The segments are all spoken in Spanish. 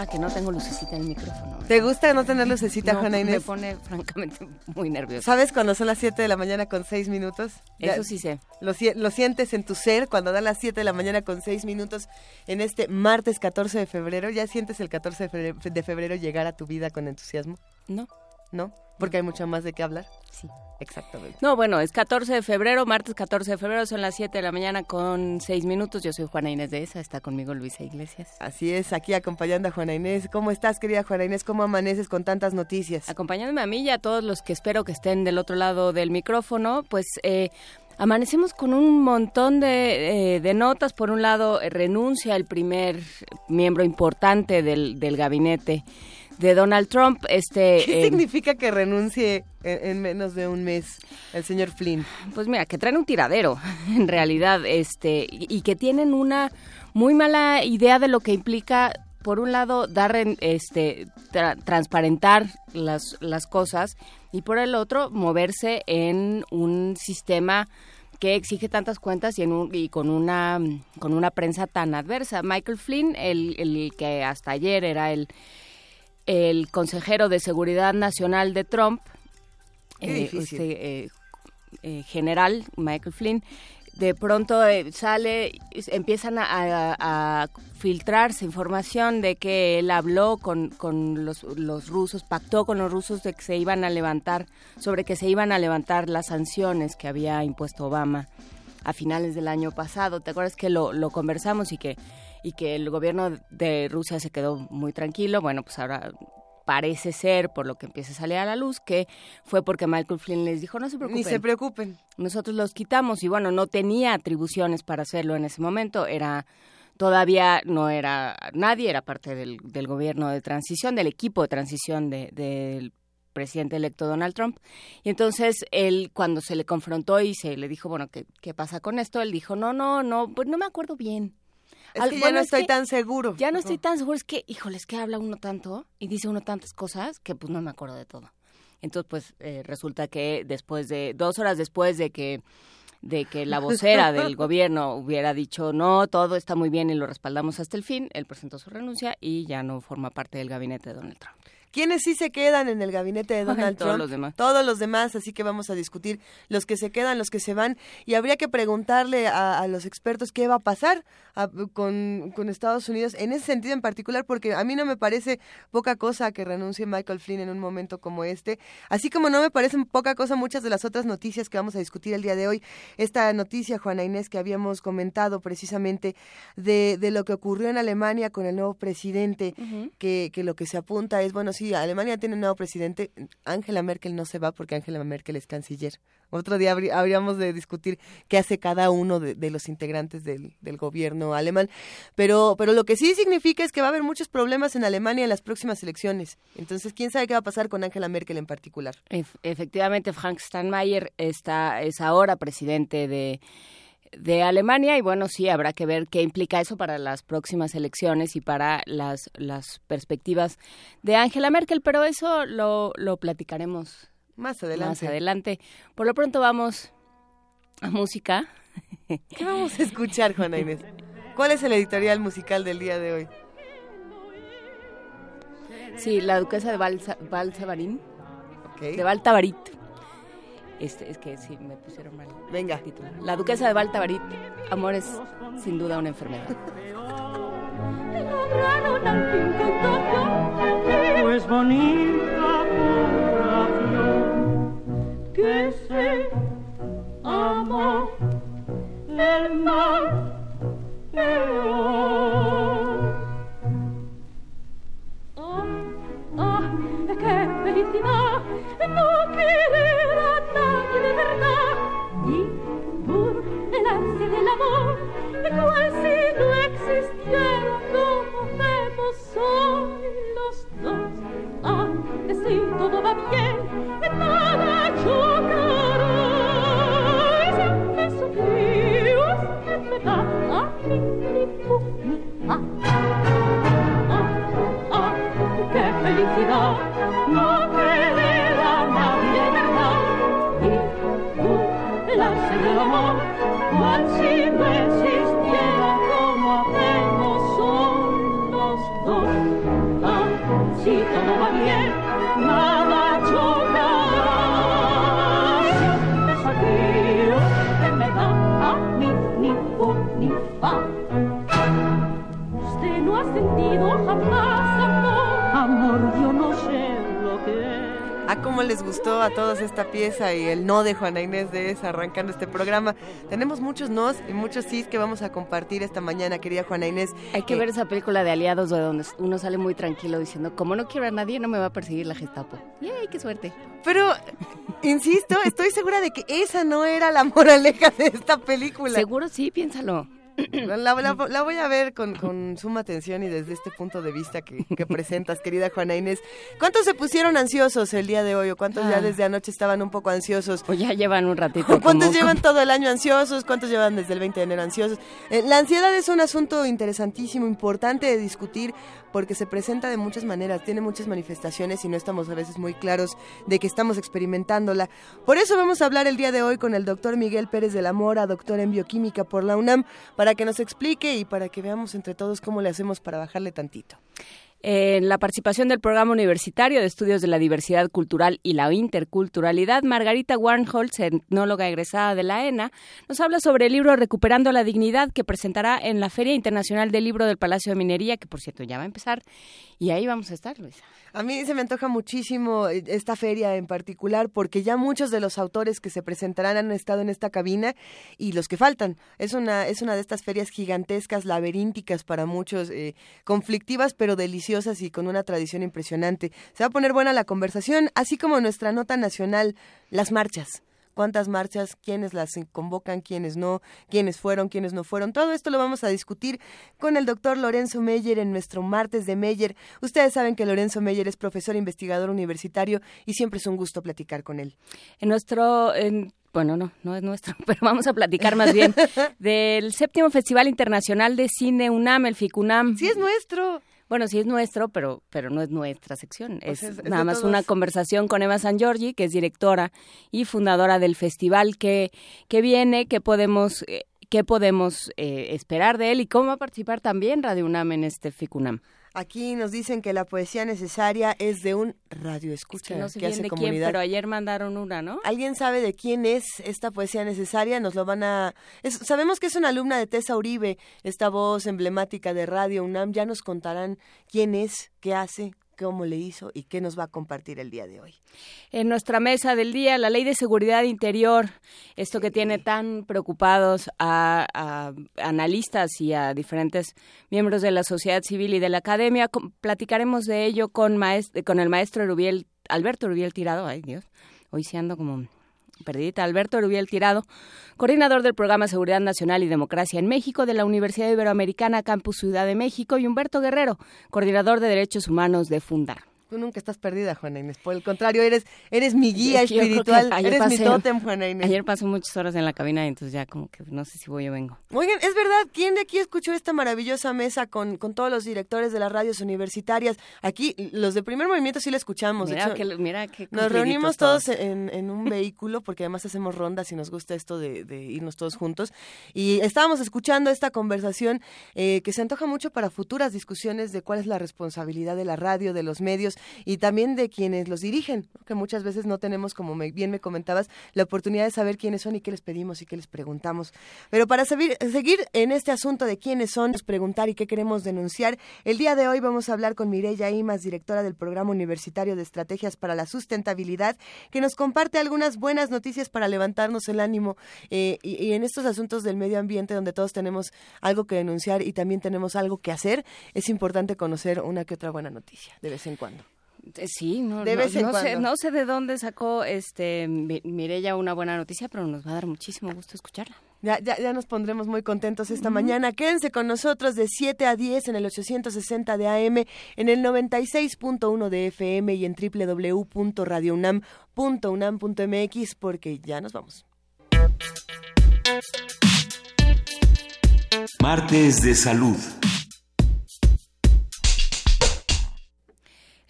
Ah, que no tengo lucecita en el micrófono. ¿Te gusta no tener lucecita, No, Juana Me Inés? pone francamente muy nerviosa. ¿Sabes cuando son las 7 de la mañana con 6 minutos? Ya- Eso sí sé. Lo, si- lo sientes en tu ser cuando da las 7 de la mañana con 6 minutos en este martes 14 de febrero. ¿Ya sientes el 14 de febrero, de febrero llegar a tu vida con entusiasmo? No. ¿No? Porque hay mucho más de qué hablar. Sí. Exactamente. No, bueno, es 14 de febrero, martes 14 de febrero, son las 7 de la mañana con 6 minutos. Yo soy Juana Inés de ESA, está conmigo Luisa Iglesias. Así es, aquí acompañando a Juana Inés. ¿Cómo estás, querida Juana Inés? ¿Cómo amaneces con tantas noticias? Acompañándome a mí y a todos los que espero que estén del otro lado del micrófono, pues eh, amanecemos con un montón de, eh, de notas. Por un lado, eh, renuncia el primer miembro importante del, del gabinete de Donald Trump. Este, ¿Qué eh, significa que renuncie en, en menos de un mes el señor Flynn? Pues mira, que traen un tiradero, en realidad, este, y y que tienen una muy mala idea de lo que implica, por un lado, dar, en- este, tra- transparentar las, las cosas, y por el otro, moverse en un sistema que exige tantas cuentas y, en un- y con una con una prensa tan adversa. Michael Flynn, el, el que hasta ayer era el, el consejero de seguridad nacional de Trump, difícil. este, eh, eh, general Michael Flynn, de pronto eh, sale, empiezan a, a- a filtrarse información de que él habló con, con los, los rusos, pactó con los rusos de que se iban a levantar, sobre que se iban a levantar las sanciones que había impuesto Obama a finales del año pasado. ¿Te acuerdas que lo, lo conversamos y que, y que el gobierno de Rusia se quedó muy tranquilo? Bueno, pues ahora parece ser, por lo que empieza a salir a la luz, que fue porque Michael Flynn les dijo, no se preocupen, Ni se preocupen. nosotros los quitamos y bueno, no tenía atribuciones para hacerlo en ese momento, era todavía no era nadie, era parte del, del gobierno de transición, del equipo de transición de- del presidente electo Donald Trump. Y entonces él, cuando se le confrontó y se le dijo, bueno, ¿qué, qué pasa con esto? Él dijo, no, no, no, pues no me acuerdo bien. Es Al- que ya bueno, no es estoy que tan seguro. Ya no estoy tan seguro, es que, híjole, es que habla uno tanto y dice uno tantas cosas que pues no me acuerdo de todo. Entonces, pues eh, resulta que después de, dos horas después de que de que la vocera del gobierno hubiera dicho no, todo está muy bien y lo respaldamos hasta el fin, él presentó su renuncia y ya no forma parte del gabinete de Donald Trump. ¿Quiénes sí se quedan en el gabinete de Donald Todos Trump? los demás. Todos los demás, así que vamos a discutir los que se quedan, los que se van, y habría que preguntarle a, a los expertos qué va a pasar a- con, con Estados Unidos en ese sentido en particular, porque a mí no me parece poca cosa que renuncie Michael Flynn en un momento como este, así como no me parecen poca cosa muchas de las otras noticias que vamos a discutir el día de hoy. Esta noticia, Juana Inés, que habíamos comentado precisamente de, de lo que ocurrió en Alemania con el nuevo presidente, que, que lo que se apunta es, bueno, sí, Alemania tiene un nuevo presidente, Angela Merkel no se va porque Angela Merkel es canciller. Otro día habrí- habríamos de discutir qué hace cada uno de, los integrantes del, del gobierno alemán, pero, pero lo que sí significa es que va a haber muchos problemas en Alemania en las próximas elecciones. Entonces, ¿quién sabe qué va a pasar con Angela Merkel en particular? Ef- efectivamente, Frank Steinmeier está, es ahora presidente de, de Alemania y bueno, sí, habrá que ver qué implica eso para las próximas elecciones y para las, las perspectivas de Angela Merkel, pero eso lo, lo platicaremos Más adelante. más adelante. Por lo pronto vamos a música. ¿Qué vamos a escuchar, Juana Inés? ¿Cuál es el editorial musical del día de hoy? Sí, la duquesa de Balsa, Balsavarín, Ok. de Baltavarit. Este, es que sí, me pusieron mal. Venga. título. La duquesa de Baltavarit, amor es sin duda una enfermedad. lograron al fin contagiarme pues bonita que se amó el mal peor. Ah, ah, qué felicidad no querer y por el arte del amor, cual si no existiera como vemos hoy los dos. Ah, Antes si todo va bien, nada chocará. Si me sufrí, usted me da a mí mi ah, ah, ah, qué felicidad, no creo. Usted no ha sentido jamás amor, amor, yo no sé. que es. A cómo les gustó a todos esta pieza y el no de Juana Inés de esa arrancando este programa. Tenemos muchos nos y muchos sís que vamos a compartir esta mañana, querida Juana Inés. Hay que Eh, ver esa película de aliados de donde uno sale muy tranquilo diciendo, como no quiero a nadie, no me va a perseguir la Gestapo. ¡Yay, qué suerte! Pero, insisto, estoy segura de que esa no era la moraleja de esta película. Seguro sí, piénsalo. La, la- la voy a ver con, con suma atención y desde este punto de vista que, que presentas, querida Juana Inés. ¿Cuántos se pusieron ansiosos el día de hoy o cuántos ya Ah. desde anoche estaban un poco ansiosos? O ya llevan un ratito. ¿Cuántos como- llevan todo el año ansiosos? ¿Cuántos llevan desde el 20 de enero ansiosos? Eh, la ansiedad es un asunto interesantísimo, importante de discutir porque se presenta de muchas maneras, tiene muchas manifestaciones y no estamos a veces muy claros de que estamos experimentándola. Por eso vamos a hablar el día de hoy con el doctor Miguel Pérez de la Mora, doctor en bioquímica por la UNAM, para que nos explique y para que veamos entre todos cómo le hacemos para bajarle tantito. En la participación del Programa Universitario de Estudios de la Diversidad Cultural y la Interculturalidad, Margarita Warnholz, etnóloga egresada de la ENA, nos habla sobre el libro Recuperando la Dignidad que presentará en la Feria Internacional del Libro del Palacio de Minería, que por cierto ya va a empezar, y ahí vamos a estar, Luisa. A mí se me antoja muchísimo eh, esta feria en particular porque ya muchos de los autores que se presentarán han estado en esta cabina y los que faltan. Es una, es una de estas ferias gigantescas, laberínticas para muchos, eh, conflictivas pero deliciosas y con una tradición impresionante. Se va a poner buena la conversación, así como nuestra nota nacional, las marchas cuántas marchas, quiénes las convocan, quiénes no, quiénes fueron, quiénes no fueron. Todo esto lo vamos a discutir con el doctor Lorenzo Meyer en nuestro martes de Meyer. Ustedes saben que Lorenzo Meyer es profesor investigador universitario y siempre es un gusto platicar con él. En nuestro, en- bueno, no, no es nuestro, pero vamos a platicar más bien del séptimo Festival Internacional de Cine UNAM, el FICUNAM. Sí es nuestro. Bueno, sí es nuestro, pero, pero no es nuestra sección. Es, nada más todos. una conversación con Emma San Giorgi, que es directora y fundadora del festival que, que viene, que podemos, eh, qué podemos eh, esperar de él y cómo va a participar también Radio UNAM en este FICUNAM. Aquí nos dicen que la poesía necesaria es de un radio Es escucha que no sé que bien hace de quién, comunidad. pero ayer mandaron una, ¿no? ¿Alguien sabe de quién es esta poesía necesaria? Nos lo van a... es- sabemos que es una alumna de Tessa Uribe, esta voz emblemática de Radio UNAM. Ya nos contarán quién es, qué hace, cómo le hizo y qué nos va a compartir el día de hoy. En nuestra mesa del día, la ley de seguridad interior, esto que tiene tan preocupados a, a analistas y a diferentes miembros de la sociedad civil y de la academia, platicaremos de ello con, maes- con el maestro Rubiel, Alberto Rubiel Tirado, ay Dios, hoy sí ando como perdidita, Alberto Rubiel Tirado, coordinador del programa Seguridad Nacional y Democracia en México de la Universidad Iberoamericana Campus Ciudad de México y Humberto Guerrero, coordinador de Derechos Humanos de Fundar. Tú nunca estás perdida, Juana Inés. Por el contrario, eres, eres mi guía Yo que espiritual. Eres mi pasé- tótem, Juana Inés. Ayer pasó muchas horas en la cabina entonces ya como que no sé si voy o vengo. Oigan, es verdad, ¿quién de aquí escuchó esta maravillosa mesa con, con todos los directores de las radios universitarias? Aquí, los de primer movimiento sí la escuchamos. de Mira hecho, que, mira qué Nos reunimos todos en, en un vehículo porque además hacemos rondas y nos gusta esto de, de irnos todos juntos. Y estábamos escuchando esta conversación eh, que se antoja mucho para futuras discusiones de cuál es la responsabilidad de la radio, de los medios y también de quienes los dirigen, que muchas veces no tenemos, como me- bien me comentabas, la oportunidad de saber quiénes son y qué les pedimos y qué les preguntamos. Pero para seguir, en este asunto de quiénes son, preguntar y qué queremos denunciar, el día de hoy vamos a hablar con Mireya Imas, directora del Programa Universitario de Estrategias para la Sustentabilidad, que nos comparte algunas buenas noticias para levantarnos el ánimo eh, y en estos asuntos del medio ambiente donde todos tenemos algo que denunciar y también tenemos algo que hacer, es importante conocer una que otra buena noticia de vez en cuando. Eh, Sí, no, De no- vez en no sé, no sé de dónde sacó este Mi- Mireya una buena noticia, pero nos va a dar muchísimo gusto escucharla. Ya, ya, ya nos pondremos muy contentos esta mañana. Quédense con nosotros de 7 a 10 en el 860 de AM, en el 96.1 de FM y en www.radiounam.unam.mx porque ya nos vamos. Martes de Salud.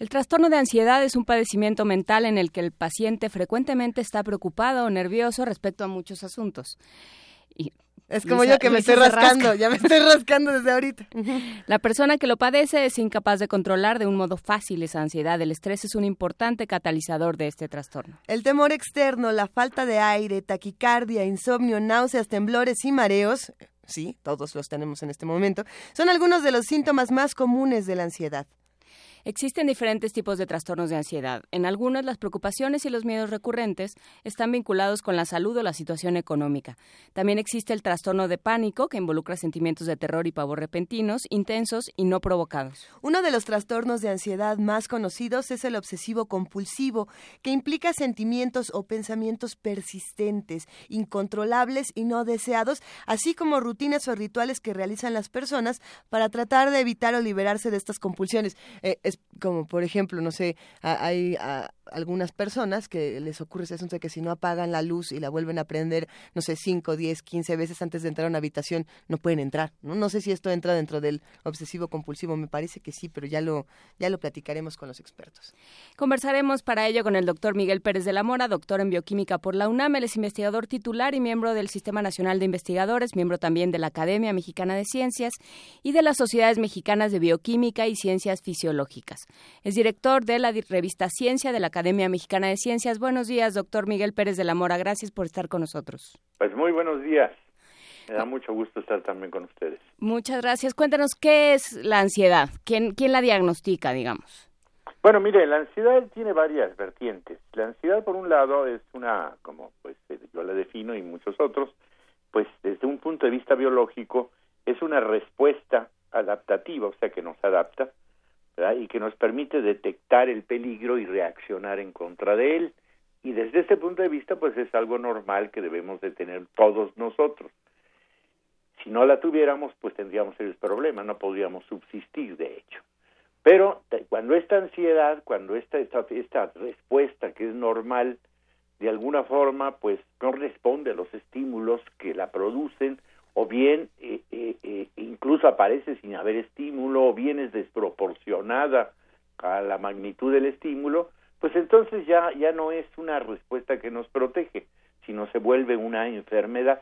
El trastorno de ansiedad es un padecimiento mental en el que el paciente frecuentemente está preocupado o nervioso respecto a muchos asuntos. Y es como Luisa- yo que me Luisa estoy rasca. rascando, ya me estoy rascando desde ahorita. La persona que lo padece es incapaz de controlar de un modo fácil esa ansiedad. El estrés es un importante catalizador de este trastorno. El temor externo, la falta de aire, taquicardia, insomnio, náuseas, temblores y mareos, sí, todos los tenemos en este momento, son algunos de los síntomas más comunes de la ansiedad. Existen diferentes tipos de trastornos de ansiedad. En algunos, las preocupaciones y los miedos recurrentes están vinculados con la salud o la situación económica. También existe el trastorno de pánico, que involucra sentimientos de terror y pavor repentinos, intensos y no provocados. Uno de los trastornos de ansiedad más conocidos es el obsesivo compulsivo, que implica sentimientos o pensamientos persistentes, incontrolables y no deseados, así como rutinas o rituales que realizan las personas para tratar de evitar o liberarse de estas compulsiones. Eh, es como, por ejemplo, no sé, hay algunas personas que les ocurre ese asunto de que si no apagan la luz y la vuelven a prender, no sé, 5, 10, 15 veces antes de entrar a una habitación, no pueden entrar. No, no sé si esto entra dentro del obsesivo compulsivo, me parece que sí, pero ya lo, ya lo platicaremos con los expertos. Conversaremos para ello con el doctor Miguel Pérez de la Mora, doctor en bioquímica por la UNAM, él es investigador titular y miembro del Sistema Nacional de Investigadores, miembro también de la Academia Mexicana de Ciencias y de las Sociedades Mexicanas de Bioquímica y Ciencias Fisiológicas. Es director de la revista Ciencia de la Academia Mexicana de Ciencias. Buenos días, doctor Miguel Pérez de la Mora. Gracias por estar con nosotros. Pues muy buenos días. Me da mucho gusto estar también con ustedes. Muchas gracias. Cuéntanos qué es la ansiedad. ¿Quién, quién la diagnostica, digamos? Bueno, mire, la ansiedad tiene varias vertientes. La ansiedad, por un lado, es una, como pues eh, yo la defino y muchos otros, pues desde un punto de vista biológico, es una respuesta adaptativa, o sea, que nos adapta, Y que nos permite detectar el peligro y reaccionar en contra de él. Y desde ese punto de vista, pues es algo normal que debemos de tener todos nosotros. Si no la tuviéramos, pues tendríamos serios problemas, no podríamos subsistir, de hecho. Pero cuando esta ansiedad, cuando esta, esta, esta respuesta que es normal, de alguna forma, pues no responde a los estímulos que la producen, o bien eh, eh, eh, incluso aparece sin haber estímulo, o bien es desproporcionada a la magnitud del estímulo, pues entonces ya, ya no es una respuesta que nos protege, sino se vuelve una enfermedad.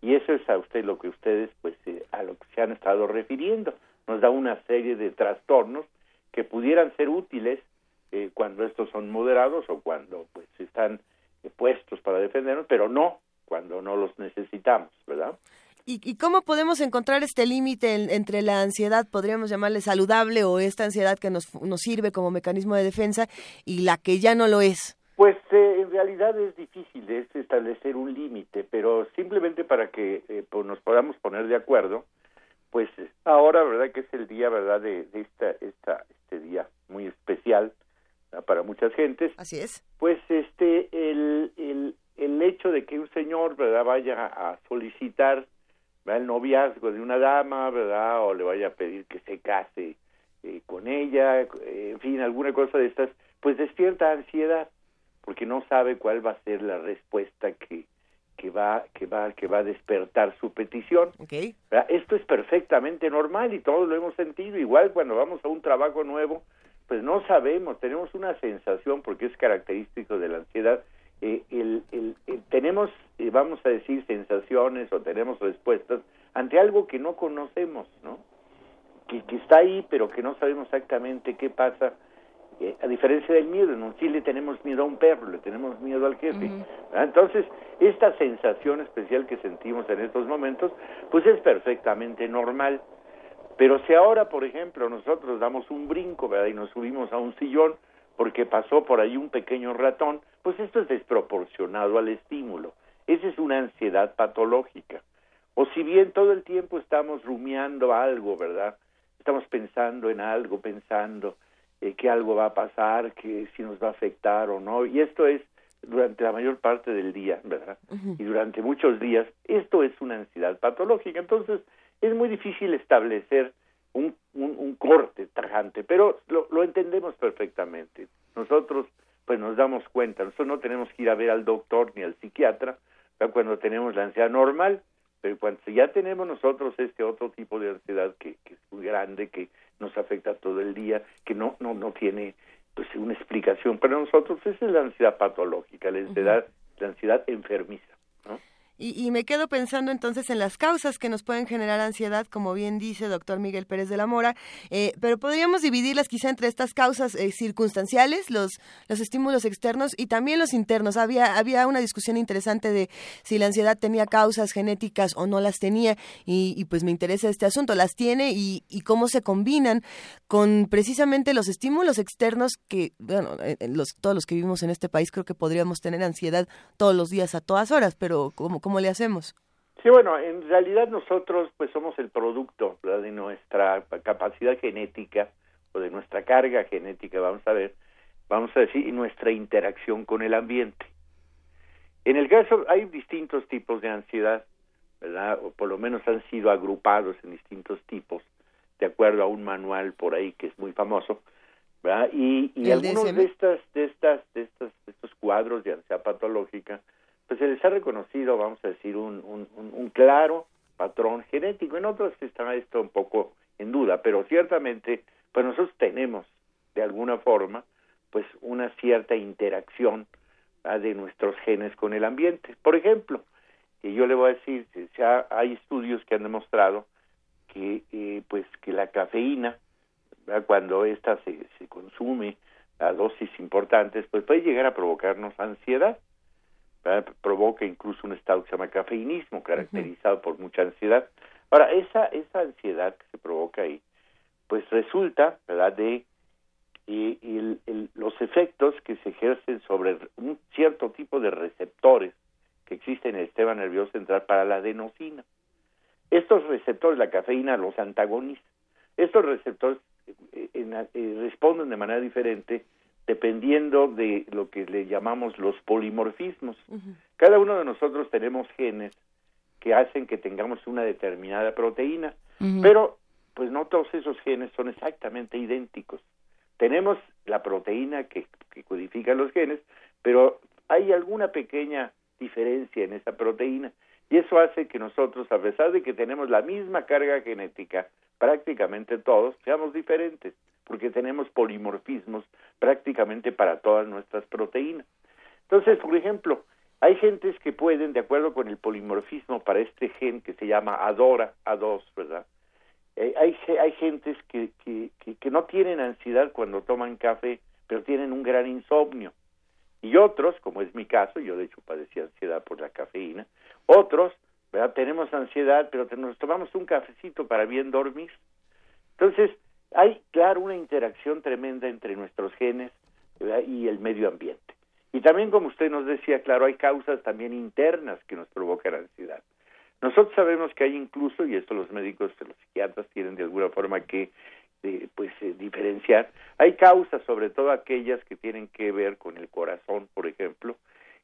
Y eso es a usted lo que ustedes, pues, eh, a lo que se han estado refiriendo. Nos da una serie de trastornos que pudieran ser útiles eh, cuando estos son moderados o cuando, pues, están eh, puestos para defendernos, pero no cuando no los necesitamos, ¿verdad? ¿Y, y cómo podemos encontrar este límite en- entre la ansiedad, podríamos llamarle saludable, o esta ansiedad que nos, nos sirve como mecanismo de defensa, y la que ya no lo es? Pues eh, en realidad es difícil es establecer un límite, pero simplemente para que eh, pues, nos podamos poner de acuerdo, pues ahora, ¿verdad? Que es el día, ¿verdad? De, de esta, esta, este día muy especial ¿verdad? para muchas gentes, Así es. pues este, el, el, el hecho de que un señor, ¿verdad? Vaya a solicitar ¿verdad? el noviazgo de una dama, ¿verdad? O le vaya a pedir que se case eh, con ella, eh, en fin, alguna cosa de estas, pues despierta ansiedad porque no sabe cuál va a ser la respuesta que, que va que va que va a despertar su petición. Ok. ¿verdad? Esto es perfectamente normal y todos lo hemos sentido. Igual cuando vamos a un trabajo nuevo, pues no sabemos, tenemos una sensación porque es característico de la ansiedad. Eh, el, el- el- tenemos, eh, vamos a decir, sensaciones o tenemos respuestas ante algo que no conocemos, ¿no? Que, que está ahí, pero que no sabemos exactamente qué pasa. Eh, a diferencia del miedo, en un Chile tenemos miedo a un perro, le tenemos miedo al jefe. ¿verdad? Entonces, esta sensación especial que sentimos en estos momentos, pues es perfectamente normal. Pero si ahora, por ejemplo, nosotros damos un brinco, ¿verdad? Y nos subimos a un sillón porque pasó por ahí un pequeño ratón, pues esto es desproporcionado al estímulo. Esa es una ansiedad patológica. O si bien todo el tiempo estamos rumiando algo, ¿verdad? Estamos pensando en algo, pensando eh, que algo va a pasar, que si nos va a afectar o no. Y esto es durante la mayor parte del día, ¿verdad? Y durante muchos días, esto es una ansiedad patológica. Entonces, es muy difícil establecer un, un, un corte tajante, pero lo, lo entendemos perfectamente. Nosotros, pues nos damos cuenta, nosotros no tenemos que ir a ver al doctor ni al psiquiatra cuando tenemos la ansiedad normal, Pero cuando ya tenemos nosotros este otro tipo de ansiedad que, que es muy grande, que nos afecta todo el día, que no, no, no tiene pues una explicación. Para nosotros, esa es la ansiedad patológica, la ansiedad, la ansiedad enfermiza. Y, y, me quedo pensando entonces en las causas que nos pueden generar ansiedad, como bien dice doctor Miguel Pérez de la Mora, eh, pero podríamos dividirlas quizá entre estas causas eh, circunstanciales, los, los estímulos externos y también los internos. Había, había una discusión interesante de si la ansiedad tenía causas genéticas o no las tenía y, y pues me interesa este asunto. ¿Las tiene y, y, cómo se combinan con precisamente los estímulos externos que, bueno, los, todos los que vivimos en este país creo que podríamos tener ansiedad todos los días a todas horas, pero como ¿Cómo le hacemos? Sí, bueno, en realidad nosotros pues somos el producto ¿verdad? de nuestra capacidad genética o de nuestra carga genética, vamos a ver, vamos a decir, y nuestra interacción con el ambiente. En el caso, hay distintos tipos de ansiedad, ¿verdad? O por lo menos han sido agrupados en distintos tipos, de acuerdo a un manual por ahí que es muy famoso, ¿verdad? Y, y algunos DSM? de estas, de estas, de estas, de estos cuadros de ansiedad patológica, pues se les ha reconocido, vamos a decir, un, un, claro patrón genético. En otros está esto un poco en duda, pero ciertamente, pues nosotros tenemos, de alguna forma, pues una cierta interacción ¿ah? de nuestros genes con el ambiente. Por ejemplo, que yo le voy a decir, ya hay estudios que han demostrado que, eh, pues, que la cafeína, cuando ésta se, se consume a dosis importantes, pues puede llegar a provocarnos ansiedad. ¿Verdad? provoca incluso un estado que se llama cafeinismo, caracterizado uh -huh. por mucha ansiedad. Ahora, esa, esa ansiedad que se provoca ahí, pues resulta, ¿verdad?, de y, y el, el, los efectos que se ejercen sobre un cierto tipo de receptores que existen en el sistema nervioso central para la adenosina. Estos receptores, la cafeína, los antagonistas. Estos receptores eh, eh, responden de manera diferente dependiendo de lo que le llamamos los polimorfismos. Uh -huh. Cada uno de nosotros tenemos genes que hacen que tengamos una determinada proteína, uh -huh. pero pues no todos esos genes son exactamente idénticos. Tenemos la proteína que, que codifica los genes, pero hay alguna pequeña diferencia en esa proteína y eso hace que nosotros, a pesar de que tenemos la misma carga genética, prácticamente todos, seamos diferentes porque tenemos polimorfismos prácticamente para todas nuestras proteínas. Entonces, por ejemplo, hay gentes que pueden, de acuerdo con el polimorfismo para este gen que se llama ADORA, A2, ¿verdad? Eh, hay, hay gentes que, que, que, no tienen ansiedad cuando toman café, pero tienen un gran insomnio. Y otros, como es mi caso, yo de hecho padecí ansiedad por la cafeína, otros, ¿verdad? Tenemos ansiedad, pero nos tomamos un cafecito para bien dormir. Entonces, hay, claro, una interacción tremenda entre nuestros genes y el medio ambiente. Y también, como usted nos decía, claro, hay causas también internas que nos provocan ansiedad. Nosotros sabemos que hay incluso, y esto los médicos, los psiquiatras tienen de alguna forma que eh, pues eh, diferenciar, hay causas, sobre todo aquellas que tienen que ver con el corazón, por ejemplo,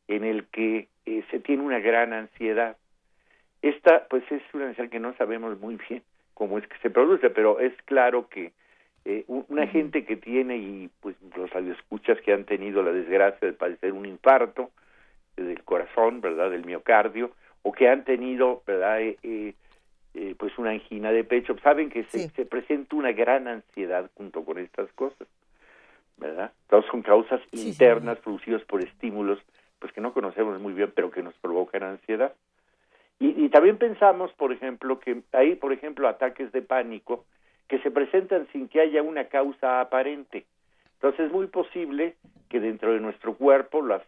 en el que eh, se tiene una gran ansiedad. Esta, pues, es una ansiedad que no sabemos muy bien cómo es que se produce, pero es claro que eh, una gente que tiene y pues los radioescuchas que han tenido la desgracia de padecer un infarto del corazón, verdad, del miocardio, o que han tenido, verdad, eh, eh, eh pues una angina de pecho, saben que se, sí. se, presenta una gran ansiedad junto con estas cosas, verdad. Son causas sí, internas sí. producidas por estímulos, pues que no conocemos muy bien, pero que nos provocan ansiedad. Y, y también pensamos, por ejemplo, que hay, por ejemplo, ataques de pánico que se presentan sin que haya una causa aparente. Entonces es muy posible que dentro de nuestro cuerpo las,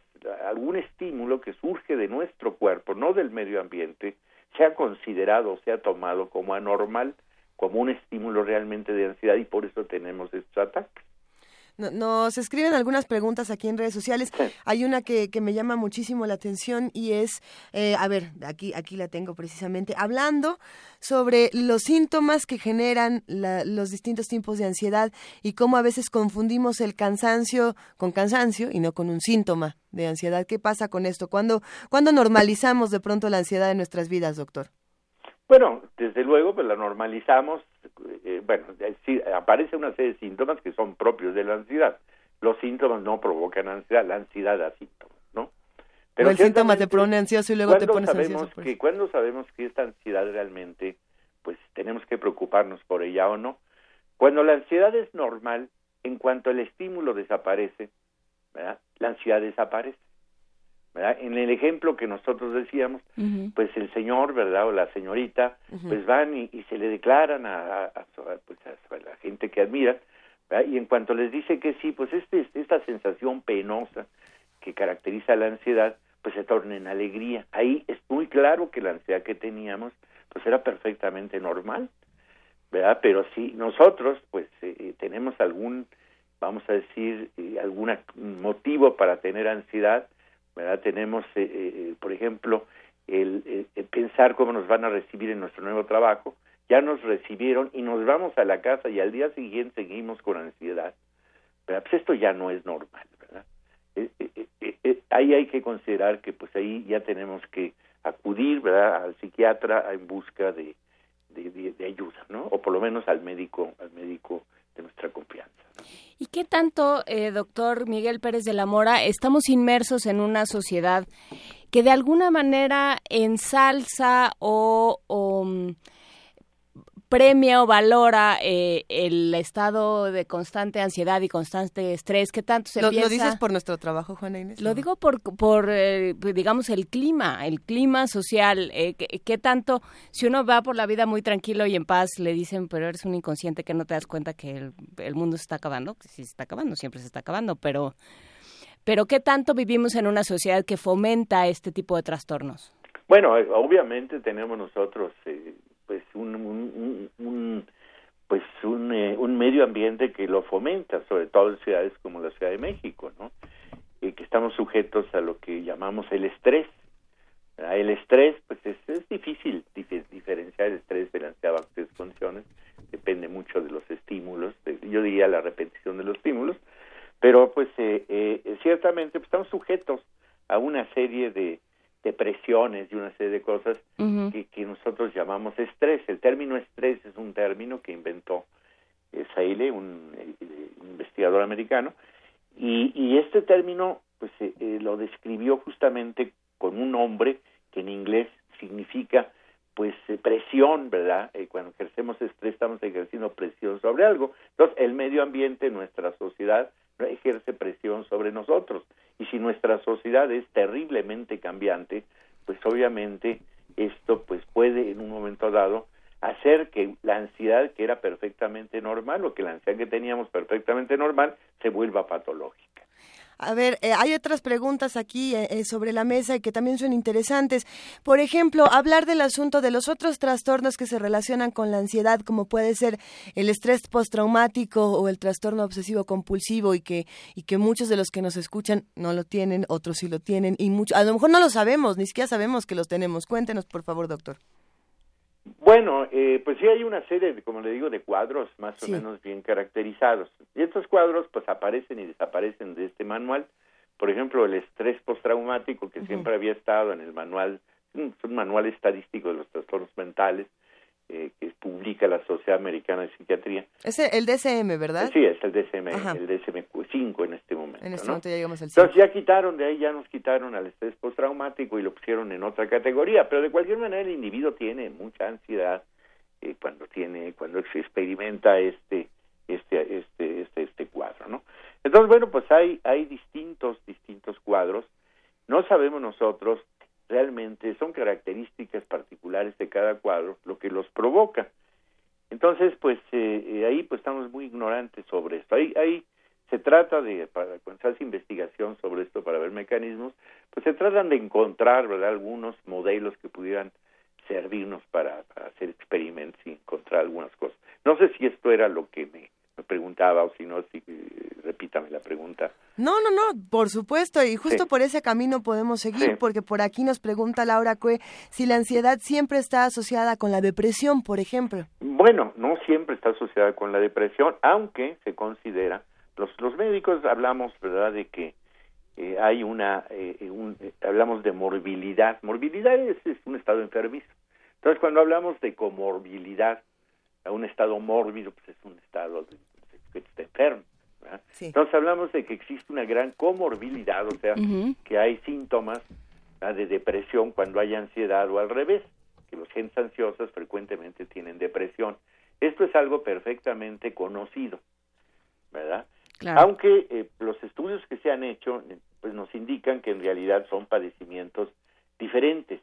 algún estímulo que surge de nuestro cuerpo, no del medio ambiente, sea considerado, sea tomado como anormal, como un estímulo realmente de ansiedad y por eso tenemos estos ataques. Nos escriben algunas preguntas aquí en redes sociales. Sí. Hay una que, que, me llama muchísimo la atención y es, eh, a ver, aquí, aquí la tengo precisamente, hablando sobre los síntomas que generan la, los distintos tipos de ansiedad y cómo a veces confundimos el cansancio con cansancio y no con un síntoma de ansiedad. ¿Qué pasa con esto? ¿Cuándo, ¿cuándo normalizamos de pronto la ansiedad en nuestras vidas, doctor? Bueno, desde luego, pues la normalizamos. Eh, bueno, sí, aparece una serie de síntomas que son propios de la ansiedad. Los síntomas no provocan ansiedad, la ansiedad da síntomas, ¿no? o el síntoma te pone ansioso y luego te ¿cuándo pones sabemos ansioso. por que eso? cuando sabemos que esta ansiedad realmente pues tenemos que preocuparnos por ella o no cuando la ansiedad es normal en cuanto el estímulo desaparece ¿verdad? la ansiedad desaparece ¿verdad? en el ejemplo que nosotros decíamos pues el señor verdad o la señorita pues van y, y se le declaran a, a- pues, a la gente que admira ¿verdad? y en cuanto les dice que sí pues este esta sensación penosa que caracteriza la ansiedad pues se torna en alegría. Ahí es muy claro que la ansiedad que teníamos pues era perfectamente normal verdad pero si nosotros pues eh, eh, tenemos algún vamos a decir eh, algún motivo para tener ansiedad verdad tenemos eh, eh, por ejemplo el, eh, eh, pensar cómo nos van a recibir en nuestro nuevo trabajo. Ya nos recibieron y nos vamos a la casa y al día siguiente seguimos con ansiedad. ¿verdad? pues esto ya no es normal verdad Eh, eh, eh, eh, ahí hay que considerar que pues ahí ya tenemos que acudir verdad al psiquiatra en busca de, de, de- de ayuda no o por lo menos al médico al médico de nuestra confianza ¿Y qué tanto, eh, doctor Miguel Pérez de la Mora, estamos inmersos en una sociedad que de alguna manera ensalza o, o, mm, premia o valora eh, el estado de constante ansiedad y constante estrés? ¿Qué tanto se ¿Lo, piensa? lo dices por nuestro trabajo, Juana Inés? Lo digo por, por eh, digamos, el clima, el clima social. Eh, ¿qué, qué tanto, si uno va por la vida muy tranquilo y en paz, le dicen, pero eres un inconsciente que no te das cuenta que el, el mundo se está acabando? Que sí se está acabando, siempre se está acabando, pero, pero ¿qué tanto vivimos en una sociedad que fomenta este tipo de trastornos? Bueno, eh, obviamente tenemos nosotros eh, pues un, pues un, eh, un medio ambiente que lo fomenta, sobre todo en ciudades como la Ciudad de México, ¿no? Y que estamos sujetos a lo que llamamos el estrés. ¿verdad? El estrés, pues es, es difícil dif- diferenciar el estrés de la ansiedad condiciones, depende mucho de los estímulos, de- yo diría la repetición de los estímulos, pero pues eh, eh, ciertamente pues, estamos sujetos a una serie de, de presiones y una serie de cosas que, que nosotros llamamos estrés. El término estrés es un término que inventó eh, Seile, un, eh, un investigador americano, y, y este término pues eh, eh, lo describió justamente con un nombre que en inglés significa pues eh, presión, ¿verdad? Cuando ejercemos estrés estamos ejerciendo presión sobre algo. Entonces, el medio ambiente, nuestra sociedad, no ejerce presión sobre nosotros. Y si nuestra sociedad es terriblemente cambiante, pues obviamente esto pues puede en un momento dado hacer que la ansiedad que era perfectamente normal o que la ansiedad que teníamos perfectamente normal se vuelva patológica. A ver, eh, hay otras preguntas aquí eh, eh, sobre la mesa que también son interesantes. Por ejemplo, hablar del asunto de los otros trastornos que se relacionan con la ansiedad, como puede ser el estrés postraumático o el trastorno obsesivo compulsivo y que y que muchos de los que nos escuchan no lo tienen, otros sí lo tienen y mucho, a lo mejor no lo sabemos, ni siquiera sabemos que los tenemos. Cuéntenos, por favor, doctor. Bueno, eh, pues sí hay una serie, de, como le digo, de cuadros más Sí. o menos bien caracterizados. Y estos cuadros pues aparecen y desaparecen de este manual. Por ejemplo, el estrés postraumático que siempre había estado en el manual, un, un manual estadístico de los trastornos mentales eh, que publica la Sociedad Americana de Psiquiatría. Ese el DSM, ¿verdad? Sí, es el DSM, Ajá. el DSM-5 en este momento. En este ¿no? momento ya llegamos al Entonces cinco. ya quitaron de ahí, ya nos quitaron al estrés postraumático y lo pusieron en otra categoría, pero de cualquier manera el individuo tiene mucha ansiedad eh, cuando tiene, cuando se experimenta este, este, este, este, este cuadro, ¿no? Entonces bueno, pues hay, hay distintos, distintos cuadros. No sabemos nosotros realmente son características particulares de cada cuadro lo que los provoca. Entonces, pues eh, eh, ahí pues estamos muy ignorantes sobre esto. Ahí, ahí se trata de, para cuando se hace investigación sobre esto para ver mecanismos, pues se tratan de encontrar, ¿verdad?, algunos modelos que pudieran servirnos para, para hacer experimentos y encontrar algunas cosas. No sé si esto era lo que me, me preguntaba o si no, si, repítame la pregunta. No, no, no, por supuesto, y justo Sí. por ese camino podemos seguir, Sí. porque por aquí nos pregunta Laura Cue si la ansiedad siempre está asociada con la depresión, por ejemplo. Bueno, no siempre está asociada con la depresión, aunque se considera, los, los médicos hablamos, ¿verdad?, de que eh, hay una, eh, un- eh, hablamos de morbilidad. Morbilidad es, es un estado enfermizo. Entonces, cuando hablamos de comorbilidad, a un estado mórbido, pues es un estado de- que está enfermo. Sí. Entonces hablamos de que existe una gran comorbilidad, o sea, que hay síntomas ¿verdad? de depresión cuando hay ansiedad o al revés, que los gentes ansiosas frecuentemente tienen depresión. Esto es algo perfectamente conocido, ¿verdad? Claro. Aunque eh, los estudios que se han hecho pues nos indican que en realidad son padecimientos diferentes,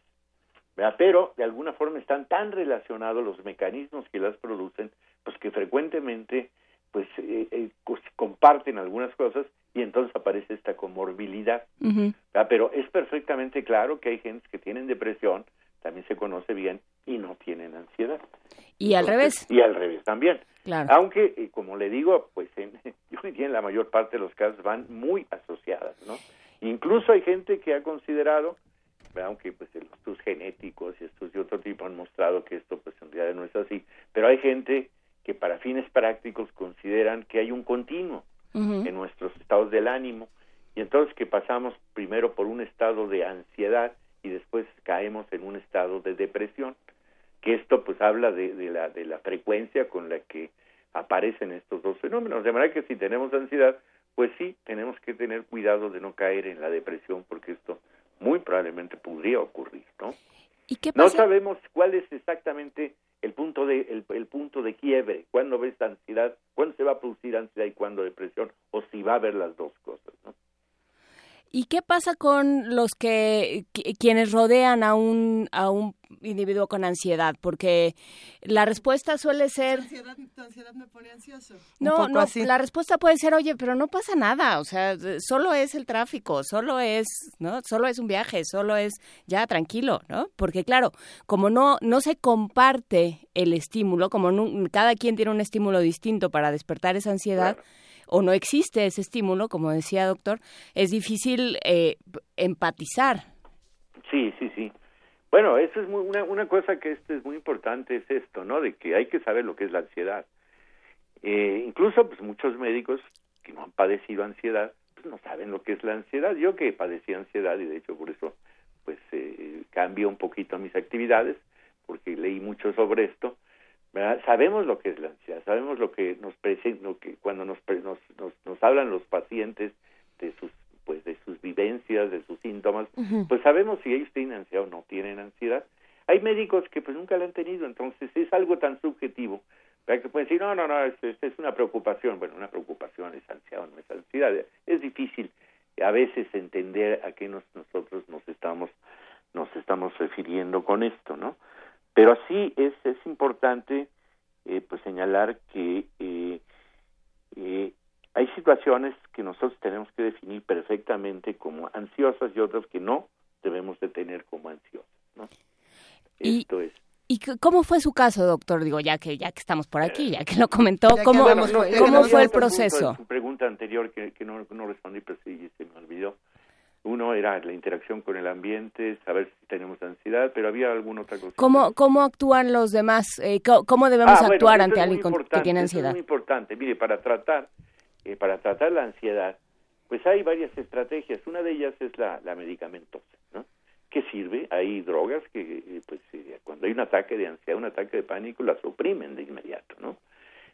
¿verdad? pero de alguna forma están tan relacionados los mecanismos que las producen, pues que frecuentemente pues eh, eh, comparten algunas cosas y entonces aparece esta comorbilidad. Pero es perfectamente claro que hay gentes que tienen depresión, también se conoce bien, y no tienen ansiedad. Y al Entonces, revés, Y al revés también. claro. Aunque, eh, como le digo, pues en, yo diría en la mayor parte de los casos van muy asociadas, ¿no? Incluso hay gente que ha considerado, ¿verdad? aunque pues los estudios genéticos y estudios de otro tipo han mostrado que esto pues en realidad no es así, pero hay gente que para fines prácticos consideran que hay un continuo en nuestros estados del ánimo. Y entonces que pasamos primero por un estado de ansiedad y después caemos en un estado de depresión que esto pues habla de, de la de la frecuencia con la que aparecen estos dos fenómenos. De manera que si tenemos ansiedad pues sí tenemos que tener cuidado de no caer en la depresión porque esto muy probablemente podría ocurrir no ¿Y qué no sabemos cuál es exactamente el punto de el, el punto de quiebre, cuándo ves ansiedad, cuándo se va a producir ansiedad y cuándo depresión, o si va a haber las dos cosas, ¿no? ¿Y qué pasa con los que qui- quienes rodean a un a un individuo con ansiedad? Porque la respuesta suele ser ansiedad, tu ansiedad me pone ansioso. no, no, así. la respuesta puede ser, "Oye, pero no pasa nada, o sea, solo es el tráfico, solo es, ¿no? Solo es un viaje, solo es ya tranquilo, ¿no? Porque claro, como no no se comparte el estímulo, como nu- cada quien tiene un estímulo distinto para despertar esa ansiedad, Claro. O no existe ese estímulo, como decía doctor, es difícil eh, empatizar. Sí, sí, sí. Bueno, eso es muy, una, una cosa que este es muy importante, es esto, ¿no? De que hay que saber lo que es la ansiedad. Eh, incluso, pues muchos médicos que no han padecido ansiedad, pues no saben lo que es la ansiedad. Yo que padecí ansiedad y de hecho por eso, pues eh, cambio un poquito mis actividades, porque leí mucho sobre esto. ¿Verdad? Sabemos lo que es la ansiedad, sabemos lo que nos presenta, lo que cuando nos, nos, nos, nos hablan los pacientes de sus pues de sus vivencias, de sus síntomas, pues sabemos si ellos tienen ansiedad o no tienen ansiedad. Hay médicos que pues nunca la han tenido, entonces es algo tan subjetivo, ¿verdad? que pueden decir, no, no, no, es, es una preocupación. Bueno, una preocupación es ansiedad o no es ansiedad. Es difícil a veces entender a qué nos, nosotros nos estamos, nos estamos refiriendo con esto, ¿no? Pero sí es, es importante eh, pues señalar que eh, eh, hay situaciones que nosotros tenemos que definir perfectamente como ansiosas y otras que no debemos de tener como ansiosas, ¿no? Y- Esto es. ¿Y cómo fue su caso, doctor? Digo, ya que ya que estamos por aquí, ya que lo comentó, ¿cómo, no, cómo no, fue el proceso? su pregunta anterior que, que no, no respondí, pero sí se me olvidó. Uno era la interacción con el ambiente, saber si tenemos ansiedad, pero había alguna otra cosa. ¿Cómo, ¿Cómo actúan los demás? Eh, ¿Cómo debemos Ah, actuar ante alguien que tiene eso Es ansiedad? muy importante. Mire, para tratar, eh, para tratar la ansiedad, pues hay varias estrategias. Una de ellas es la, la medicamentosa, ¿no? ¿Qué sirve? Hay drogas que, eh, pues, eh, cuando hay un ataque de ansiedad, un ataque de pánico, la suprimen de inmediato, ¿no?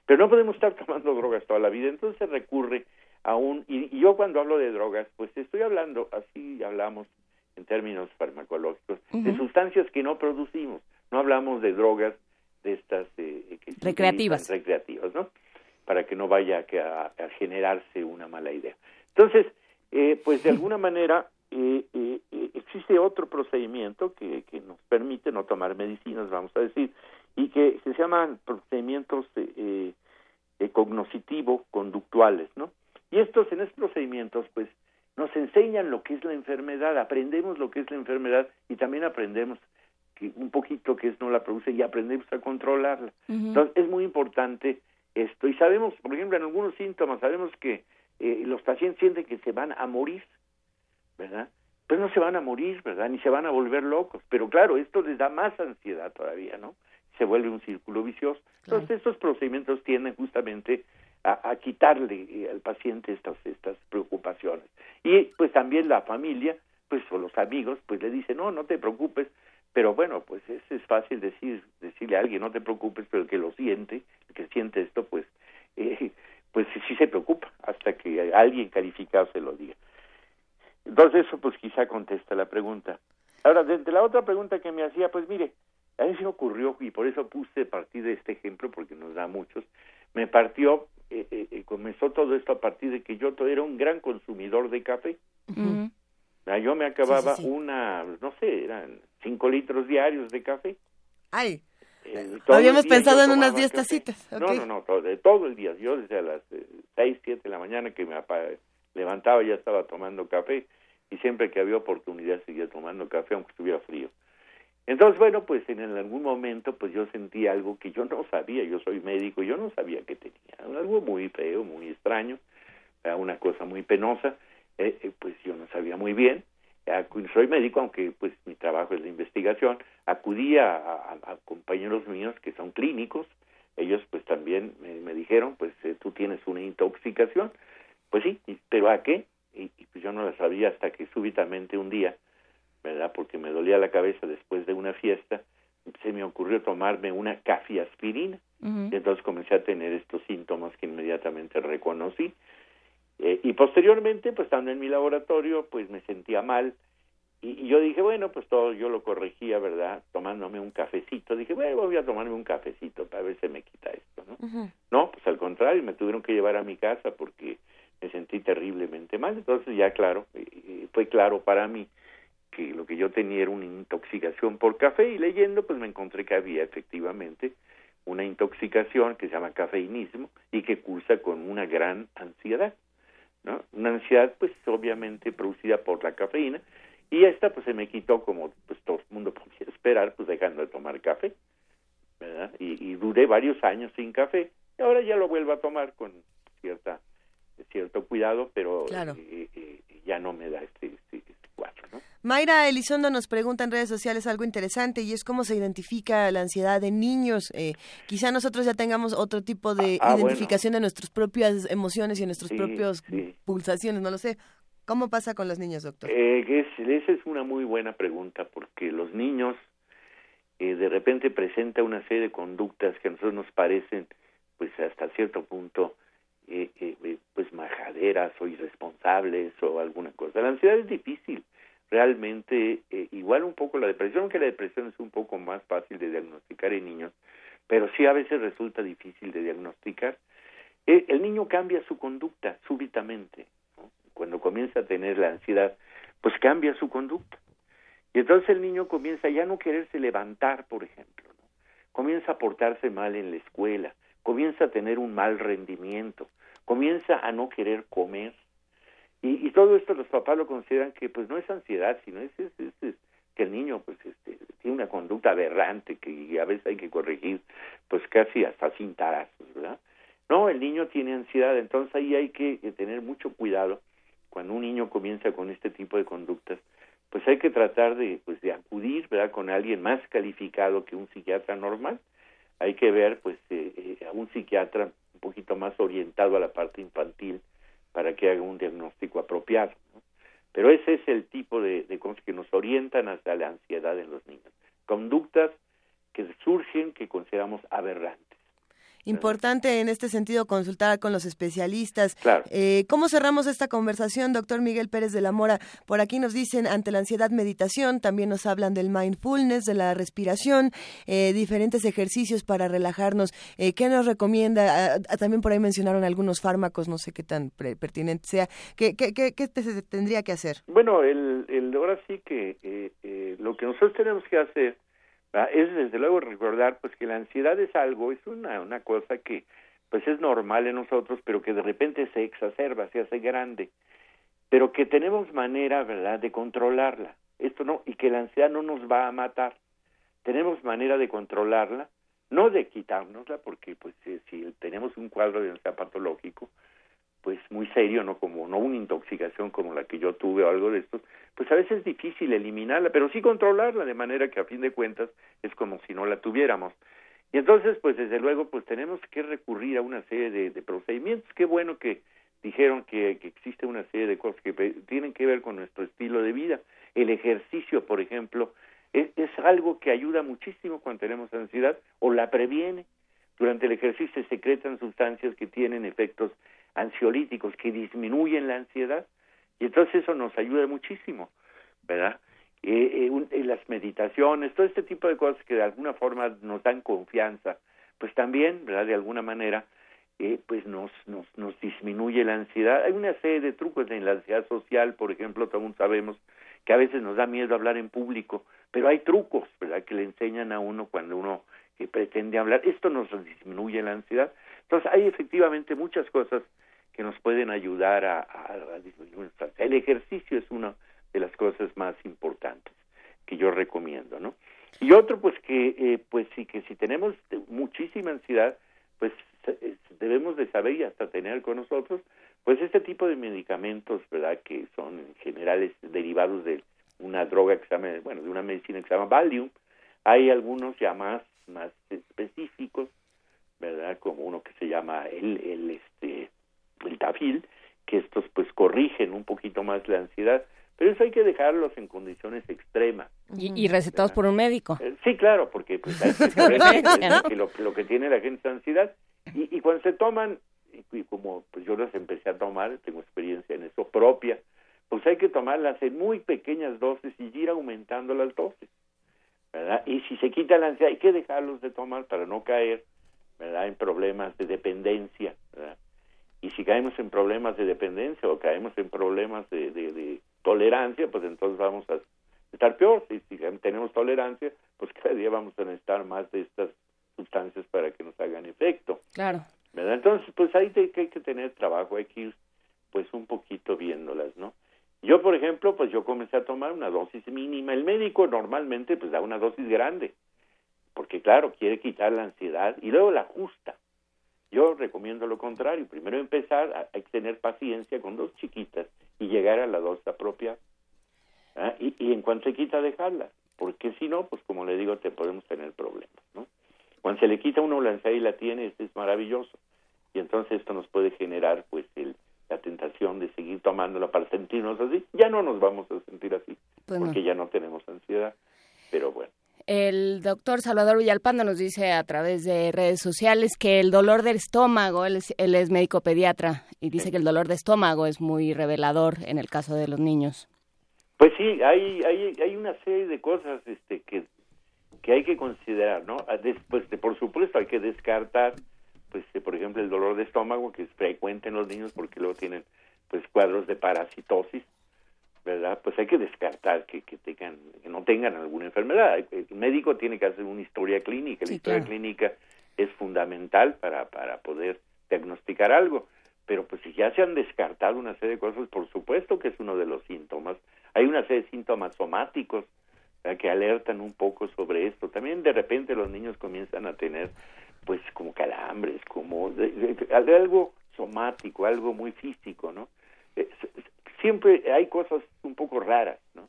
Pero no podemos estar tomando drogas toda la vida, entonces recurre a un... Y, y yo cuando hablo de drogas, pues estoy hablando, así hablamos en términos farmacológicos, de sustancias que no producimos. No hablamos de drogas de estas... eh, que Recreativas. recreativas, ¿no? Para que no vaya a, a- generarse una mala idea. Entonces, eh, pues de alguna manera eh, eh, eh, existe otro procedimiento que, que nos permite no tomar medicinas, vamos a decir, y que, que se llaman procedimientos eh, eh, eh, cognoscitivo-conductuales, ¿no? Y estos, en estos procedimientos, pues, nos enseñan lo que es la enfermedad, aprendemos lo que es la enfermedad y también aprendemos que un poquito que es no la produce y aprendemos a controlarla. Entonces es muy importante esto y sabemos, por ejemplo, en algunos síntomas sabemos que eh, los pacientes sienten que se van a morir, ¿verdad? Pues no se van a morir, ¿verdad? Ni se van a volver locos, pero claro, esto les da más ansiedad todavía, ¿no? Se vuelve un círculo vicioso. Entonces estos procedimientos tienden justamente a, a quitarle eh, al paciente estas estas preocupaciones y pues también la familia, pues o los amigos, pues le dicen no, no te preocupes, pero bueno, pues es, es fácil decir decirle a alguien no te preocupes, pero el que lo siente, el que siente esto, pues eh, pues sí se preocupa hasta que alguien calificado se lo diga. Entonces eso pues quizá contesta la pregunta. Ahora, de, la otra pregunta que me hacía, pues mire, a mí se me ocurrió, y por eso puse partir de este ejemplo, porque nos da muchos, me partió, eh, eh, eh, comenzó todo esto a partir de que yo era un gran consumidor de café. Yo me acababa una, no sé, eran cinco litros diarios de café. Ay, habíamos pensado en unas diez tacitas. No, no, no, todo, todo, el día. Yo desde las seis, siete de la mañana que me levantaba ya estaba tomando café y siempre que había oportunidad seguía tomando café aunque estuviera frío. Entonces, bueno, pues en algún momento pues yo sentí algo que yo no sabía, yo soy médico, yo no sabía que tenía, algo muy feo, muy extraño, una cosa muy penosa, eh, eh, pues yo no sabía muy bien, soy médico, aunque pues mi trabajo es de investigación, acudí a, compañeros míos que son clínicos, ellos pues también me, dijeron, pues eh, tú tienes una intoxicación, pues sí, pero ¿a qué? y, pues yo no la sabía hasta que súbitamente un día, ¿verdad? Porque me dolía la cabeza después de una fiesta, se me ocurrió tomarme una cafiaspirina. Y entonces comencé a tener estos síntomas que inmediatamente reconocí. Eh, y posteriormente, pues estando en mi laboratorio, pues me sentía mal. Y, yo dije, bueno, pues todo yo lo corregía, ¿verdad? Tomándome un cafecito. Dije, bueno, voy a tomarme un cafecito para ver si me quita esto, ¿no? No, pues al contrario, me tuvieron que llevar a mi casa porque me sentí terriblemente mal. Entonces ya claro, fue claro para mí que lo que yo tenía era una intoxicación por café y leyendo pues me encontré que había efectivamente una intoxicación que se llama cafeinismo y que cursa con una gran ansiedad, ¿no? Una ansiedad pues obviamente producida por la cafeína y esta pues se me quitó como pues todo el mundo podía esperar pues dejando de tomar café, ¿verdad? Y, y duré varios años sin café y ahora ya lo vuelvo a tomar con cierta cierto cuidado, pero eh, eh, ya no me da este, este, ¿no? Mayra Elizondo nos pregunta en redes sociales algo interesante y es cómo se identifica la ansiedad de niños. Eh, quizá nosotros ya tengamos otro tipo de ah, identificación de nuestras propias emociones y de nuestras propias pulsaciones, no lo sé. ¿Cómo pasa con los niños, doctor? Eh, esa es una muy buena pregunta porque los niños de repente presentan una serie de conductas que a nosotros nos parecen pues hasta cierto punto eh, eh, eh, pues majaderas o irresponsables o alguna cosa. La ansiedad es difícil, realmente eh, igual un poco la depresión, que la depresión es un poco más fácil de diagnosticar en niños, pero sí a veces resulta difícil de diagnosticar. el niño cambia su conducta súbitamente, cuando comienza a tener la ansiedad, pues cambia su conducta. Y entonces el niño comienza ya no quererse levantar, por ejemplo, comienza a portarse mal en la escuela, comienza a tener un mal rendimiento, comienza a no querer comer. Y, todo esto los papás lo consideran que pues no es ansiedad, sino es, es, que el niño pues este, tiene una conducta aberrante que a veces hay que corregir pues casi hasta sin tarazos, ¿verdad? No, el niño tiene ansiedad, entonces ahí hay que tener mucho cuidado cuando un niño comienza con este tipo de conductas, pues hay que tratar de pues de acudir, ¿verdad? con alguien más calificado que un psiquiatra normal hay que ver pues eh, eh, a un psiquiatra poquito más orientado a la parte infantil para que haga un diagnóstico apropiado. Pero ese es el tipo de, de cosas que nos orientan hacia la ansiedad en los niños. Conductas que surgen que consideramos aberrantes. Importante en este sentido consultar con los especialistas. Claro. Eh, ¿Cómo cerramos esta conversación, doctor Miguel Pérez de la Mora? Por aquí nos dicen ante la ansiedad meditación, también nos hablan del mindfulness, de la respiración, eh, diferentes ejercicios para relajarnos. Eh, ¿Qué nos recomienda? Ah, ah, también por ahí mencionaron algunos fármacos, no sé qué tan pertinente sea. ¿Qué, qué, qué, qué se tendría que hacer? Bueno, el, el, ahora sí que eh, lo que nosotros tenemos que hacer es desde luego recordar pues que la ansiedad es algo, es una, una cosa que pues es normal en nosotros, pero que de repente se exacerba, se hace grande, pero que tenemos manera, ¿verdad?, de controlarla. Esto no, y que la ansiedad no nos va a matar. Tenemos manera de controlarla, no de quitárnosla, porque pues si tenemos un cuadro de ansiedad patológico, pues muy serio, no como no una intoxicación como la que yo tuve o algo de esto, pues a veces es difícil eliminarla, pero sí controlarla de manera que a fin de cuentas es como si no la tuviéramos. Y entonces, pues desde luego, pues tenemos que recurrir a una serie de, procedimientos. Qué bueno que dijeron que, existe una serie de cosas que tienen que ver con nuestro estilo de vida. El ejercicio, por ejemplo, es, es algo que ayuda muchísimo cuando tenemos ansiedad o la previene Durante el ejercicio se secretan sustancias que tienen efectos ansiolíticos que disminuyen la ansiedad y entonces eso nos ayuda muchísimo, ¿verdad? Eh, eh, las meditaciones, todo este tipo de cosas que de alguna forma nos dan confianza, pues también, ¿verdad? De alguna manera, eh, pues nos, nos, nos disminuye la ansiedad. Hay una serie de trucos en la ansiedad social, por ejemplo, aún sabemos que a veces nos da miedo hablar en público, pero hay trucos, ¿verdad? Que le enseñan a uno cuando uno pretende hablar. Esto nos disminuye la ansiedad. Entonces, hay efectivamente muchas cosas que nos pueden ayudar a, disminuir El ejercicio es una de las cosas más importantes que yo recomiendo, ¿no? Y otro, pues que, eh, pues sí, que si tenemos muchísima ansiedad, pues debemos de saber y hasta tener con nosotros, pues este tipo de medicamentos, ¿verdad? Que son en general derivados de una droga que se llama, bueno, de una medicina que se llama Valium. Hay algunos ya más, más específicos, ¿verdad? Como uno que se llama el, el, este, el tafil, que estos pues corrigen un poquito más la ansiedad, pero eso hay que dejarlos en condiciones extremas. Y, recetados por un médico. Eh, sí, claro, porque pues, que, lo, lo, que tiene la gente es ansiedad. Y, y cuando se toman, y, como pues yo las empecé a tomar, tengo experiencia en eso propia, pues hay que tomarlas en muy pequeñas dosis y ir aumentando las dosis. ¿verdad? Y si se quita la ansiedad, hay que dejarlos de tomar para no caer ¿verdad? en problemas de dependencia. ¿verdad? Y si caemos en problemas de dependencia o caemos en problemas de, de, tolerancia, pues entonces vamos a estar peor. Y si tenemos tolerancia, pues cada día vamos a necesitar más de estas sustancias para que nos hagan efecto. Claro. ¿verdad? Entonces, pues ahí hay que, tener trabajo, hay que ir pues un poquito viéndolas, ¿no? Yo, por ejemplo, pues yo comencé a tomar una dosis mínima. El médico normalmente pues da una dosis grande, porque claro, quiere quitar la ansiedad y luego la ajusta. Yo recomiendo lo contrario. Primero empezar, hay que tener paciencia con dos chiquitas y llegar a la dosis apropiada. ¿ah? Y, y, en cuanto se quita, dejarla. Porque si no, pues como le digo, te podemos tener problemas. ¿no? Cuando se le quita uno la ansiedad y la tiene, es maravilloso. Y entonces esto nos puede generar pues el, la tentación de seguir tomándola para sentirnos así. Ya no nos vamos a sentir así, pues porque ya no tenemos ansiedad. Pero bueno. El doctor Salvador Villalpando nos dice a través de redes sociales que el dolor del estómago, él es, médico pediatra, y dice que el dolor de estómago es muy revelador en el caso de los niños. Pues sí, hay, hay, hay una serie de cosas este, que, que hay que considerar, ¿no? Ah, después, de, por supuesto, hay que descartar, pues, por ejemplo, el dolor de estómago, que es frecuente en los niños porque luego tienen, pues, cuadros de parasitosis, ¿verdad? Pues hay que descartar que, que tengan, que no tengan alguna enfermedad. El médico tiene que hacer una historia clínica. La historia clínica es fundamental para, para poder diagnosticar algo. Pero pues si ya se han descartado una serie de cosas, por supuesto que es uno de los síntomas. Hay una serie de síntomas somáticos que alertan un poco sobre esto. También de repente los niños comienzan a tener pues como calambres, como algo somático, algo muy físico, ¿no? Siempre hay cosas un poco raras, ¿no?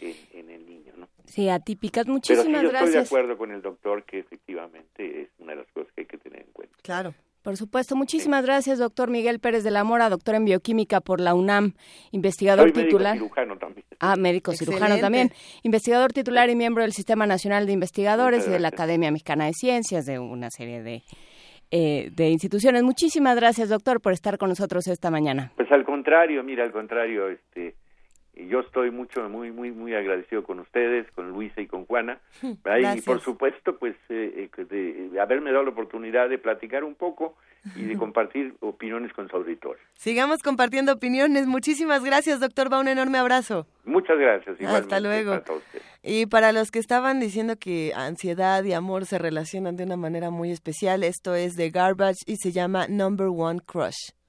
En, el niño, ¿no? Sí, atípicas. Muchísimas Pero sí, yo gracias. estoy de acuerdo con el doctor que efectivamente es una de las cosas que hay que tener en cuenta. Claro. Por supuesto. Muchísimas gracias, doctor Miguel Pérez de la Mora, doctor en bioquímica por la UNAM, investigador Soy titular. Médico cirujano también. Ah, médico cirujano también. Investigador titular y miembro del Sistema Nacional de Investigadores y de la Academia Mexicana de Ciencias, de una serie de eh, de instituciones. Muchísimas gracias, doctor, por estar con nosotros esta mañana. Pues al contrario, mira, al contrario, este, yo estoy mucho, muy, muy, muy agradecido con ustedes, con Luisa y con Juana, y por supuesto, pues, eh, eh, de haberme dado la oportunidad de platicar un poco y de compartir opiniones con su auditorio. Sigamos compartiendo opiniones. Muchísimas gracias, doctor. Va un enorme abrazo. Muchas gracias. Hasta luego. Y para los que estaban diciendo que ansiedad y amor se relacionan de una manera muy especial, esto es de Garbage y se llama Number One Crush.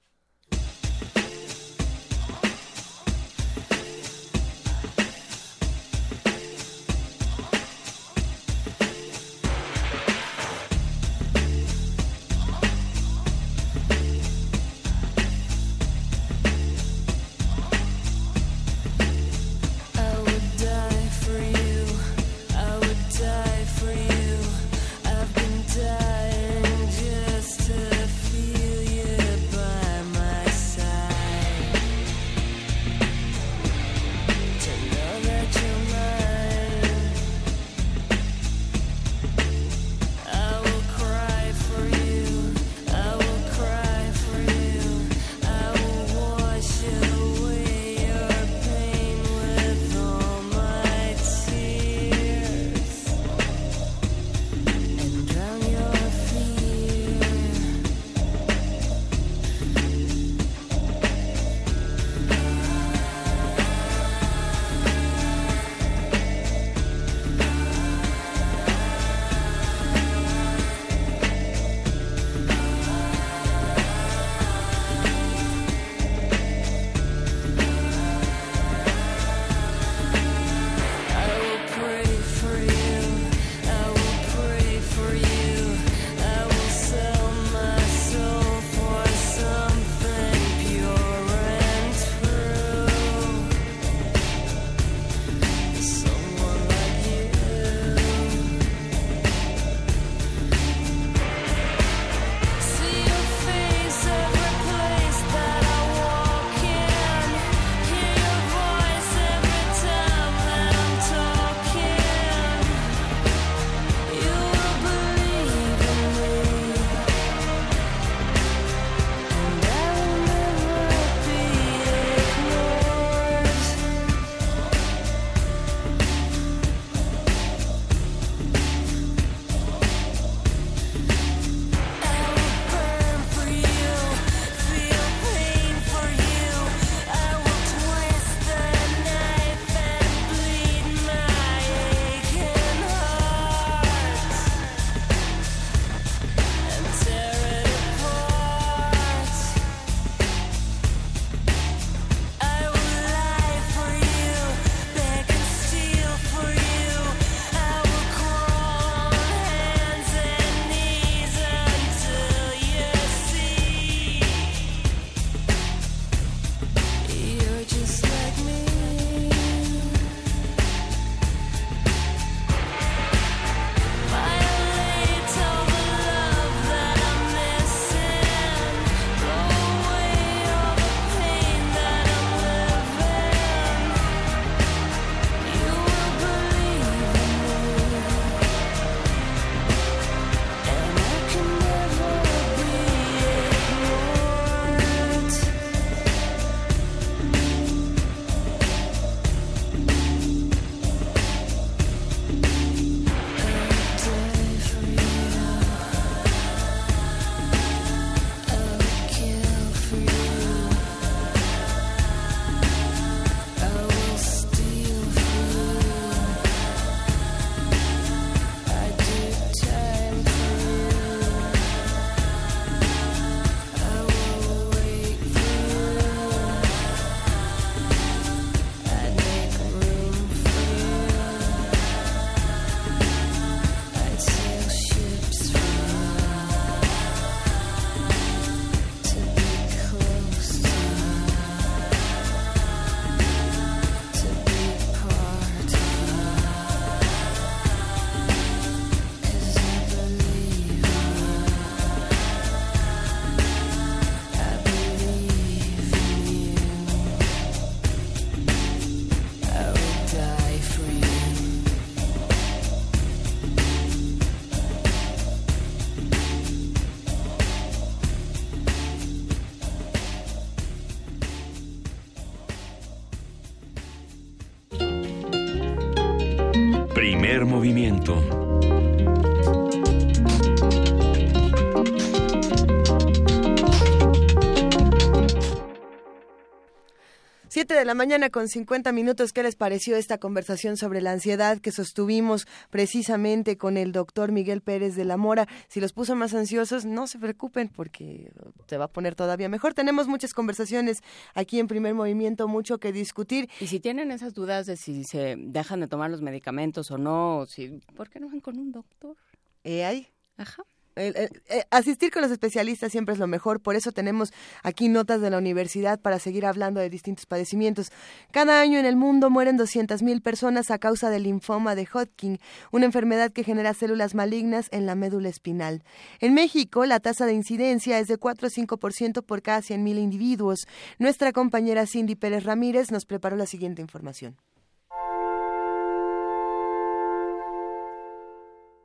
De la mañana con 50 minutos. ¿Qué les pareció esta conversación sobre la ansiedad que sostuvimos precisamente con el doctor Miguel Pérez de la Mora? Si los puso más ansiosos, no se preocupen porque se va a poner todavía mejor. Tenemos muchas conversaciones aquí en primer movimiento, mucho que discutir. Y si tienen esas dudas de si se dejan de tomar los medicamentos o no, si, ¿por qué no van con un doctor? ¿Eh? Ajá. Eh, asistir con los especialistas siempre es lo mejor, por eso tenemos aquí notas de la universidad para seguir hablando de distintos padecimientos. Cada año en el mundo mueren 200.000 personas a causa del linfoma de Hodgkin, una enfermedad que genera células malignas en la médula espinal. En México, la tasa de incidencia es de 4 a 5% por cada 100.000 individuos. Nuestra compañera Cindy Pérez Ramírez nos preparó la siguiente información.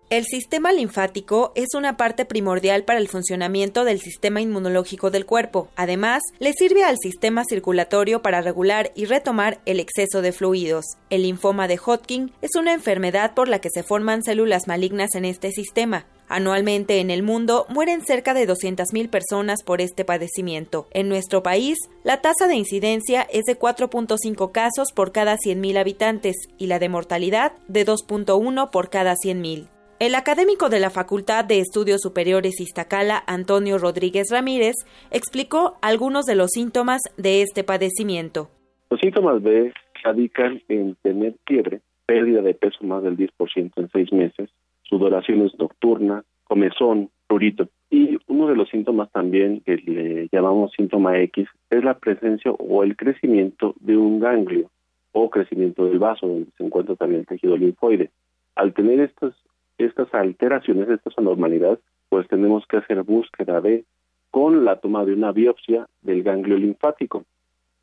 El sistema linfático es una parte primordial para el funcionamiento del sistema inmunológico del cuerpo. Además, le sirve al sistema circulatorio para regular y retomar el exceso de fluidos. El linfoma de Hodgkin es una enfermedad por la que se forman células malignas en este sistema. Anualmente en el mundo mueren cerca de 200.000 personas por este padecimiento. En nuestro país, la tasa de incidencia es de 4.5 casos por cada 100.000 habitantes y la de mortalidad de 2.1 por cada 100.000. El académico de la Facultad de Estudios Superiores Iztacala, Antonio Rodríguez Ramírez, explicó algunos de los síntomas de este padecimiento. Los síntomas B radican en tener fiebre, pérdida de peso más del 10% en seis meses, sudoraciones nocturnas, comezón, prurito. Y uno de los síntomas también que le llamamos síntoma X es la presencia o el crecimiento de un ganglio o crecimiento del vaso donde se encuentra también el tejido linfoide. Al tener estas, estas alteraciones, estas anormalidades, pues tenemos que hacer búsqueda de con la toma de una biopsia del ganglio linfático.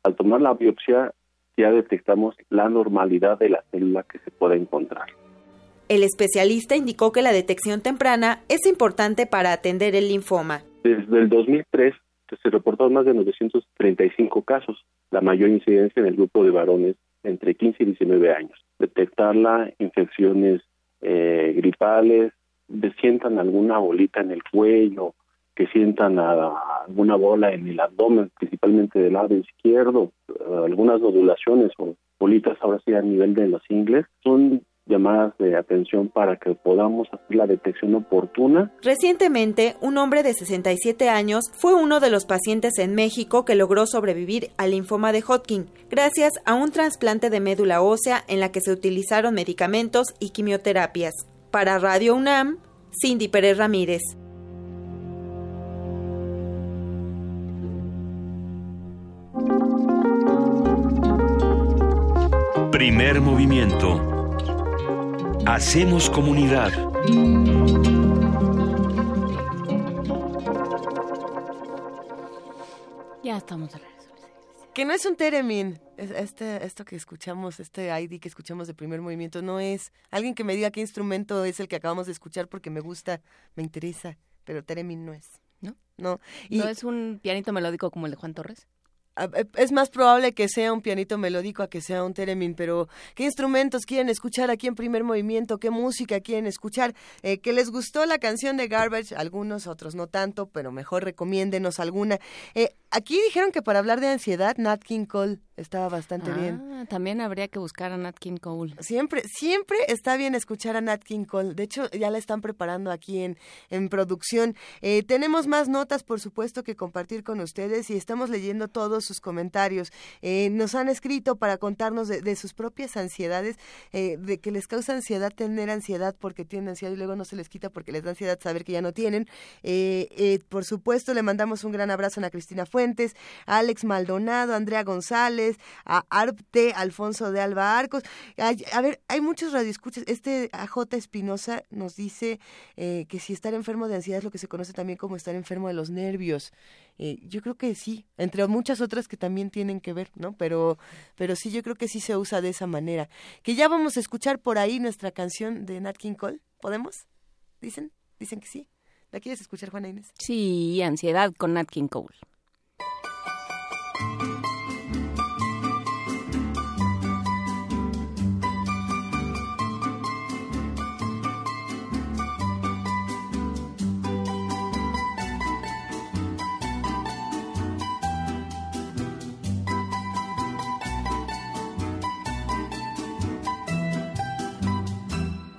Al tomar la biopsia ya detectamos la normalidad de la célula que se puede encontrar. El especialista indicó que la detección temprana es importante para atender el linfoma. Desde el 2003 se reportaron más de 935 casos, la mayor incidencia en el grupo de varones entre 15 y 19 años. Detectarla, infecciones eh, gripales, sientan alguna bolita en el cuello, que sientan alguna bola en el abdomen, principalmente del lado izquierdo, eh, algunas nodulaciones o bolitas ahora sí a nivel de los ingles, son llamadas de atención para que podamos hacer la detección oportuna Recientemente, un hombre de 67 años fue uno de los pacientes en México que logró sobrevivir al linfoma de Hodgkin gracias a un trasplante de médula ósea en la que se utilizaron medicamentos y quimioterapias. Para Radio UNAM, Cindy Pérez Ramírez. Primer movimiento. Hacemos comunidad. Ya estamos de regreso. Que no es un Teremin. Es- Este, esto que escuchamos, este ID que escuchamos de primer movimiento, no es. Alguien que me diga qué instrumento es el que acabamos de escuchar porque me gusta, me interesa, pero Teremin no es. ¿No? No. Y ¿No es un pianito melódico como el de Juan Torres? E- es más probable que sea un pianito melódico a que sea un Teremin, pero ¿qué instrumentos quieren escuchar aquí en primer movimiento? ¿Qué música quieren escuchar? Eh, ¿Que les gustó la canción de Garbage? Algunos, otros no tanto, pero mejor recomiéndenos alguna. Eh, aquí dijeron que para hablar de ansiedad, Nat King Cole estaba bastante bien. Ah, también habría que buscar a Nat King Cole. Siempre, siempre está bien escuchar a Nat King Cole. De hecho, ya la están preparando aquí en, en producción. Eh, tenemos más notas, por supuesto, que compartir con ustedes y estamos leyendo todos sus comentarios. Eh, nos han escrito para contarnos de, sus propias ansiedades, eh, de que les causa ansiedad tener ansiedad porque tienen ansiedad y luego no se les quita porque les da ansiedad saber que ya no tienen. Eh, por supuesto, le mandamos un gran abrazo a Cristina Fuentes, a Alex Maldonado, a Andrea González, a Arpte, Alfonso de Alba Arcos. A ver, hay muchos radioescuchas. Este AJ Espinosa nos dice que si estar enfermo de ansiedad es lo que se conoce también como estar enfermo de los nervios. Yo creo que sí, entre muchas otras que también tienen que ver, ¿no? Pero, pero sí, yo creo que sí se usa de esa manera. Que ya vamos a escuchar por ahí nuestra canción de Nat King Cole. ¿Podemos? ¿Dicen? ¿Dicen que sí? ¿La quieres escuchar, Juana Inés? Sí, ansiedad con Nat King Cole.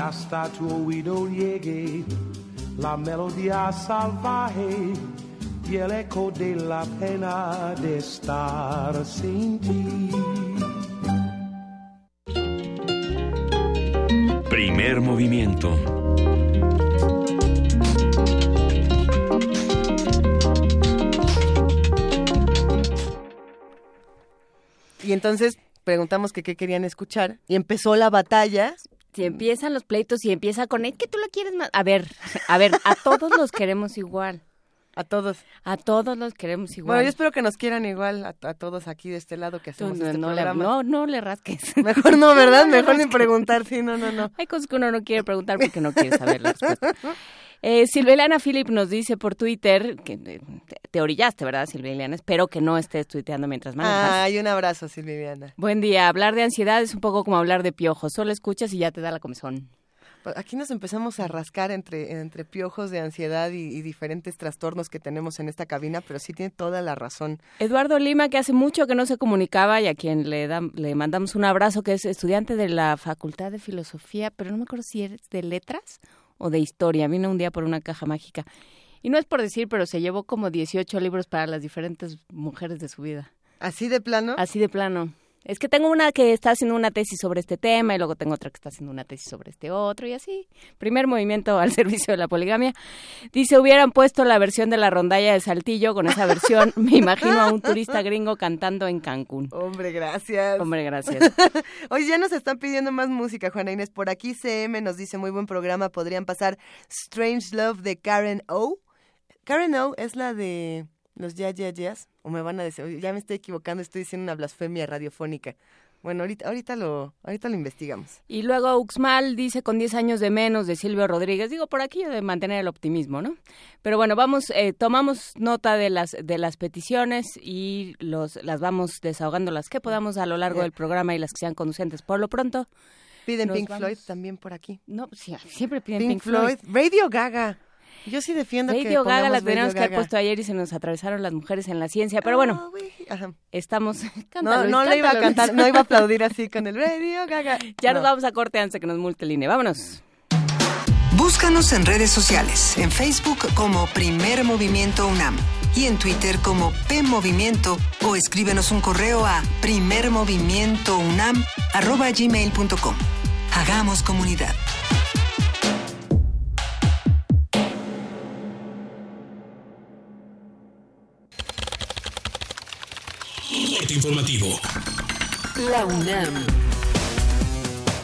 hasta tu oído llegue la melodía salvaje y el eco de la pena de estar sin ti. Primer movimiento. Y entonces preguntamos que qué querían escuchar y empezó la batalla. Si empiezan los pleitos y empieza con, es que tú lo quieres más. A ver, a ver, a todos los queremos igual. A todos. A todos los queremos igual. Bueno, yo espero que nos quieran igual a, a todos aquí de este lado que hacemos no, este no programa. no, no le rasques. Mejor no, ¿verdad? No Mejor ni preguntar, sí, no, no, no. Hay cosas que uno no quiere preguntar porque no quiere saber la respuesta. Eh, Silveliana Philip nos dice por Twitter, que eh, te, te orillaste, ¿verdad, Silveliana? Espero que no estés tuiteando mientras manejas. Ay, un abrazo, Silviana. Buen día. Hablar de ansiedad es un poco como hablar de piojos. Solo escuchas y ya te da la comezón. Pues Aquí nos empezamos a rascar entre, entre piojos de ansiedad y, y diferentes trastornos que tenemos en esta cabina, pero sí tiene toda la razón. Eduardo Lima, que hace mucho que no se comunicaba y a quien le, dam- le mandamos un abrazo, que es estudiante de la Facultad de Filosofía, pero no me acuerdo si eres de Letras o de Historia. Vino un día por una caja mágica. Y no es por decir, pero se llevó como 18 libros para las diferentes mujeres de su vida. ¿Así de plano? Así de plano. Es que tengo una que está haciendo una tesis sobre este tema y luego tengo otra que está haciendo una tesis sobre este otro y así. Primer movimiento al servicio de la poligamia. Dice, hubieran puesto la versión de la rondalla de Saltillo. Con esa versión me imagino a un turista gringo cantando en Cancún. Hombre, gracias. Hombre, gracias. Hoy ya nos están pidiendo más música, Juana Inés. Por aquí CM nos dice muy buen programa. Podrían pasar Strange Love de Karen O. Karen O es la de los Ya Ya Yeahs. O me van a decir, ya me estoy equivocando, estoy diciendo una blasfemia radiofónica. Bueno, ahorita, ahorita, lo, ahorita lo investigamos. Y luego Uxmal dice con 10 años de menos de Silvio Rodríguez. Digo, por aquí de mantener el optimismo, ¿no? Pero bueno, vamos, eh, tomamos nota de las, de las peticiones y los, las vamos desahogando las que podamos a lo largo del programa y las que sean conducentes. Por lo pronto. Piden Pink Floyd también por aquí. No, sí, siempre piden Pink, Floyd. Radio Gaga. Yo sí defiendo Radio Gaga las teníamos que haber puesto ayer y se nos atravesaron las mujeres en la ciencia, pero bueno, estamos... no, no le iba a cantar, no iba a aplaudir así con el Radio Gaga. Ya nos vamos a corte antes de que nos multe el INE. Vámonos. Búscanos en redes sociales, en Facebook como Primer Movimiento UNAM y en Twitter como P Movimiento o escríbenos un correo a primermovimientounam@gmail.com. Hagamos comunidad. Informativo. La UNAM.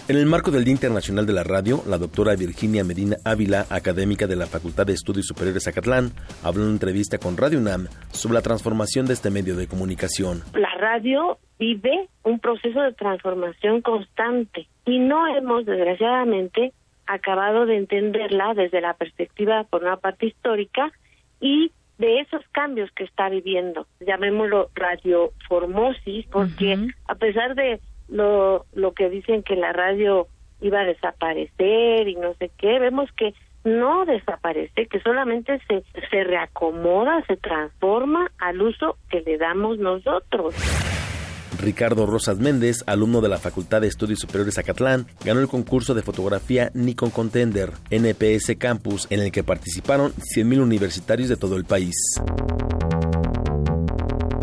En el marco del Día Internacional de la Radio, la doctora Virginia Medina Ávila, académica de la Facultad de Estudios Superiores Acatlán, habló en una entrevista con Radio UNAM sobre la transformación de este medio de comunicación. La radio vive un proceso de transformación constante y no hemos, desgraciadamente, acabado de entenderla desde la perspectiva, por una parte histórica, y de esos cambios que está viviendo, llamémoslo radioformosis, porque a pesar de lo, lo que dicen que la radio iba a desaparecer y no sé qué, vemos que no desaparece, que solamente se, se reacomoda, se transforma al uso que le damos nosotros. Ricardo Rosas Méndez, alumno de la Facultad de Estudios Superiores Acatlán, ganó el concurso de fotografía Nikon Contender NPS Campus, en el que participaron 100.000 universitarios de todo el país.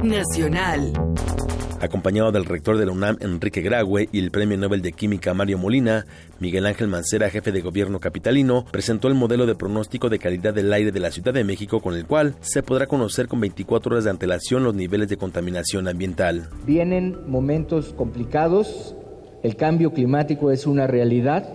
Nacional. Acompañado del rector de la UNAM, Enrique Graue, y el Premio Nobel de Química, Mario Molina, Miguel Ángel Mancera, jefe de gobierno capitalino, presentó el modelo de pronóstico de calidad del aire de la Ciudad de México, con el cual se podrá conocer con 24 horas de antelación los niveles de contaminación ambiental. Vienen momentos complicados, el cambio climático es una realidad,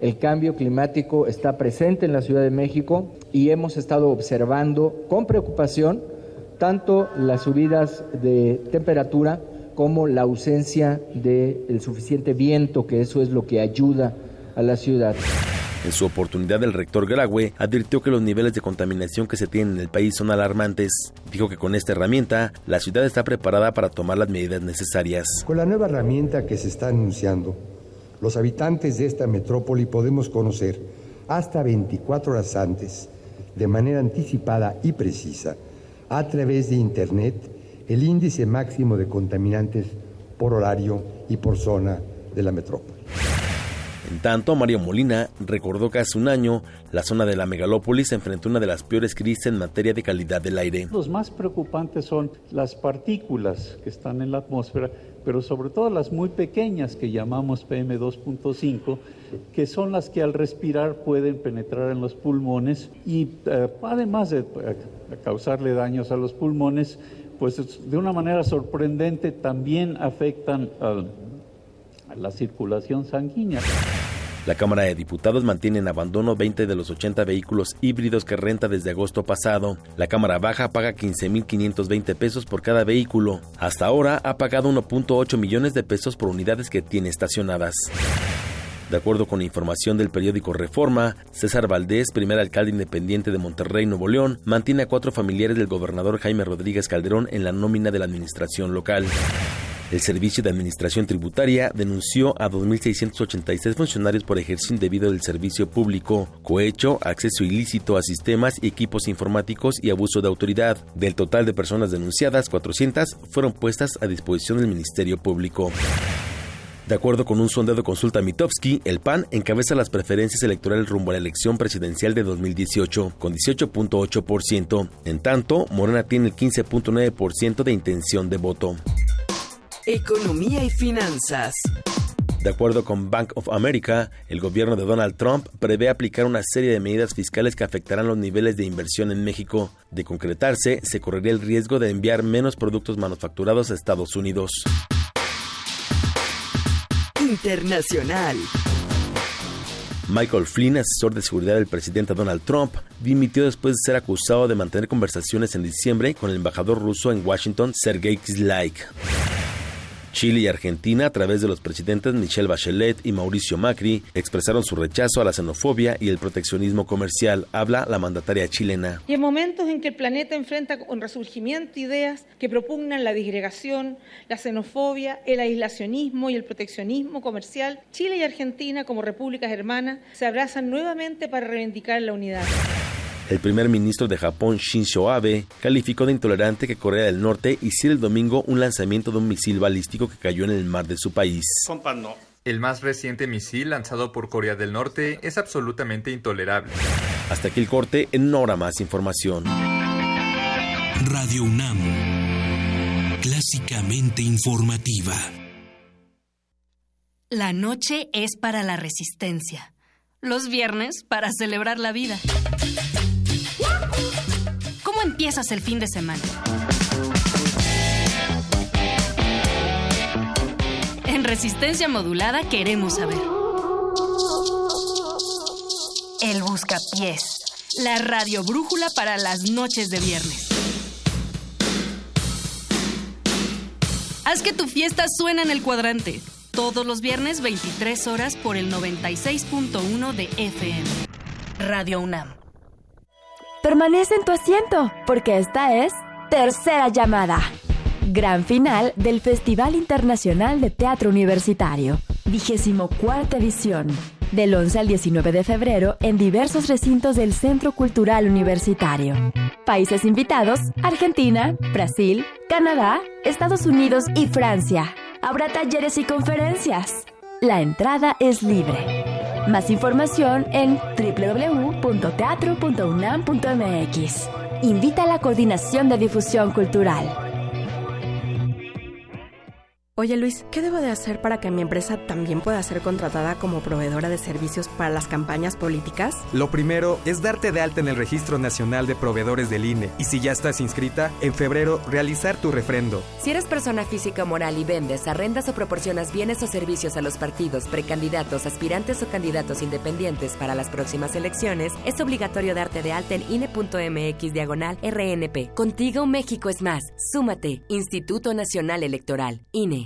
el cambio climático está presente en la Ciudad de México y hemos estado observando con preocupación tanto las subidas de temperatura como la ausencia del suficiente viento, que eso es lo que ayuda a la ciudad. En su oportunidad, el rector Graue advirtió que los niveles de contaminación que se tienen en el país son alarmantes. Dijo que con esta herramienta, la ciudad está preparada para tomar las medidas necesarias. Con la nueva herramienta que se está anunciando, los habitantes de esta metrópoli podemos conocer hasta 24 horas antes, de manera anticipada y precisa, a través de Internet el índice máximo de contaminantes por horario y por zona de la metrópoli. En tanto, Mario Molina recordó que hace un año la zona de la megalópolis enfrentó una de las peores crisis en materia de calidad del aire. Los más preocupantes son las partículas que están en la atmósfera, pero sobre todo las muy pequeñas que llamamos PM2.5, que son las que al respirar pueden penetrar en los pulmones y eh, además de eh, causarle daños a los pulmones, pues de una manera sorprendente también afectan a la circulación sanguínea. La Cámara de Diputados mantiene en abandono 20 de los 80 vehículos híbridos que renta desde agosto pasado. La Cámara Baja paga 15.520 pesos por cada vehículo. Hasta ahora ha pagado 1.8 millones de pesos por unidades que tiene estacionadas. De acuerdo con información del periódico Reforma, César Valdés, primer alcalde independiente de Monterrey, Nuevo León, mantiene a cuatro familiares del gobernador Jaime Rodríguez Calderón en la nómina de la administración local. El Servicio de Administración Tributaria denunció a 2.686 funcionarios por ejercicio indebido del servicio público, cohecho, acceso ilícito a sistemas y equipos informáticos y abuso de autoridad. Del total de personas denunciadas, 400 fueron puestas a disposición del Ministerio Público. De acuerdo con un sondeo de consulta Mitofsky, el PAN encabeza las preferencias electorales rumbo a la elección presidencial de 2018, con 18.8%. En tanto, Morena tiene el 15.9% de intención de voto. Economía y finanzas. De acuerdo con Bank of America, el gobierno de Donald Trump prevé aplicar una serie de medidas fiscales que afectarán los niveles de inversión en México. De concretarse, se correría el riesgo de enviar menos productos manufacturados a Estados Unidos. Internacional. Michael Flynn, asesor de seguridad del presidente Donald Trump, dimitió después de ser acusado de mantener conversaciones en diciembre con el embajador ruso en Washington, Sergei Kislyak. Chile y Argentina, a través de los presidentes Michelle Bachelet y Mauricio Macri, expresaron su rechazo a la xenofobia y el proteccionismo comercial, habla la mandataria chilena. Y en momentos en que el planeta enfrenta con resurgimiento ideas que propugnan la disgregación, la xenofobia, el aislacionismo y el proteccionismo comercial, Chile y Argentina, como repúblicas hermanas, se abrazan nuevamente para reivindicar la unidad. El primer ministro de Japón, Shinzo Abe, calificó de intolerante que Corea del Norte hiciera el domingo un lanzamiento de un misil balístico que cayó en el mar de su país. El más reciente misil lanzado por Corea del Norte es absolutamente intolerable. Hasta aquí el corte, en una hora más información. Radio UNAM, clásicamente informativa. La noche es para la resistencia. Los viernes para celebrar la vida. ¿Cómo empiezas el fin de semana? En resistencia modulada queremos saber. El Buscapiés, la radio brújula para las noches de viernes. Haz que tu fiesta suene en el cuadrante. Todos los viernes 23 horas por el 96.1 de FM. Radio UNAM. Permanece en tu asiento, porque esta es Tercera Llamada. Gran final del Festival Internacional de Teatro Universitario, vigésimo cuarta edición, del 11 al 19 de febrero en diversos recintos del Centro Cultural Universitario. Países invitados, Argentina, Brasil, Canadá, Estados Unidos y Francia. Habrá talleres y conferencias. La entrada es libre. Más información en www.teatro.unam.mx. Invita a la Coordinación de Difusión Cultural. Oye Luis, ¿qué debo de hacer para que mi empresa también pueda ser contratada como proveedora de servicios para las campañas políticas? Lo primero es darte de alta en el Registro Nacional de Proveedores del INE y si ya estás inscrita, en febrero realizar tu refrendo. Si eres persona física o moral y vendes, arrendas o proporcionas bienes o servicios a los partidos, precandidatos, aspirantes o candidatos independientes para las próximas elecciones, es obligatorio darte de alta en INE.mx diagonal RNP. Contigo México es más. Súmate. Instituto Nacional Electoral. INE.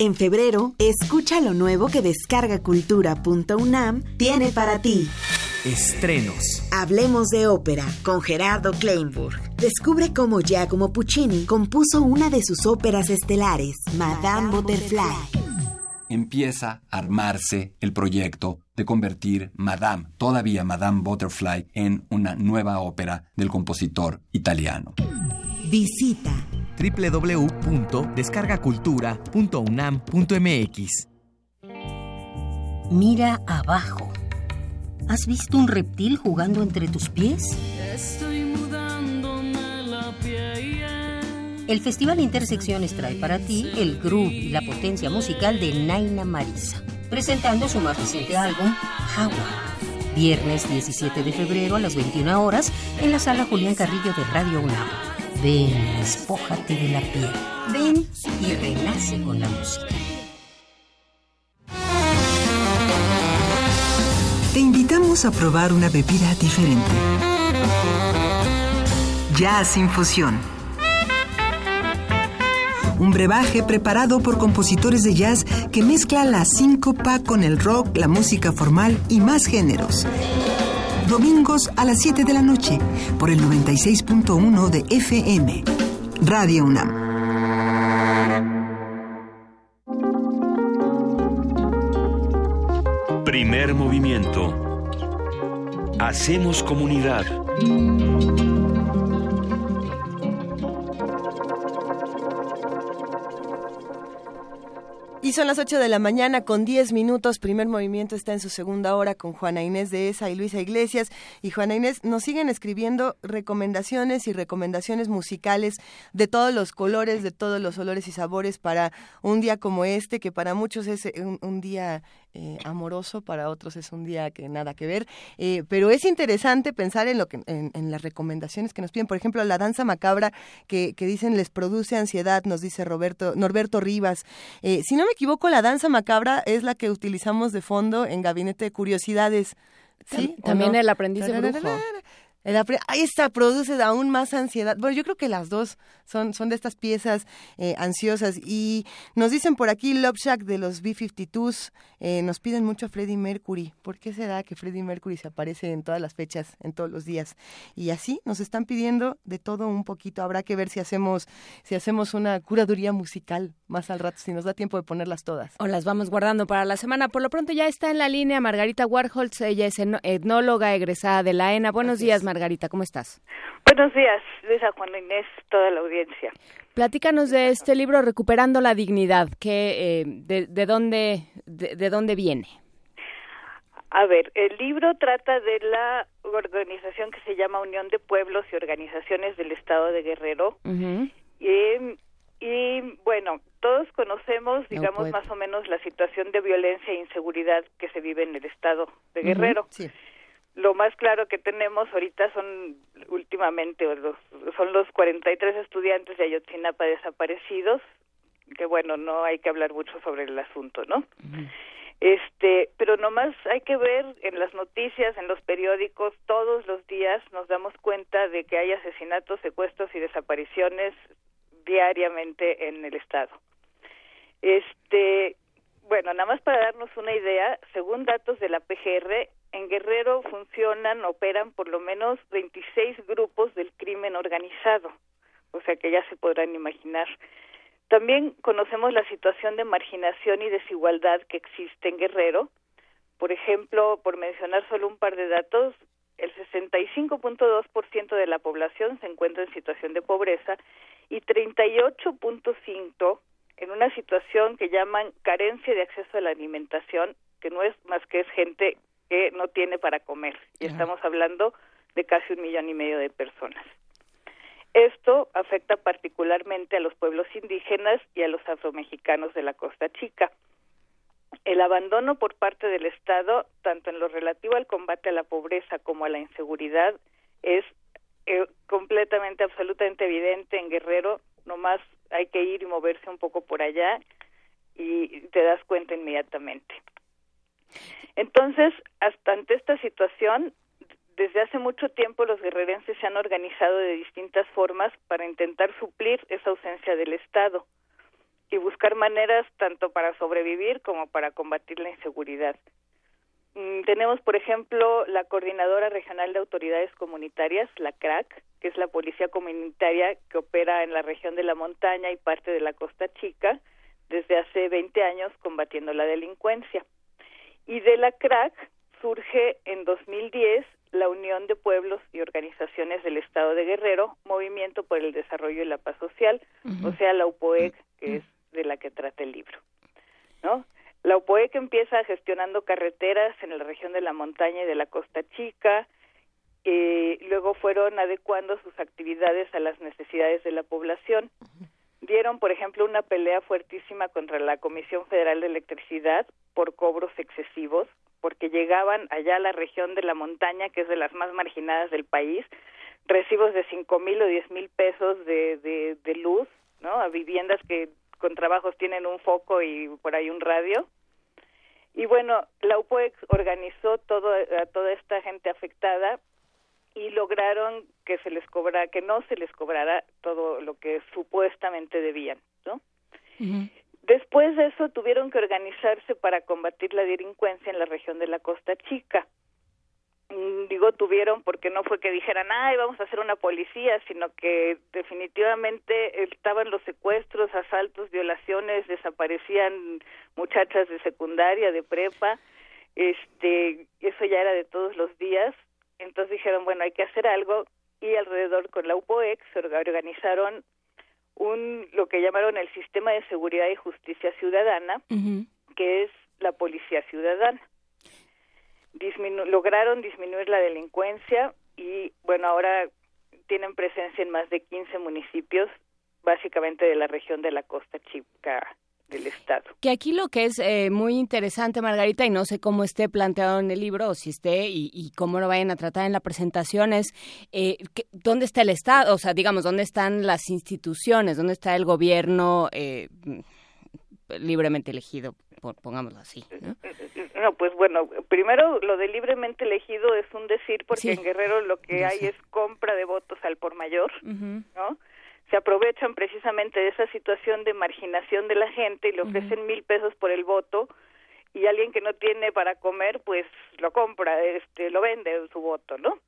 En febrero, escucha lo nuevo que descargacultura.unam tiene para ti. Estrenos. Hablemos de ópera con Gerardo Kleinburg. Descubre cómo Giacomo Puccini compuso una de sus óperas estelares, Madame Butterfly. Empieza a armarse el proyecto de convertir Madame, todavía Madame Butterfly, en una nueva ópera del compositor italiano. Visita www.descargacultura.unam.mx. Mira abajo. ¿Has visto un reptil jugando entre tus pies? Estoy mudándome la piel. El Festival Intersecciones trae para ti el groove y la potencia musical de Naina Marisa, presentando su más reciente álbum, Jaguar. Viernes 17 de febrero a las 21 horas en la sala Julián Carrillo de Radio UNAM. Ven, despójate de la piel. Ven y renace con la música. te invitamos a probar una bebida diferente. Jazz Infusión. Un brebaje preparado por compositores de jazz que mezcla la síncopa con el rock, la música formal y más géneros. Domingos a las 7 de la noche por el 96.1 de FM. Radio UNAM. Primer movimiento. Hacemos comunidad. Y son las 8 de la mañana con 10 minutos. Primer movimiento está en su segunda hora con Juana Inés de ESA y Luisa Iglesias. Y Juana Inés nos siguen escribiendo recomendaciones y recomendaciones musicales de todos los colores, de todos los olores y sabores para un día como este, que para muchos es un, un día eh, amoroso, para otros es un día que nada que ver. Eh, pero es interesante pensar en lo que en, en, las recomendaciones que nos piden. Por ejemplo, la danza macabra que, que dicen les produce ansiedad, nos dice Roberto Norberto Rivas. Eh, si no me equivoco, la danza macabra es la que utilizamos de fondo en Gabinete de Curiosidades. ¿Sí? También no? el aprendiz de brujo. Ahí está, produce aún más ansiedad. Bueno, yo creo que las dos son, son de estas piezas eh, ansiosas. Y nos dicen por aquí Love Shack de los B-52s, eh, nos piden mucho a Freddie Mercury. ¿Por qué será que Freddie Mercury se aparece en todas las fechas, en todos los días? Y así nos están pidiendo de todo un poquito. Habrá que ver si hacemos, si hacemos una curaduría musical más al rato, si nos da tiempo de ponerlas todas. O las vamos guardando para la semana. Por lo pronto ya está en la línea Margarita Warholz, ella es etnóloga egresada de la ENA. Buenos días, Margarita, ¿cómo estás? Buenos días, Luisa Juan Inés, toda la audiencia. Platícanos de este libro Recuperando la Dignidad, que, eh, de, de, dónde, de, de, dónde viene? A ver, el libro trata de la organización que se llama Unión de Pueblos y Organizaciones del Estado de Guerrero. Uh -huh. y, y, bueno, todos conocemos, digamos, no, más o menos la situación de violencia e inseguridad que se vive en el Estado de Guerrero. Uh -huh. sí lo más claro que tenemos ahorita son últimamente los, son los 43 estudiantes de Ayotzinapa desaparecidos que bueno no hay que hablar mucho sobre el asunto no uh -huh. este pero nomás hay que ver en las noticias en los periódicos todos los días nos damos cuenta de que hay asesinatos secuestros y desapariciones diariamente en el estado este bueno, nada más para darnos una idea, según datos de la PGR, en Guerrero funcionan, operan por lo menos 26 grupos del crimen organizado, o sea que ya se podrán imaginar. También conocemos la situación de marginación y desigualdad que existe en Guerrero. Por ejemplo, por mencionar solo un par de datos, el 65.2% de la población se encuentra en situación de pobreza y 38.5 en una situación que llaman carencia de acceso a la alimentación, que no es más que es gente que no tiene para comer. Y Ajá. estamos hablando de casi un millón y medio de personas. Esto afecta particularmente a los pueblos indígenas y a los afromexicanos de la Costa Chica. El abandono por parte del Estado, tanto en lo relativo al combate a la pobreza como a la inseguridad, es eh, completamente, absolutamente evidente en Guerrero. Nomás hay que ir y moverse un poco por allá y te das cuenta inmediatamente. Entonces, hasta ante esta situación, desde hace mucho tiempo los guerrerenses se han organizado de distintas formas para intentar suplir esa ausencia del Estado y buscar maneras tanto para sobrevivir como para combatir la inseguridad. Mm, tenemos, por ejemplo, la Coordinadora Regional de Autoridades Comunitarias, la CRAC, que es la policía comunitaria que opera en la región de la montaña y parte de la Costa Chica desde hace 20 años combatiendo la delincuencia. Y de la CRAC surge en 2010 la Unión de Pueblos y Organizaciones del Estado de Guerrero, Movimiento por el Desarrollo y la Paz Social, uh -huh. o sea, la UPOEC, que es de la que trata el libro. ¿No? La UPOEC empieza gestionando carreteras en la región de la montaña y de la Costa Chica, eh, luego fueron adecuando sus actividades a las necesidades de la población. Dieron, por ejemplo, una pelea fuertísima contra la Comisión Federal de Electricidad por cobros excesivos, porque llegaban allá a la región de la montaña, que es de las más marginadas del país, recibos de cinco mil o diez mil pesos de, de, de luz, ¿no? A viviendas que con trabajos tienen un foco y por ahí un radio. Y bueno, la UPOEX organizó todo, a toda esta gente afectada y lograron que se les cobrara, que no se les cobrara todo lo que supuestamente debían, ¿no? Después de eso tuvieron que organizarse para combatir la delincuencia en la región de la Costa Chica. Digo tuvieron porque no fue que dijeran, ay, vamos a hacer una policía, sino que definitivamente estaban los secuestros, asaltos, violaciones, desaparecían muchachas de secundaria, de prepa, este, eso ya era de todos los días. Entonces dijeron, bueno, hay que hacer algo y alrededor con la UPOEX se organizaron un lo que llamaron el sistema de seguridad y justicia ciudadana, que es la policía ciudadana. Lograron disminuir la delincuencia y bueno, ahora tienen presencia en más de 15 municipios, básicamente de la región de la Costa Chica del Estado. Que aquí lo que es eh, muy interesante, Margarita, y no sé cómo esté planteado en el libro, o si esté, y, y cómo lo vayan a tratar en la presentación, es eh, que- dónde está el Estado, o sea, digamos, dónde están las instituciones, dónde está el gobierno eh, libremente elegido, po- pongámoslo así. ¿no? No, pues bueno, primero lo de libremente elegido es un decir porque Sí. en Guerrero lo que hay sé. es compra de votos al por mayor. ¿no? Se aprovechan precisamente de esa situación de marginación de la gente y le ofrecen mil pesos por el voto y alguien que no tiene para comer, pues lo compra, este, lo vende su voto, ¿no?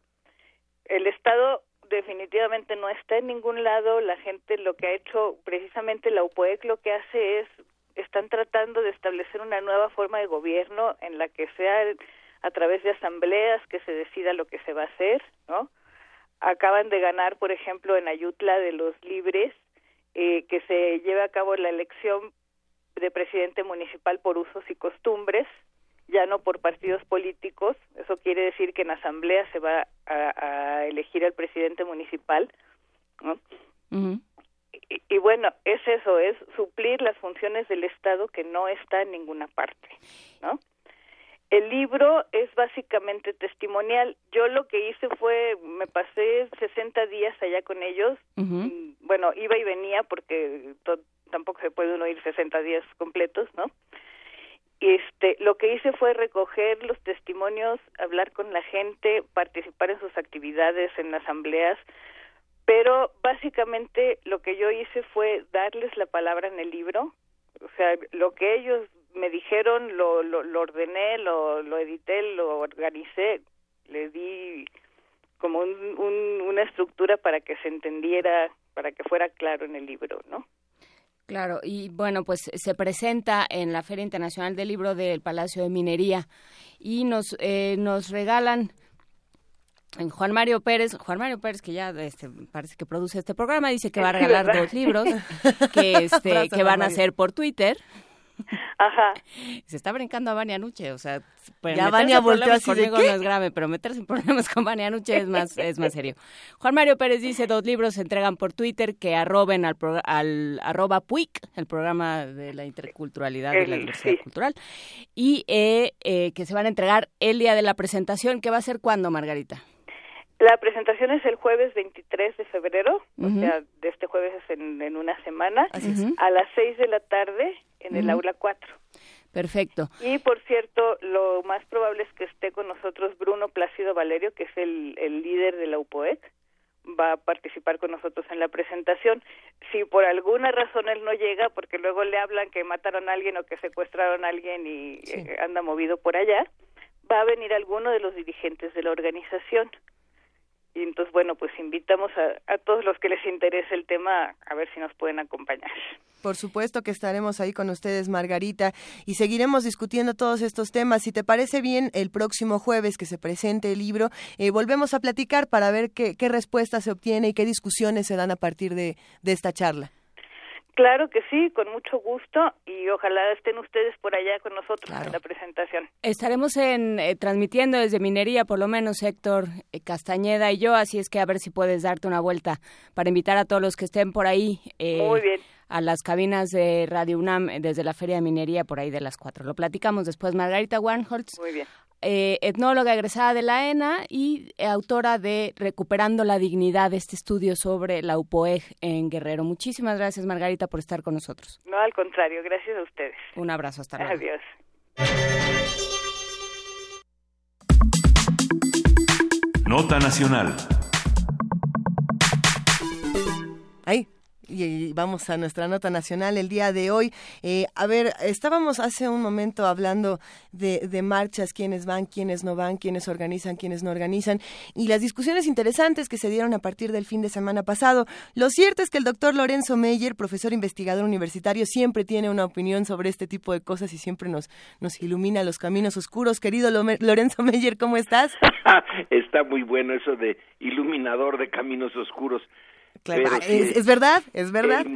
El Estado definitivamente no está en ningún lado, la gente lo que ha hecho precisamente la UPOEC lo que hace es están tratando de establecer una nueva forma de gobierno en la que sea a través de asambleas que se decida lo que se va a hacer, ¿no? Acaban de ganar, por ejemplo, en Ayutla de los Libres, eh, que se lleve a cabo la elección de presidente municipal por usos y costumbres, ya no por partidos políticos. Eso quiere decir que en asamblea se va a, a elegir al presidente municipal, ¿no? Y, y bueno, es eso, es suplir las funciones del Estado que no está en ninguna parte, ¿no? El libro es básicamente testimonial. Yo lo que hice fue, me pasé 60 días allá con ellos. Mm, Bueno, iba y venía porque tampoco se puede uno ir 60 días completos, ¿no? Este, lo que hice fue recoger los testimonios, hablar con la gente, participar en sus actividades, en asambleas, pero básicamente lo que yo hice fue darles la palabra en el libro, o sea, lo que ellos me dijeron lo, lo, lo ordené, lo, lo edité, lo organicé, le di como un, un- una estructura para que se entendiera, para que fuera claro en el libro, ¿no? Claro, y bueno, pues se presenta en la Feria Internacional del Libro del Palacio de Minería y nos, eh, nos regalan en Juan Mario Pérez, Juan Mario Pérez que ya este, parece que produce este programa, dice que va a regalar ¿verdad? dos libros que, este, que van a ser por Twitter. Ajá. Se está brincando a Vania Nuche, o sea, pues, Ya Vania volteó así de, conmigo ¿qué? no es grave, pero meterse en problemas con Vania Nuche es más, es más serio. Juan Mario Pérez dice, dos libros se entregan por Twitter que arroben al, al arroba PUIC, el programa de la interculturalidad y la diversidad sí. cultural, y eh, eh, que se van a entregar el día de la presentación, que va a ser cuándo, Margarita? La presentación es el jueves 23 de febrero, o sea, de este jueves es en, en una semana, a las 6 de la tarde en el aula 4. Perfecto. Y por cierto, lo más probable es que esté con nosotros Bruno Plácido Valerio, que es el, el líder de la UPOEC. Va a participar con nosotros en la presentación. Si por alguna razón él no llega, porque luego le hablan que mataron a alguien o que secuestraron a alguien y eh, anda movido por allá, va a venir alguno de los dirigentes de la organización. Y entonces, bueno, pues invitamos a, todos los que les interese el tema a ver si nos pueden acompañar. Por supuesto que estaremos ahí con ustedes, Margarita, y seguiremos discutiendo todos estos temas. Si te parece bien, el próximo jueves que se presente el libro, eh, volvemos a platicar para ver qué, qué respuestas se obtiene y qué discusiones se dan a partir de, de esta charla. Claro que sí, con mucho gusto y ojalá estén ustedes por allá con nosotros en la presentación. Estaremos en, eh, transmitiendo desde Minería, por lo menos Héctor eh, Castañeda y yo, así es que a ver si puedes darte una vuelta para invitar a todos los que estén por ahí. eh, Muy bien. A las cabinas de Radio UNAM eh, desde la Feria de Minería por ahí de las cuatro. Lo platicamos después. Margarita Warnholtz, Muy bien. Eh, etnóloga egresada de la ENA y eh, autora de Recuperando la Dignidad, este estudio sobre la UPOEG en Guerrero. Muchísimas gracias, Margarita, por estar con nosotros. No, al contrario, gracias a ustedes. Un abrazo, hasta luego. Adiós. Nota Nacional. Ahí, y vamos a nuestra nota nacional el día de hoy. Eh, a ver, estábamos hace un momento hablando de, de, marchas, quiénes van, quiénes no van, quiénes organizan, quiénes no organizan, y las discusiones interesantes que se dieron a partir del fin de semana pasado. Lo cierto es que el doctor Lorenzo Meyer, profesor investigador universitario, siempre tiene una opinión sobre este tipo de cosas y siempre nos, nos ilumina los caminos oscuros. Querido Lorenzo Meyer, ¿cómo estás? Está muy bueno eso de iluminador de caminos oscuros. Claro, es, verdad, es verdad.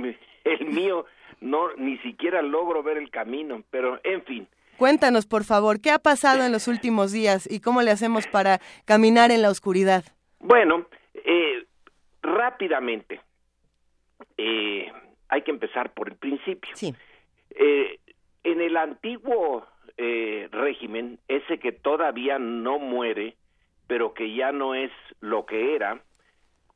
El, mío no ni siquiera logro ver el camino, pero en fin. Cuéntanos, por favor, ¿qué ha pasado en los últimos días y cómo le hacemos para caminar en la oscuridad? Bueno, eh, rápidamente, eh, hay que empezar por el principio. Sí. Eh, en el antiguo régimen, ese que todavía no muere, pero que ya no es lo que era,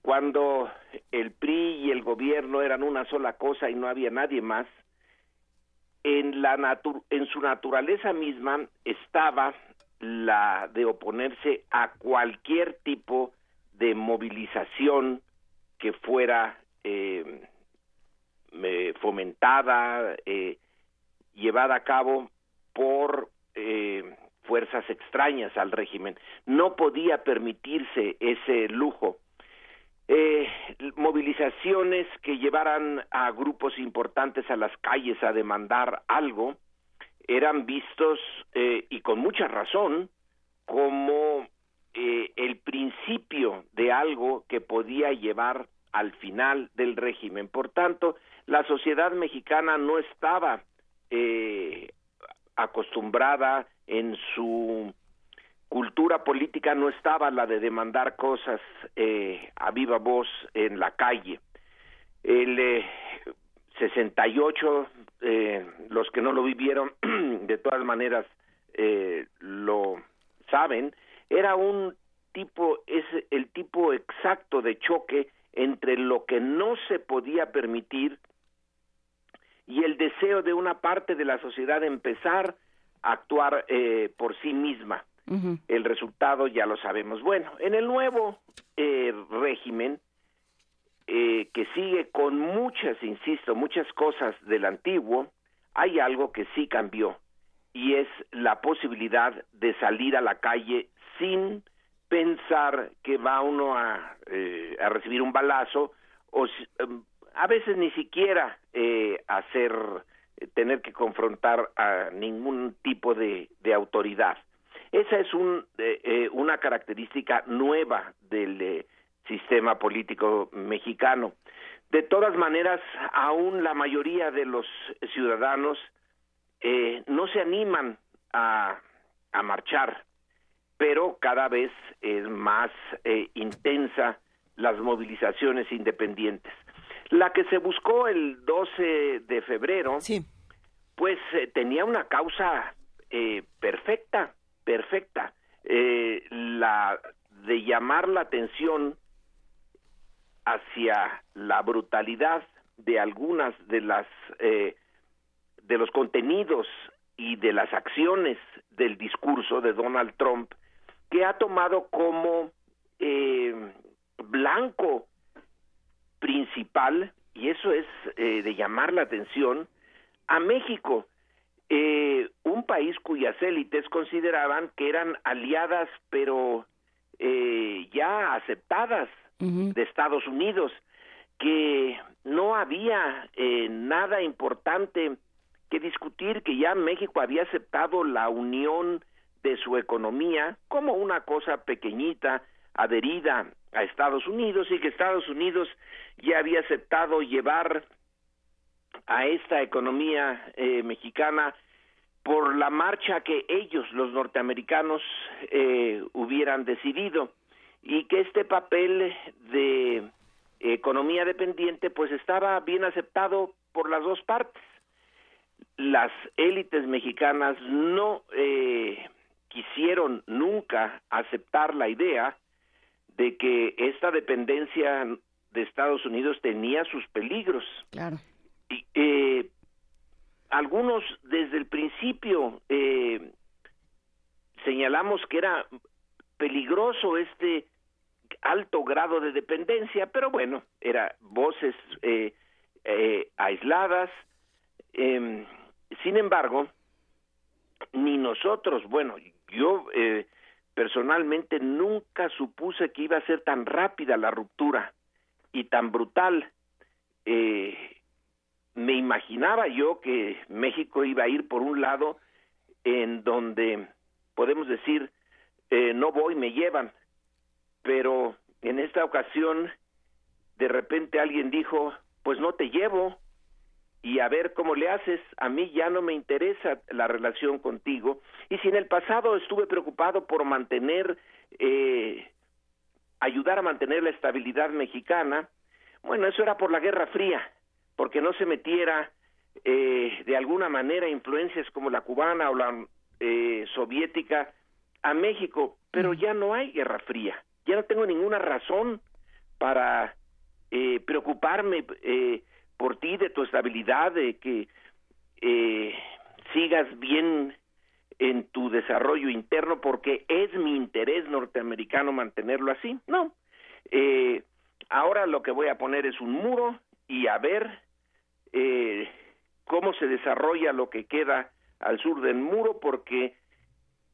cuando el PRI y el gobierno eran una sola cosa y no había nadie más, en, la en su naturaleza misma estaba la de oponerse a cualquier tipo de movilización que fuera eh, fomentada, eh, llevada a cabo por eh, fuerzas extrañas al régimen. No podía permitirse ese lujo eh, movilizaciones que llevaran a grupos importantes a las calles a demandar algo eran vistos eh, y con mucha razón como eh, el principio de algo que podía llevar al final del régimen. Por tanto, la sociedad mexicana no estaba eh, acostumbrada en su cultura política no estaba la de demandar cosas eh, a viva voz en la calle. El eh, 68, eh, los que no lo vivieron, de todas maneras eh, lo saben, era un tipo, es el tipo exacto de choque entre lo que no se podía permitir y el deseo de una parte de la sociedad de empezar a actuar eh, por sí misma. El resultado ya lo sabemos. Bueno, en el nuevo eh, régimen, eh, que sigue con muchas, insisto, muchas cosas del antiguo, hay algo que sí cambió y es la posibilidad de salir a la calle sin pensar que va uno a, eh, a recibir un balazo o em, a veces ni siquiera eh, hacer tener que confrontar a ningún tipo de autoridad. Esa es un, eh, eh, una característica nueva del eh, sistema político mexicano. De todas maneras, aún la mayoría de los ciudadanos no se animan a, a, marchar, pero cada vez es más intensa las movilizaciones independientes. La que se buscó el 12 de febrero, pues tenía una causa perfecta perfecta. Eh, la de llamar la atención hacia la brutalidad de algunas de las eh, de los contenidos y de las acciones del discurso de Donald Trump que ha tomado como eh, blanco principal y eso es de llamar la atención a México eh, un país cuyas élites consideraban que eran aliadas pero eh, ya aceptadas de Estados Unidos, que no había eh, nada importante que discutir, que ya México había aceptado la unión de su economía como una cosa pequeñita adherida a Estados Unidos y que Estados Unidos ya había aceptado llevar a esta economía eh, mexicana por la marcha que ellos, los norteamericanos, eh, hubieran decidido y que este papel de economía dependiente pues estaba bien aceptado por las dos partes. Las élites mexicanas no eh, quisieron nunca aceptar la idea de que esta dependencia de Estados Unidos tenía sus peligros. Claro. Eh, algunos desde el principio eh, señalamos que era peligroso este alto grado de dependencia, pero bueno, era voces eh, eh, aisladas. Em, sin embargo, ni nosotros, bueno, yo eh, personalmente nunca supuse que iba a ser tan rápida la ruptura y tan brutal. Me imaginaba yo que México iba a ir por un lado en donde podemos decir no voy, me llevan, pero en esta ocasión de repente alguien dijo, pues no te llevo y a ver cómo le haces, a mí ya no me interesa la relación contigo. Y si en el pasado estuve preocupado por mantener, eh, ayudar a mantener la estabilidad mexicana, bueno, eso era por la Guerra Fría, porque no se metiera eh, de alguna manera influencias como la cubana o la eh, soviética a México, pero ya no hay Guerra Fría ya no tengo ninguna razón para eh, preocuparme eh, por ti, de tu estabilidad, de que eh, sigas bien en tu desarrollo interno, porque es mi interés norteamericano mantenerlo así. No. ahora lo que voy a poner es un muro y a ver cómo se desarrolla lo que queda al sur del muro, porque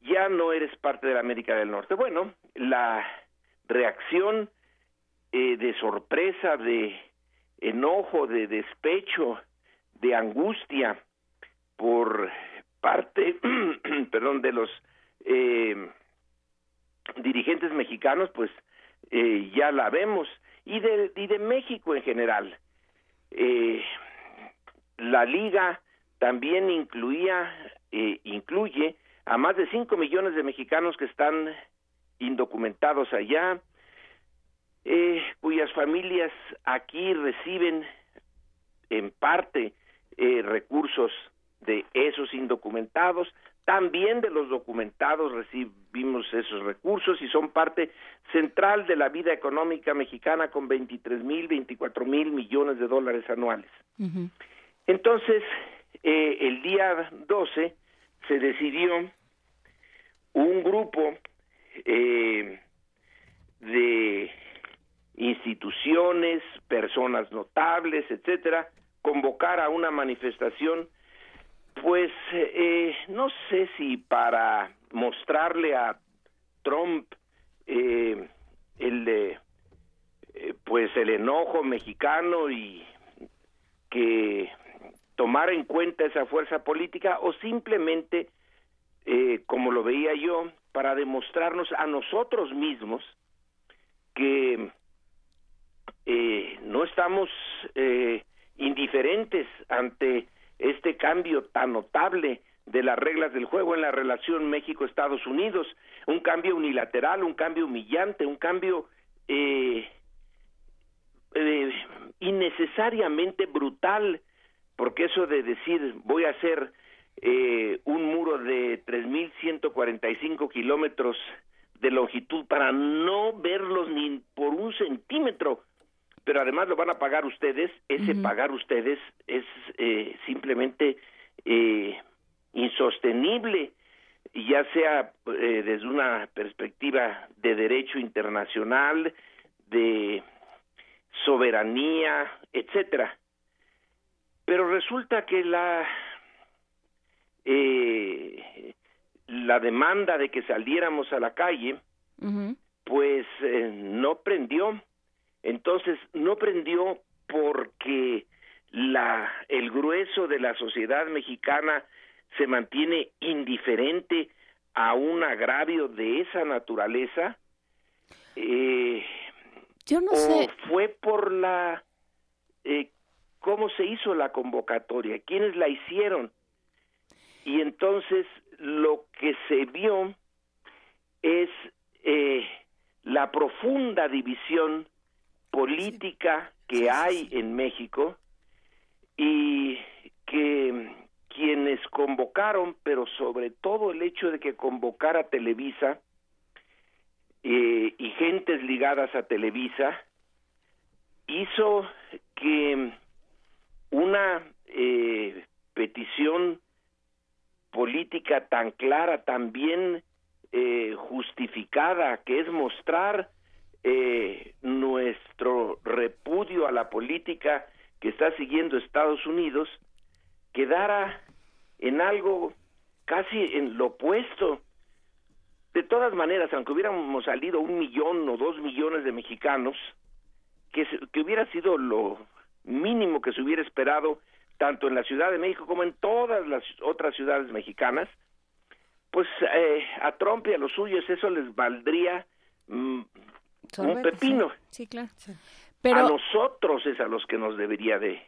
ya no eres parte de la América del Norte. Bueno, la reacción eh, de sorpresa, de enojo, de despecho, de angustia por parte, perdón, de los eh, dirigentes mexicanos, pues eh, ya la vemos y de y de México en general. La liga también incluía incluye a más de 5 millones de mexicanos que están indocumentados allá, eh, cuyas familias aquí reciben en parte eh, recursos de esos indocumentados, también de los documentados recibimos esos recursos y son parte central de la vida económica mexicana con 23 mil, 24 mil millones de dólares anuales. Entonces, eh, el día 12 se decidió un grupo eh, de instituciones, personas notables, etcétera, convocar a una manifestación, pues eh, no sé si para mostrarle a Trump eh, el eh, pues el enojo mexicano y que tomar en cuenta esa fuerza política o simplemente eh, como lo veía yo para demostrarnos a nosotros mismos que eh, no estamos eh, indiferentes ante este cambio tan notable de las reglas del juego en la relación México-Estados Unidos, un cambio unilateral, un cambio humillante, un cambio eh, innecesariamente brutal, porque eso de decir voy a hacer eh, un muro de 3.145 kilómetros de longitud para no verlos ni por un centímetro, pero además lo van a pagar ustedes, ese pagar ustedes es eh, simplemente eh, insostenible, ya sea eh, desde una perspectiva de derecho internacional, de soberanía, etcétera. Pero resulta que la eh, la demanda de que saliéramos a la calle, pues eh, no prendió. Entonces, no prendió porque la, el grueso de la sociedad mexicana se mantiene indiferente a un agravio de esa naturaleza. Eh, Yo no o sé. fue por la eh, cómo se hizo la convocatoria, quiénes la hicieron. Y entonces lo que se vio es eh, la profunda división política que hay en México y que quienes convocaron, pero sobre todo el hecho de que convocara Televisa eh, y gentes ligadas a Televisa, hizo que una eh, petición política tan clara, tan bien eh, justificada, que es mostrar eh, nuestro repudio a la política que está siguiendo Estados Unidos, quedara en algo casi en lo opuesto. De todas maneras, aunque hubiéramos salido un millón o dos millones de mexicanos, que, que hubiera sido lo mínimo que se hubiera esperado tanto en la Ciudad de México como en todas las otras ciudades mexicanas, pues eh, a Trump y a los suyos eso les valdría mm, un pepino. Sí, claro. A nosotros es a los que nos debería de,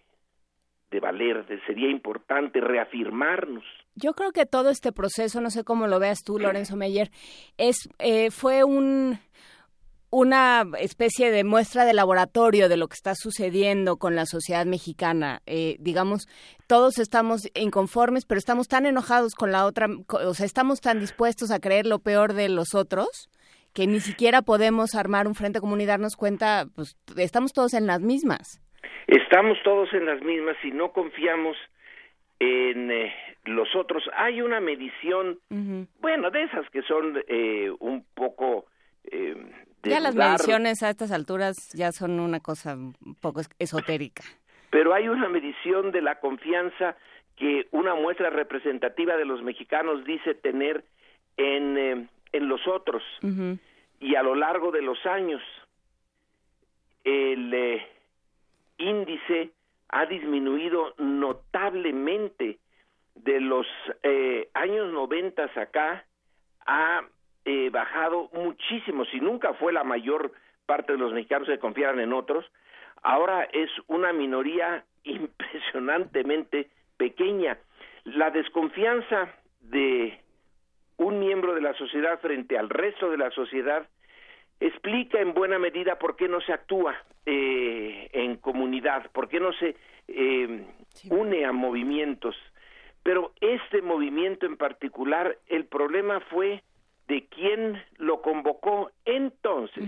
de valer, de, sería importante reafirmarnos. Yo creo que todo este proceso, no sé cómo lo veas tú, Lorenzo Meyer, es eh, fue un una especie de muestra de laboratorio de lo que está sucediendo con la sociedad mexicana. Eh, digamos, todos estamos inconformes, pero estamos tan enojados con la otra, o sea, estamos tan dispuestos a creer lo peor de los otros que ni siquiera podemos armar un frente común y darnos cuenta, pues estamos todos en las mismas. Estamos todos en las mismas y no confiamos en eh, los otros. Hay una medición, bueno, de esas que son eh, un poco eh, ya las mediciones a estas alturas ya son una cosa un poco esotérica. Pero hay una medición de la confianza que una muestra representativa de los mexicanos dice tener en, eh, en los otros. Y a lo largo de los años, el eh, índice ha disminuido notablemente de los eh, años noventas acá ha eh, bajado muchísimo, si nunca fue la mayor parte de los mexicanos que confiaran en otros, ahora es una minoría impresionantemente pequeña. La desconfianza de un miembro de la sociedad frente al resto de la sociedad explica en buena medida por qué no se actúa eh, en comunidad, por qué no se eh, une a movimientos. Pero este movimiento en particular, el problema fue de quién lo convocó. Entonces,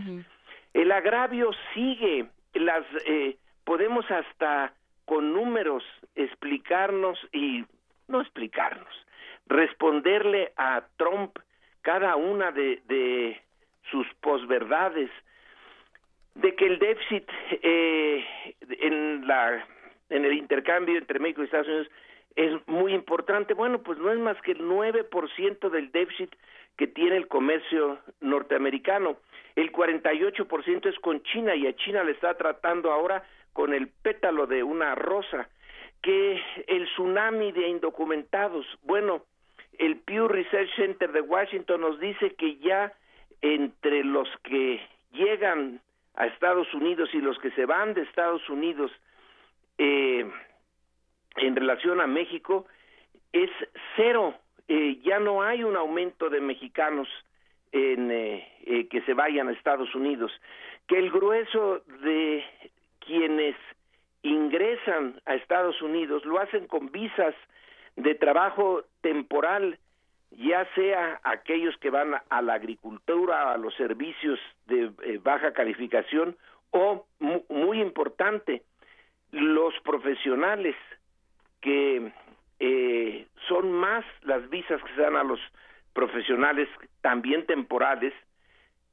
el agravio sigue, las eh, podemos hasta con números explicarnos y no explicarnos, responderle a Trump cada una de, de sus posverdades, de que el déficit eh, en la en el intercambio entre México y Estados Unidos es muy importante. Bueno, pues no es más que el 9% del déficit que tiene el comercio norteamericano. El 48% es con China y a China le está tratando ahora con el pétalo de una rosa. Que el tsunami de indocumentados, bueno, el Pew Research Center de Washington nos dice que ya entre los que llegan a Estados Unidos y los que se van de Estados Unidos eh, en relación a México es cero eh, ya no hay un aumento de mexicanos en, eh, eh, que se vayan a Estados Unidos, que el grueso de quienes ingresan a Estados Unidos lo hacen con visas de trabajo temporal, ya sea aquellos que van a la agricultura, a los servicios de baja calificación, o muy importante, los profesionales que eh, son más las visas que se dan a los profesionales también temporales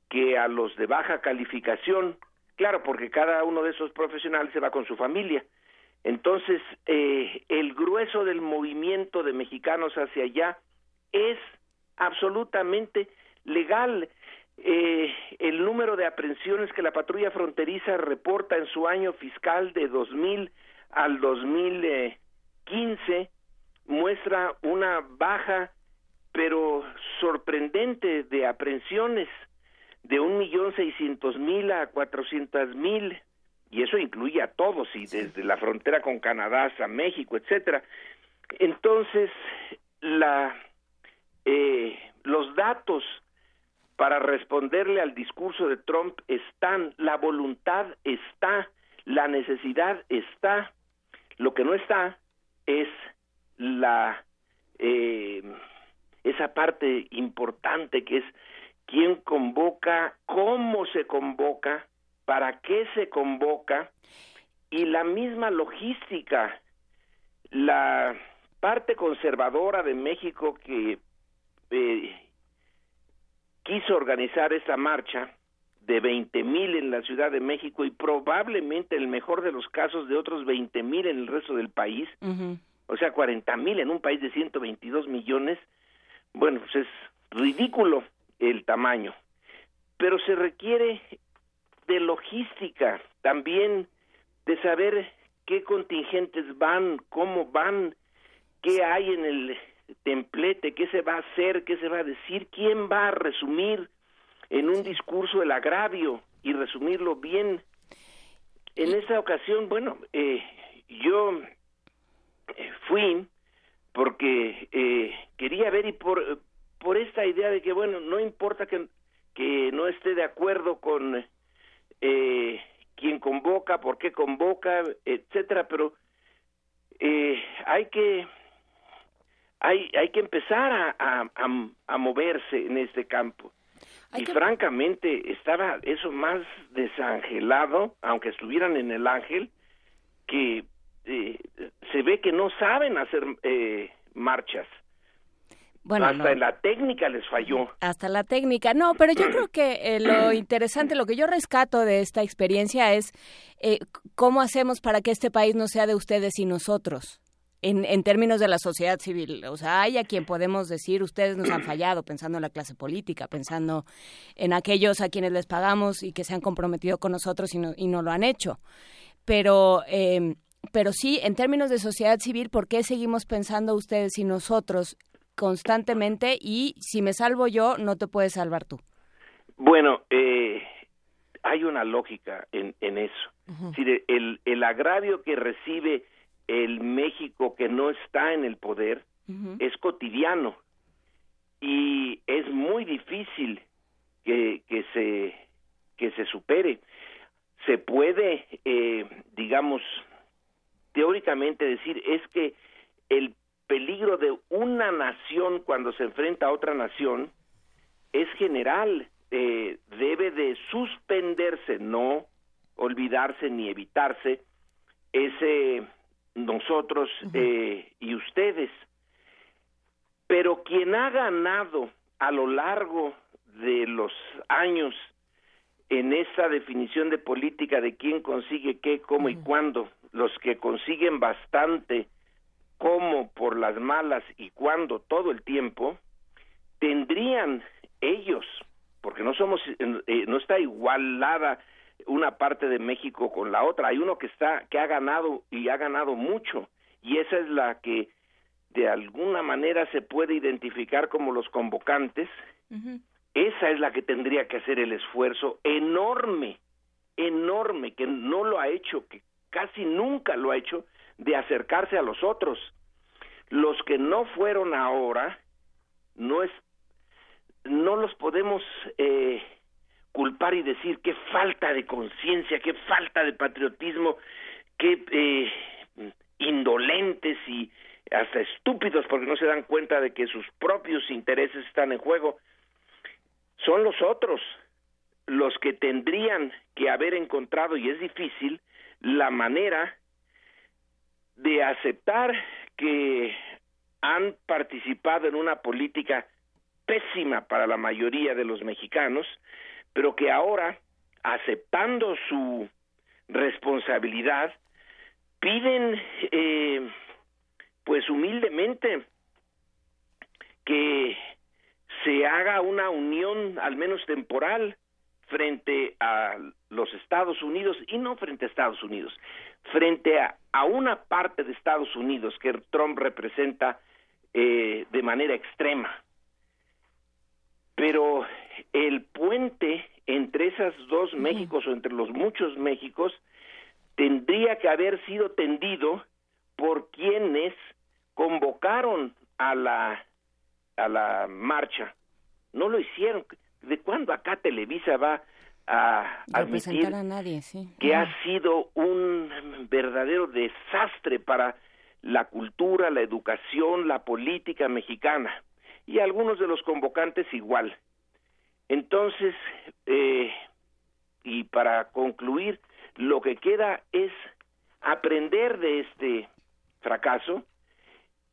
que a los de baja calificación, claro, porque cada uno de esos profesionales se va con su familia. Entonces, eh, el grueso del movimiento de mexicanos hacia allá es absolutamente legal. Eh, el número de aprehensiones que la patrulla fronteriza reporta en su año fiscal de 2000 al 2015 muestra una baja pero sorprendente de aprehensiones de un millón seiscientos mil a cuatrocientas mil y eso incluye a todos y desde la frontera con Canadá hasta México etcétera. Entonces la eh, los datos para responderle al discurso de Trump están la voluntad está la necesidad está lo que no está es la eh, esa parte importante que es quién convoca, cómo se convoca, para qué se convoca y la misma logística, la parte conservadora de México que eh, quiso organizar esta marcha de 20 mil en la Ciudad de México y probablemente el mejor de los casos de otros 20 mil en el resto del país, o sea, 40 mil en un país de 122 millones, bueno, pues es ridículo el tamaño, pero se requiere de logística, también de saber qué contingentes van, cómo van, qué hay en el templete, qué se va a hacer, qué se va a decir, quién va a resumir en un discurso el agravio y resumirlo bien. En esa ocasión, bueno, eh, yo fui porque eh, quería ver y por, por esta idea de que, bueno, no importa que, que no esté de acuerdo con eh, quién convoca, por qué convoca, etcétera, pero eh, hay que hay hay que empezar a, a, a moverse en este campo. Y francamente estaba eso más desangelado, aunque estuvieran en el ángel, que eh, se ve que no saben hacer eh, marchas. Bueno, hasta en la técnica les falló. Hasta la técnica, no, pero yo creo que eh, lo interesante, lo que yo rescato de esta experiencia es eh, cómo hacemos para que este país no sea de ustedes y nosotros en, en, términos de la sociedad civil. O sea, hay a quien podemos decir, ustedes nos han fallado, pensando en la clase política, pensando en aquellos a quienes les pagamos y que se han comprometido con nosotros y no, y no lo han hecho. Pero, eh, pero sí, en términos de sociedad civil, ¿por qué seguimos pensando ustedes y nosotros constantemente? Y si me salvo yo, no te puedes salvar tú. Bueno, eh, hay una lógica en, en eso. Uh -huh. es decir, el, el agravio que recibe el México que no está en el poder uh -huh. es cotidiano y es muy difícil que, que se que se supere se puede eh, digamos teóricamente decir es que el peligro de una nación cuando se enfrenta a otra nación es general eh, debe de suspenderse no olvidarse ni evitarse ese nosotros uh -huh. eh, y ustedes. Pero quien ha ganado a lo largo de los años en esa definición de política de quién consigue qué, cómo uh -huh. y cuándo, los que consiguen bastante, cómo por las malas y cuándo todo el tiempo, tendrían ellos, porque no somos, eh, no está igualada una parte de México con la otra. Hay uno que está que ha ganado y ha ganado mucho y esa es la que de alguna manera se puede identificar como los convocantes. Uh -huh. Esa es la que tendría que hacer el esfuerzo enorme, enorme que no lo ha hecho, que casi nunca lo ha hecho de acercarse a los otros. Los que no fueron ahora no es no los podemos eh, culpar y decir qué falta de conciencia, qué falta de patriotismo, qué eh, indolentes y hasta estúpidos porque no se dan cuenta de que sus propios intereses están en juego. Son los otros los que tendrían que haber encontrado, y es difícil, la manera de aceptar que han participado en una política pésima para la mayoría de los mexicanos, pero que ahora, aceptando su responsabilidad, piden, eh, pues humildemente, que se haga una unión, al menos temporal, frente a los Estados Unidos, y no frente a Estados Unidos, frente a, a una parte de Estados Unidos que Trump representa eh, de manera extrema. Pero el puente entre esas dos Méxicos o entre los muchos Méxicos tendría que haber sido tendido por quienes convocaron a la a la marcha. No lo hicieron. ¿De cuándo acá Televisa va a admitir a nadie, sí. que ha sido un verdadero desastre para la cultura, la educación, la política mexicana? Y algunos de los convocantes igual. Entonces, eh, y para concluir, lo que queda es aprender de este fracaso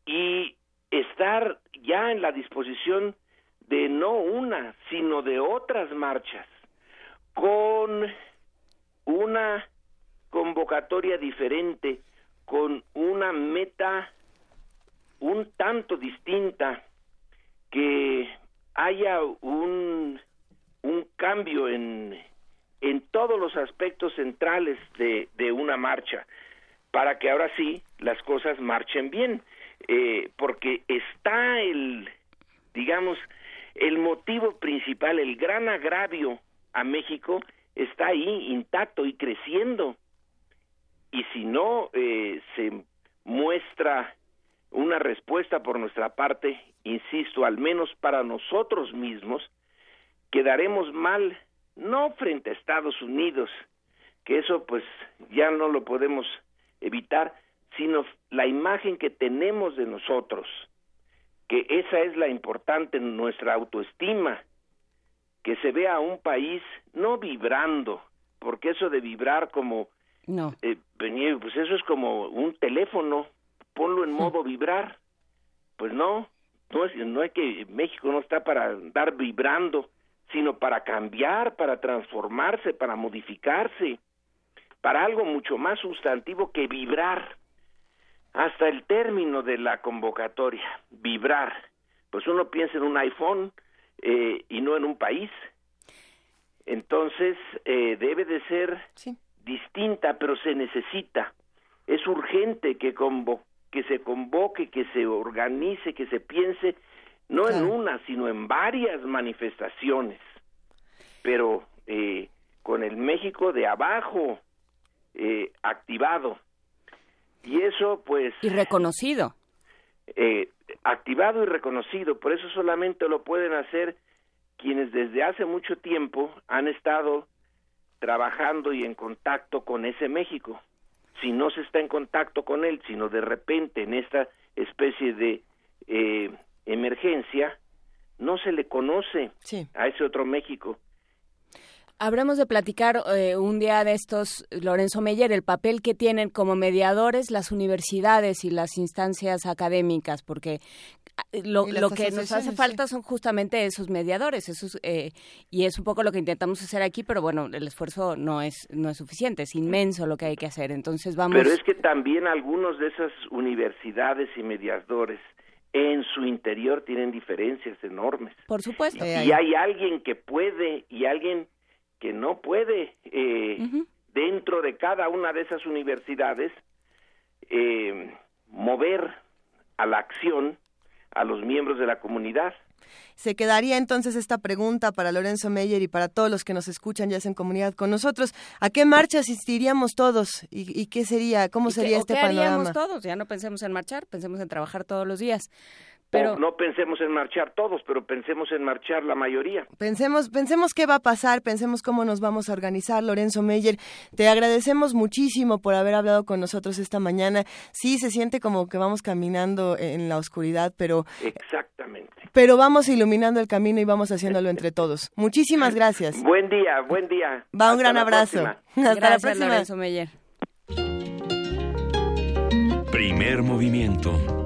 y estar ya en la disposición de no una, sino de otras marchas, con una convocatoria diferente, con una meta un tanto distinta, que haya un, un cambio en, en todos los aspectos centrales de, de una marcha, para que ahora sí las cosas marchen bien, eh, porque está el, digamos, el motivo principal, el gran agravio a México está ahí intacto y creciendo. Y si no eh, se muestra una respuesta por nuestra parte, insisto, al menos para nosotros mismos, quedaremos mal, no frente a Estados Unidos, que eso pues ya no lo podemos evitar, sino la imagen que tenemos de nosotros, que esa es la importante, nuestra autoestima, que se vea a un país no vibrando, porque eso de vibrar como no. Eh, pues eso es como un teléfono, ponlo en modo vibrar. Pues no, no es, no es que México no está para andar vibrando, sino para cambiar, para transformarse, para modificarse, para algo mucho más sustantivo que vibrar. Hasta el término de la convocatoria, vibrar. Pues uno piensa en un iPhone eh, y no en un país. Entonces, eh, debe de ser distinta, pero se necesita. Es urgente que, que se convoque, que se organice, que se piense, no en una, sino en varias manifestaciones, pero eh, con el México de abajo eh, activado. Y eso, pues... Y reconocido. Eh, activado y reconocido, por eso solamente lo pueden hacer quienes desde hace mucho tiempo han estado trabajando y en contacto con ese México. Si no se está en contacto con él, sino de repente en esta especie de eh, emergencia, no se le conoce a ese otro México. Habremos de platicar eh, un día de estos, Lorenzo Meyer, el papel que tienen como mediadores las universidades y las instancias académicas, porque lo, lo que nos hace falta son justamente esos mediadores, esos, eh, y es un poco lo que intentamos hacer aquí, pero bueno, el esfuerzo no es no es suficiente, es inmenso lo que hay que hacer. Entonces vamos. Pero es que también algunos de esas universidades y mediadores en su interior tienen diferencias enormes. Por supuesto. Y, hay alguien que puede y alguien que no puede eh, dentro de cada una de esas universidades eh, mover a la acción a los miembros de la comunidad. Se quedaría entonces esta pregunta para Lorenzo Meyer y para todos los que nos escuchan ya en comunidad con nosotros. ¿A qué marcha asistiríamos todos? ¿Y, qué sería? ¿Cómo sería este panorama? ¿Qué haríamos todos? Ya no pensemos en marchar, pensemos en trabajar todos los días. Pero, no, pensemos en marchar todos, pero pensemos en marchar la mayoría. Pensemos, pensemos qué va a pasar, pensemos cómo nos vamos a organizar. Lorenzo Meyer, te agradecemos muchísimo por haber hablado con nosotros esta mañana. Sí, se siente como que vamos caminando en la oscuridad, pero... Exactamente. Pero vamos iluminando el camino y vamos haciéndolo entre todos. Muchísimas gracias. Buen día, buen día. Va un gran abrazo. Hasta la próxima. Lorenzo Meyer. Primer movimiento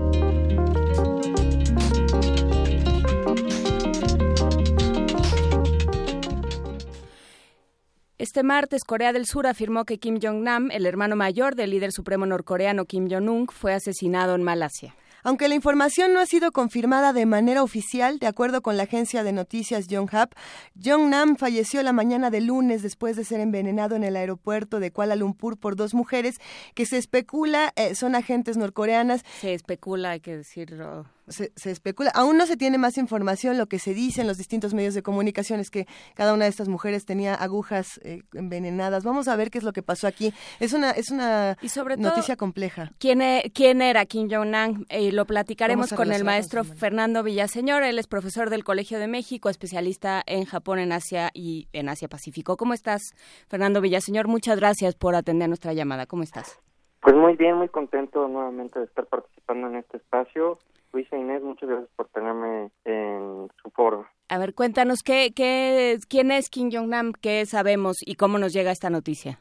Este martes, Corea del Sur afirmó que Kim Jong-nam, el hermano mayor del líder supremo norcoreano Kim Jong-un, fue asesinado en Malasia. Aunque la información no ha sido confirmada de manera oficial, de acuerdo con la agencia de noticias Yonhap, Jong-nam falleció la mañana de lunes después de ser envenenado en el aeropuerto de Kuala Lumpur por dos mujeres que se especula eh, son agentes norcoreanas. Se especula, hay que decirlo se, especula. Aún no se tiene más información. Lo que se dice en los distintos medios de comunicación es que cada una de estas mujeres tenía agujas eh, envenenadas. Vamos a ver qué es lo que pasó aquí. Es una es una noticia compleja. ¿quién, e, ¿Quién era Kim Jong-un? Eh, lo platicaremos con el maestro Fernando Villaseñor. Él es profesor del Colegio de México, especialista en Japón, en Asia y en Asia Pacífico. ¿Cómo estás, Fernando Villaseñor? Muchas gracias por atender nuestra llamada. ¿Cómo estás? Pues muy bien, muy contento nuevamente de estar participando en este espacio Luisa Inés, muchas gracias por tenerme en su foro. A ver, cuéntanos, ¿qué, qué, ¿quién es Kim Jong-nam? ¿Qué sabemos y cómo nos llega esta noticia?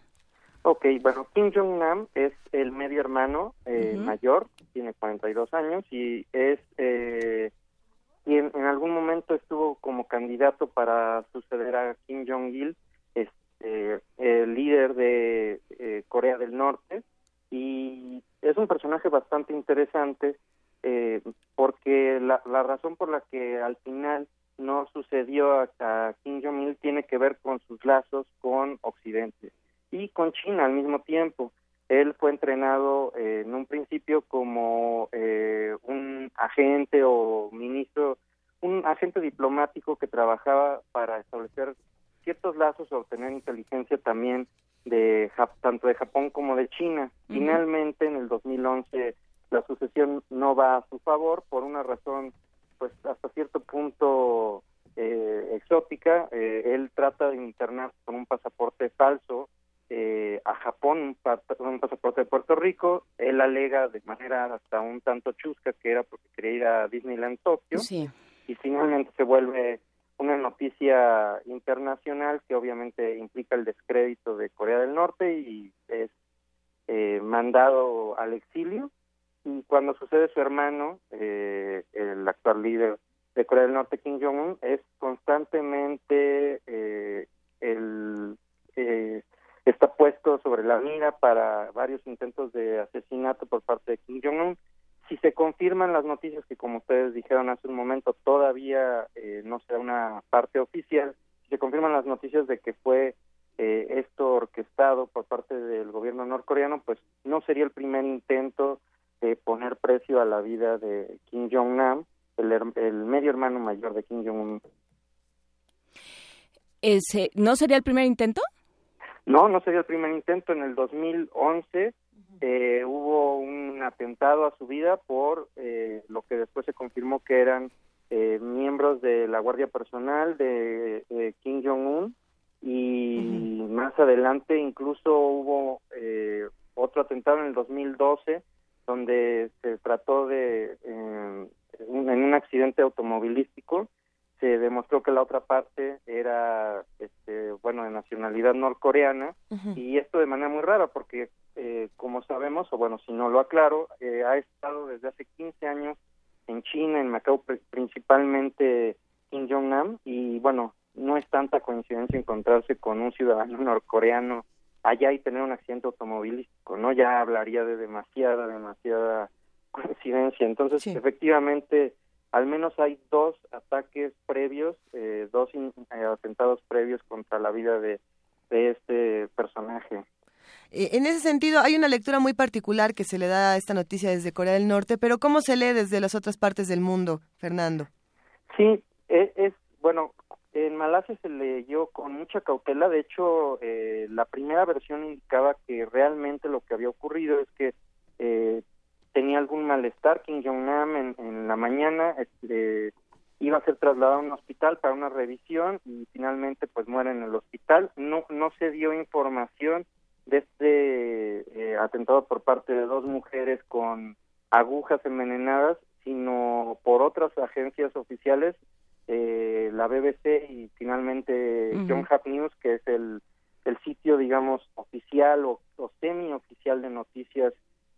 Ok, bueno, Kim Jong-nam es el medio hermano eh, mayor tiene 42 años y es eh, y en, en, algún momento estuvo como candidato para suceder a Kim Jong-il, este, el líder de eh, Corea del Norte, y es un personaje bastante interesante eh, porque la, la, razón por la que al final no sucedió a, a Kim Jong-il tiene que ver con sus lazos con Occidente y con China al mismo tiempo. Él fue entrenado eh, en un principio como eh, un agente o ministro, un agente diplomático que trabajaba para establecer ciertos lazos o obtener inteligencia también de tanto de Japón como de China. Finalmente, en el 2011, la sucesión no va a su favor por una razón, pues hasta cierto punto eh, exótica. Eh, él trata de internar con un pasaporte falso eh, a Japón, un, pa un, pasaporte de Puerto Rico. Él alega de manera hasta un tanto chusca que era porque quería ir a Disneyland Tokio. Sí. Y finalmente se vuelve una noticia internacional que obviamente implica el descrédito de Corea del Norte y es eh, mandado al exilio. Y cuando sucede su hermano, eh, el actual líder de Corea del Norte, Kim Jong-un, es constantemente eh, el está puesto sobre la mira para varios intentos de asesinato por parte de Kim Jong-un. Si se confirman las noticias que, como ustedes dijeron hace un momento, todavía eh, no será una parte oficial, si se confirman las noticias de que fue eh, esto orquestado por parte del gobierno norcoreano, pues no sería el primer intento de poner precio a la vida de Kim Jong-nam, el, el, medio hermano mayor de Kim Jong-un. ¿No sería el primer intento? No, no sería el primer intento. En el 2011 eh, hubo un atentado a su vida por eh, lo que después se confirmó que eran eh, miembros de la Guardia Personal de Kim Jong-un y uh -huh. más adelante incluso hubo otro atentado en el 2012 donde se trató de un, en un accidente automovilístico se demostró que la otra parte era este bueno de nacionalidad norcoreana uh -huh. y esto de manera muy rara porque eh, como sabemos o bueno si no lo aclaro eh, ha estado desde hace 15 años en China en Macao principalmente Kim Jong Nam y bueno no es tanta coincidencia encontrarse con un ciudadano norcoreano allá y tener un accidente automovilístico no ya hablaría de demasiada demasiada coincidencia entonces sí. efectivamente al menos hay dos ataques previos, eh, dos in, eh, atentados previos contra la vida de, de este personaje. Eh, en ese sentido, hay una lectura muy particular que se le da a esta noticia desde Corea del Norte, pero ¿cómo se lee desde las otras partes del mundo, Fernando? Sí, es, es bueno, en Malasia se leyó con mucha cautela, de hecho, eh, la primera versión indicaba que realmente lo que había ocurrido es que eh, tenía algún malestar, Kim Jong-nam en, en, la mañana este, iba a ser trasladado a un hospital para una revisión y finalmente pues muere en el hospital. No, no se dio información de este eh, atentado por parte de dos mujeres con agujas envenenadas, sino por otras agencias oficiales, eh, la BBC y finalmente uh -huh. John Hap News, que es el, el sitio, digamos, oficial o, o semi-oficial de noticias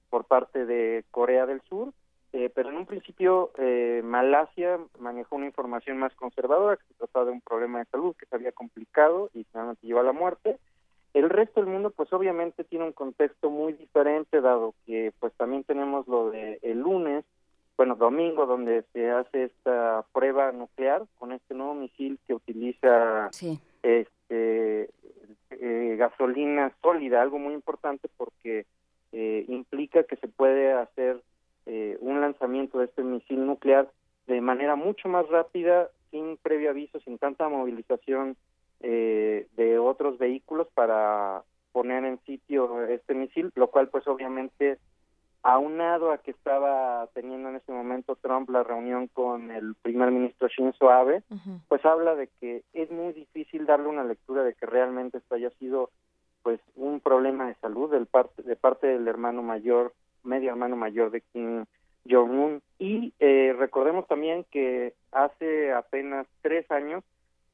por parte de Corea del Sur, eh, pero en un principio eh, Malasia manejó una información más conservadora, que se trataba de un problema de salud que se había complicado y finalmente llevó a la muerte. El resto del mundo, pues obviamente tiene un contexto muy diferente, dado que pues también tenemos lo de el lunes, bueno, domingo, donde se hace esta prueba nuclear con este nuevo misil que utiliza sí. este eh, gasolina sólida, algo muy importante porque eh, implica que se puede hacer eh, un lanzamiento de este misil nuclear de manera mucho más rápida, sin previo aviso, sin tanta movilización eh, de otros vehículos para poner en sitio este misil, lo cual pues obviamente aunado a que estaba teniendo en ese momento Trump la reunión con el primer ministro Shinzo Abe, uh -huh. pues habla de que es muy difícil darle una lectura de que realmente esto haya sido pues un problema de salud del parte de parte del hermano mayor medio hermano mayor de Kim Jong Un y eh, recordemos también que hace apenas tres años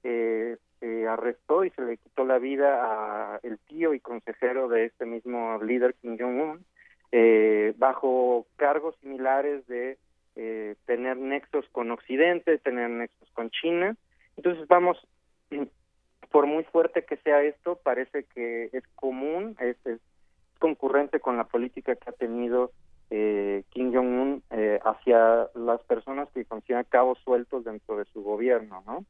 eh, se arrestó y se le quitó la vida a el tío y consejero de este mismo líder Kim Jong Un eh, bajo cargos similares de eh, tener nexos con Occidente, tener nexos con China. Entonces vamos, por muy fuerte que sea esto, parece que es común, es, es concurrente con la política que ha tenido eh, Kim Jong-un eh, hacia las personas que consideran cabos sueltos dentro de su gobierno, ¿no?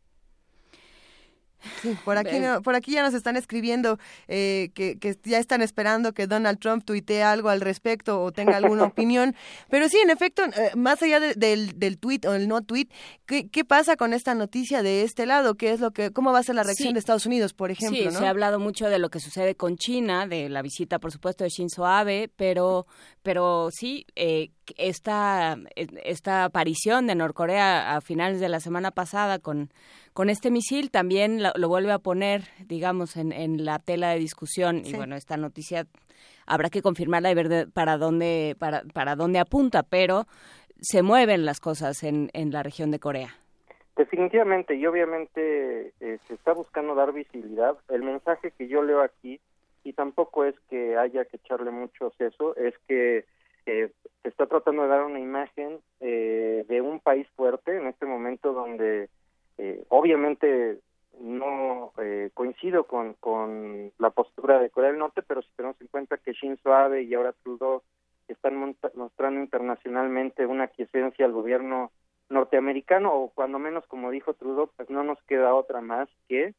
Sí, por aquí, por aquí ya nos están escribiendo eh, que, que, ya están esperando que Donald Trump tuitee algo al respecto o tenga alguna opinión. Pero sí, en efecto, eh, más allá de, del, del tweet o el no tweet, ¿qué, ¿qué, pasa con esta noticia de este lado? ¿Qué es lo que, ¿Cómo va a ser la reacción sí. de Estados Unidos, por ejemplo? Sí, ¿no? se ha hablado mucho de lo que sucede con China, de la visita, por supuesto, de Shinzo Abe, pero, pero sí, eh, esta, esta aparición de Norcorea a finales de la semana pasada con con este misil también lo, lo, vuelve a poner, digamos, en, en la tela de discusión. Sí. Y bueno, esta noticia habrá que confirmarla y ver de, para dónde para, para dónde apunta, pero se mueven las cosas en, en la región de Corea. Definitivamente, y obviamente eh, se está buscando dar visibilidad. El mensaje que yo leo aquí, y tampoco es que haya que echarle mucho seso, es que eh, se está tratando de dar una imagen eh, de un país fuerte en este momento donde eh, obviamente no eh, coincido con, con la postura de Corea del Norte, pero si tenemos en cuenta que Shinzo Abe y ahora Trudeau están mostrando internacionalmente una aquiescencia al gobierno norteamericano, o cuando menos, como dijo Trudeau, pues no nos queda otra más que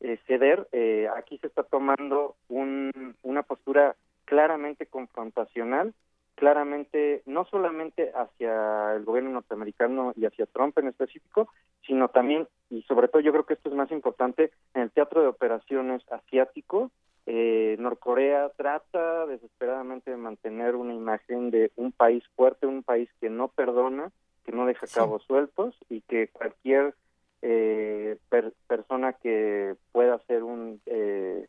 eh, ceder. aquí se está tomando un, una postura claramente confrontacional claramente no solamente hacia el gobierno norteamericano y hacia Trump en específico, sino también, y sobre todo yo creo que esto es más importante, en el teatro de operaciones asiático, eh, Norcorea trata desesperadamente de mantener una imagen de un país fuerte, un país que no perdona, que no deja cabos sí. sueltos y que cualquier eh, per, persona que pueda ser un... Eh,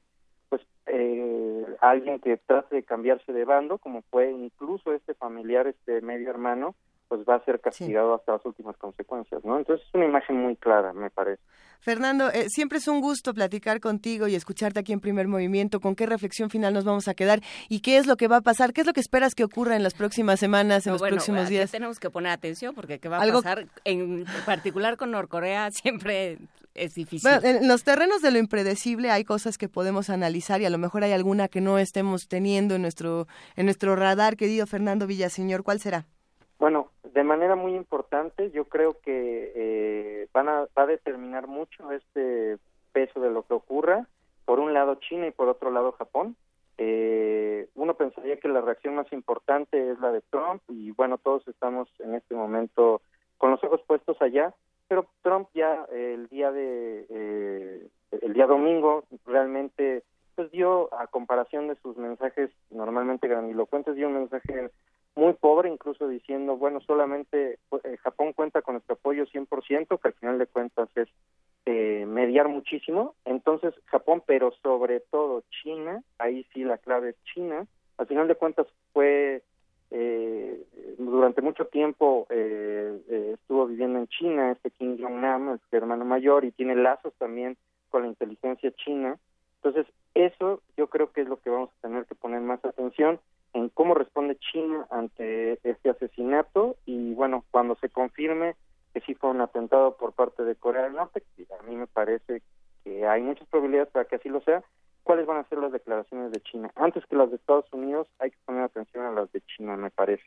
pues eh, alguien que trate de cambiarse de bando, como fue incluso este familiar, este medio hermano, pues va a ser castigado sí. hasta las últimas consecuencias, ¿no? Entonces es una imagen muy clara, me parece. Fernando, eh, siempre es un gusto platicar contigo y escucharte aquí en Primer Movimiento. ¿Con qué reflexión final nos vamos a quedar y qué es lo que va a pasar? ¿Qué es lo que esperas que ocurra en las próximas semanas, en no, los bueno, próximos días? Tenemos que poner atención porque qué va a ¿Algo? pasar, en particular con Norcorea, siempre es difícil. Bueno, en los terrenos de lo impredecible hay cosas que podemos analizar y a lo mejor hay alguna que no estemos teniendo en nuestro en nuestro radar, querido Fernando Villaseñor. ¿Cuál será? Bueno, de manera muy importante, yo creo que eh, van a, va a determinar mucho este peso de lo que ocurra. Por un lado China y por otro lado Japón. Eh, uno pensaría que la reacción más importante es la de Trump y bueno, todos estamos en este momento con los ojos puestos allá, pero Trump ya eh, el día de eh, el día domingo realmente pues dio a comparación de sus mensajes normalmente grandilocuentes dio un mensaje muy pobre, incluso diciendo, bueno, solamente eh, Japón cuenta con nuestro apoyo 100%, que al final de cuentas es eh, mediar muchísimo. Entonces, Japón, pero sobre todo China, ahí sí la clave es China, al final de cuentas fue, eh, durante mucho tiempo eh, estuvo viviendo en China, este Kim Jong-nam, el hermano mayor, y tiene lazos también con la inteligencia china. Entonces, eso yo creo que es lo que vamos a tener que poner más atención en cómo responde China ante este asesinato y bueno, cuando se confirme que sí fue un atentado por parte de Corea del Norte, que a mí me parece que hay muchas probabilidades para que así lo sea, ¿cuáles van a ser las declaraciones de China? Antes que las de Estados Unidos, hay que poner atención a las de China, me parece.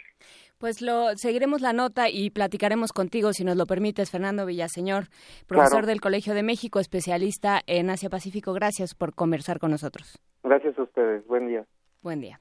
Pues lo seguiremos la nota y platicaremos contigo, si nos lo permites, Fernando Villaseñor, profesor claro. del Colegio de México, especialista en Asia Pacífico. Gracias por conversar con nosotros. Gracias a ustedes. Buen día. Buen día.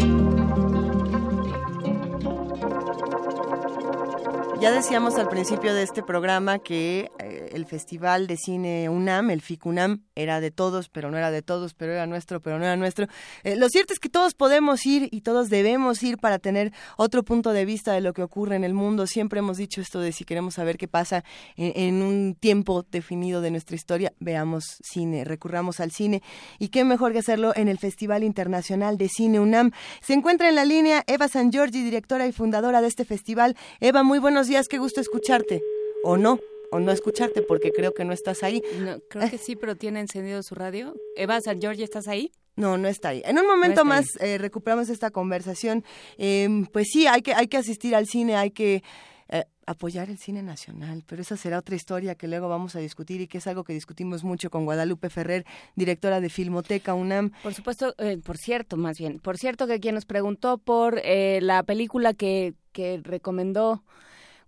Ya decíamos al principio de este programa que eh, el Festival de Cine UNAM, el FICUNAM, era de todos, pero no era de todos, pero era nuestro, pero no era nuestro. Eh, lo cierto es que todos podemos ir y todos debemos ir para tener otro punto de vista de lo que ocurre en el mundo. Siempre hemos dicho esto de si queremos saber qué pasa en, en un tiempo definido de nuestra historia, veamos cine, recurramos al cine. Y qué mejor que hacerlo en el Festival Internacional de Cine UNAM. Se encuentra en la línea Eva San Giorgi, directora y fundadora de este festival. Eva, muy buenos días, qué gusto escucharte. ¿O no? o no escucharte porque creo que no estás ahí. No, creo que sí, pero tiene encendido su radio. Eva San ¿estás ahí? No, no está ahí. En un momento más eh, recuperamos esta conversación. Em, pues sí, hay que, hay que asistir al cine, hay que eh, apoyar el cine nacional, pero esa será otra historia que luego vamos a discutir y que es algo que discutimos mucho con Guadalupe Ferrer, directora de Filmoteca UNAM. Por supuesto, eh, por cierto, más bien, por cierto que quien nos preguntó por eh, la película que, que recomendó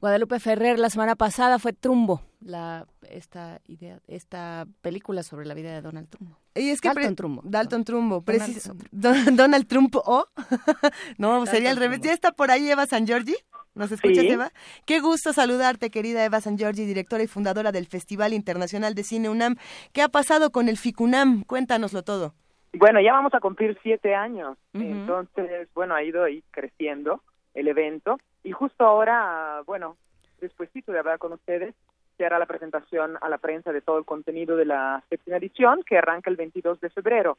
Guadalupe Ferrer la semana pasada fue Trumbo, la esta idea, esta película sobre la vida de Donald Trumbo. Y es que Dalton Trumbo. Dalton Trumbo. Donald precis- es otro. Don- Donald Trump o no, sería al revés. Trumbo. ¿Ya está por ahí Eva San Giorgi? ¿Nos escuchas, Sí. Eva? Qué gusto saludarte, querida Eva San Giorgi, directora y fundadora del Festival Internacional de Cine UNAM. ¿Qué ha pasado con el FICUNAM? Cuéntanoslo todo. Bueno, ya vamos a cumplir siete años, entonces, bueno, ha ido ahí creciendo el evento y justo ahora, bueno, despuesito de hablar con ustedes, se hará la presentación a la prensa de todo el contenido de la séptima edición que arranca el 22 de febrero.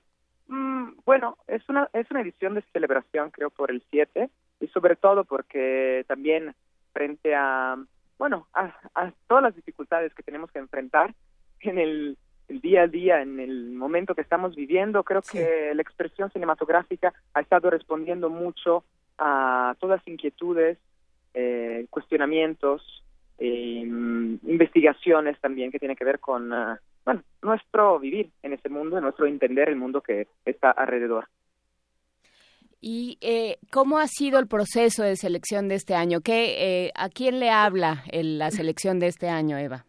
Mm, bueno, es una, es una edición de celebración, creo, por el 7 y sobre todo porque también frente a, bueno, a, a todas las dificultades que tenemos que enfrentar en el, el día a día, en el momento que estamos viviendo, creo que la expresión cinematográfica ha estado respondiendo mucho a todas las inquietudes, eh, cuestionamientos, eh, investigaciones también que tienen que ver con, bueno, nuestro vivir en ese mundo, nuestro entender el mundo que está alrededor. ¿Y eh, cómo ha sido el proceso de selección de este año? ¿Qué, eh, ¿A quién le habla el- la selección de este año, Eva?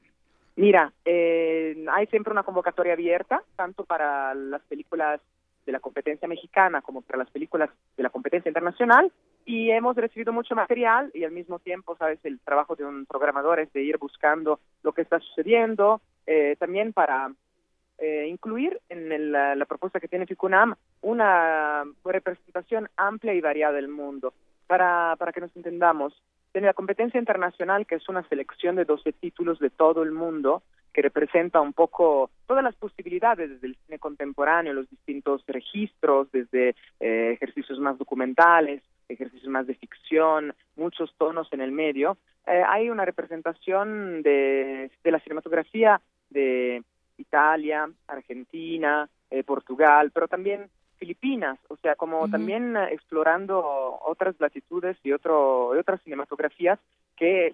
Mira, eh, hay siempre una convocatoria abierta, tanto para las películas de la competencia mexicana como para las películas de la competencia internacional, y hemos recibido mucho material y al mismo tiempo, sabes, el trabajo de un programador es de ir buscando lo que está sucediendo, eh, también para eh, incluir en el- la, la propuesta que tiene FICUNAM una representación amplia y variada del mundo. Para, para que nos entendamos, tiene la competencia internacional, que es una selección de 12 títulos de todo el mundo, que representa un poco todas las posibilidades desde el cine contemporáneo, los distintos registros, desde eh, ejercicios más documentales, ejercicios más de ficción, muchos tonos en el medio. Eh, hay una representación de, de la cinematografía de Italia, Argentina, eh, Portugal, pero también Filipinas, o sea, como también eh, explorando otras latitudes y otro y otras cinematografías que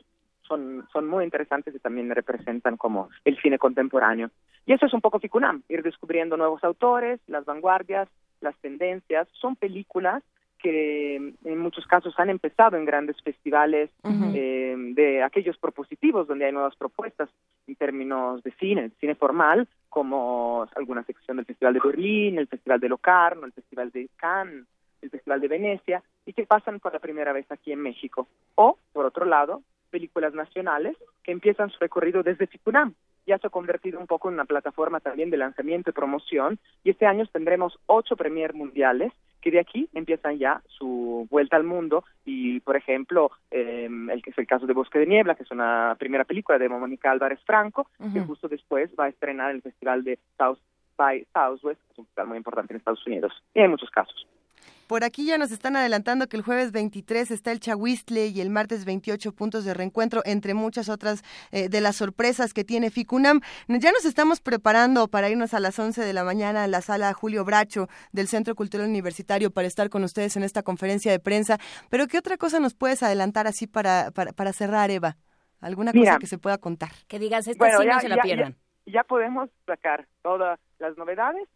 son son muy interesantes y también representan como el cine contemporáneo. Y eso es un poco Ficunam, ir descubriendo nuevos autores, las vanguardias, las tendencias, son películas que en muchos casos han empezado en grandes festivales eh, de aquellos propositivos donde hay nuevas propuestas en términos de cine, cine formal, como alguna sección del Festival de Berlín, el Festival de Locarno, el Festival de Cannes, el Festival de Venecia, y que pasan por la primera vez aquí en México. O, por otro lado, películas nacionales que empiezan su recorrido desde Ficunam. Ya se ha convertido un poco en una plataforma también de lanzamiento y promoción, y este año tendremos ocho premier mundiales que de aquí empiezan ya su vuelta al mundo y, por ejemplo, eh, el que es el caso de Bosque de Niebla, que es una primera película de Mónica Álvarez Franco, que justo después va a estrenar el Festival de South by Southwest, que es un festival muy importante en Estados Unidos. Y hay muchos casos. Por aquí ya nos están adelantando que el jueves 23 está el Chahuistle y el martes 28 puntos de reencuentro, entre muchas otras eh, de las sorpresas que tiene FICUNAM. Ya nos estamos preparando para irnos a las 11 de la mañana a la sala Julio Bracho del Centro Cultural Universitario para estar con ustedes en esta conferencia de prensa. Pero ¿qué otra cosa nos puedes adelantar así para, para, para cerrar, Eva? ¿Alguna Mira. cosa que se pueda contar? Que digas, esta Bueno, sí no se la ya- pierdan. Ya, ya podemos sacar todas las novedades,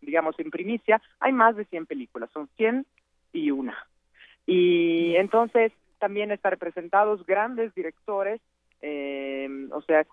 digamos, en primicia. Hay más de 100 películas, son 100 y una. Y entonces también están representados grandes directores, eh, o sea,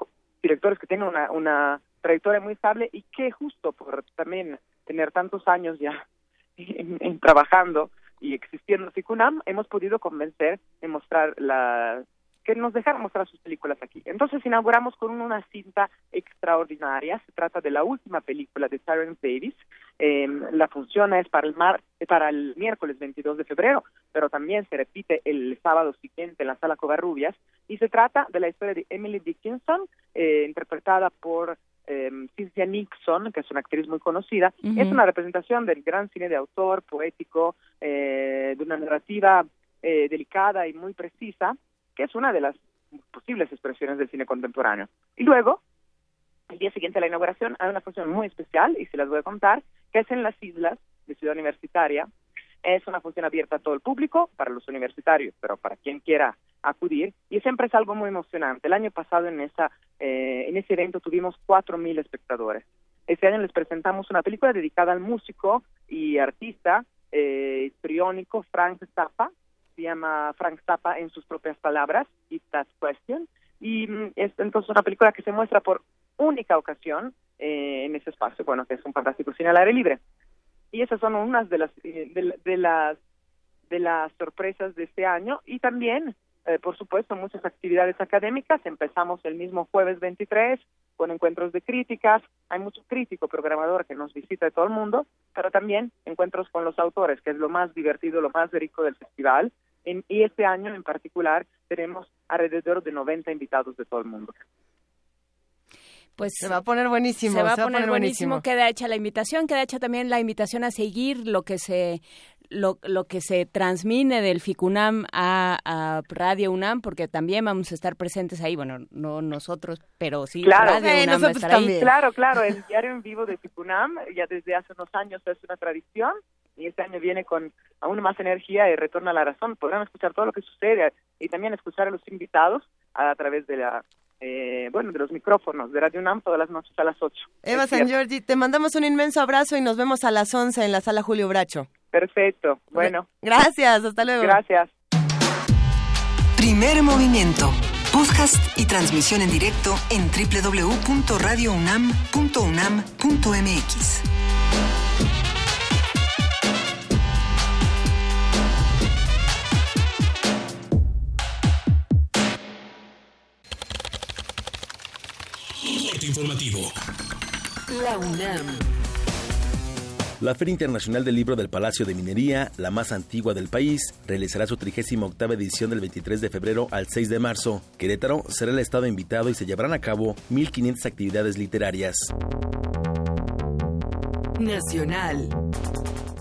directores que tienen una, una trayectoria muy estable y que justo por también tener tantos años ya en, en trabajando y existiendo FICUNAM, hemos podido convencer en mostrar la que nos dejaran mostrar sus películas aquí. Entonces inauguramos con una cinta extraordinaria. Se trata de la última película de Terrence Davis. Eh, la función es para el mar, para el miércoles 22 de febrero, pero también se repite el sábado siguiente en la sala Covarrubias. Y se trata de la historia de Emily Dickinson, eh, interpretada por eh, Cynthia Nixon, que es una actriz muy conocida. Es una representación del gran cine de autor, poético, eh, de una narrativa eh, delicada y muy precisa, que es una de las posibles expresiones del cine contemporáneo. Y luego, el día siguiente a la inauguración, hay una función muy especial, y se las voy a contar, que es en las islas de Ciudad Universitaria. Es una función abierta a todo el público, para los universitarios, pero para quien quiera acudir, y siempre es algo muy emocionante. El año pasado en, esa, eh, en ese evento tuvimos cuatro mil espectadores. Este año les presentamos una película dedicada al músico y artista eh, histriónico Frank Zappa, llama Frank Zappa en sus propias palabras, It's That Question, y mm, es entonces una película que se muestra por única ocasión eh, en ese espacio, bueno, que es un fantástico cine al aire libre. Y esas son unas de las eh, de, de las de las sorpresas de este año y también eh, por supuesto, muchas actividades académicas. Empezamos el mismo jueves 23 con encuentros de críticas. Hay mucho crítico programador que nos visita de todo el mundo, pero también encuentros con los autores, que es lo más divertido, lo más rico del festival. Y este año en particular tenemos alrededor de 90 invitados de todo el mundo. Pues se va a poner buenísimo. Se va, a, poner buenísimo. Queda hecha la invitación, queda hecha también la invitación a seguir lo que se lo, lo que se transmine del FICUNAM a, Radio UNAM, porque también vamos a estar presentes ahí, bueno, no nosotros, pero sí claro, Radio eh, UNAM va a estar ahí. Claro, claro, el diario en vivo de FICUNAM ya desde hace unos años es una tradición y este año viene con aún más energía y retorna a la razón. Podrán escuchar todo lo que sucede y también escuchar a los invitados a través de la eh, bueno, de los micrófonos de Radio UNAM todas las noches a las 8. Eva San Giorgi, te mandamos un inmenso abrazo y nos vemos a las 11 en la sala Julio Bracho. Perfecto, bueno. Gracias, hasta luego. Gracias. Primer movimiento. Podcast y transmisión en directo en www.radiounam.unam.mx. informativo. La UNAM. La Feria Internacional del Libro del Palacio de Minería, la más antigua del país, realizará su 38 edición del 23 de febrero al 6 de marzo. Querétaro será el estado invitado y se llevarán a cabo 1.500 actividades literarias. Nacional.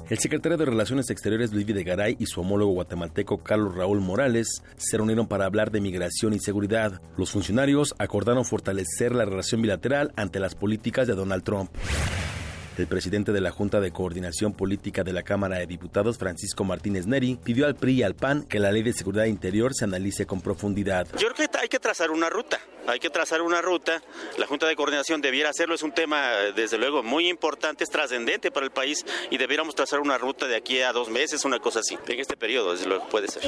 El secretario de Relaciones Exteriores Luis Videgaray y su homólogo guatemalteco Carlos Raúl Morales se reunieron para hablar de migración y seguridad. Los funcionarios acordaron fortalecer la relación bilateral ante las políticas de Donald Trump. El presidente de la Junta de Coordinación Política de la Cámara de Diputados, Francisco Martínez Neri, pidió al PRI y al PAN que la ley de seguridad interior se analice con profundidad. Yo creo que hay que trazar una ruta, hay que trazar una ruta. La Junta de Coordinación debiera hacerlo, es un tema desde luego muy importante, es trascendente para el país y debiéramos trazar una ruta de aquí a dos meses, una cosa así. En este periodo, desde luego, puede ser.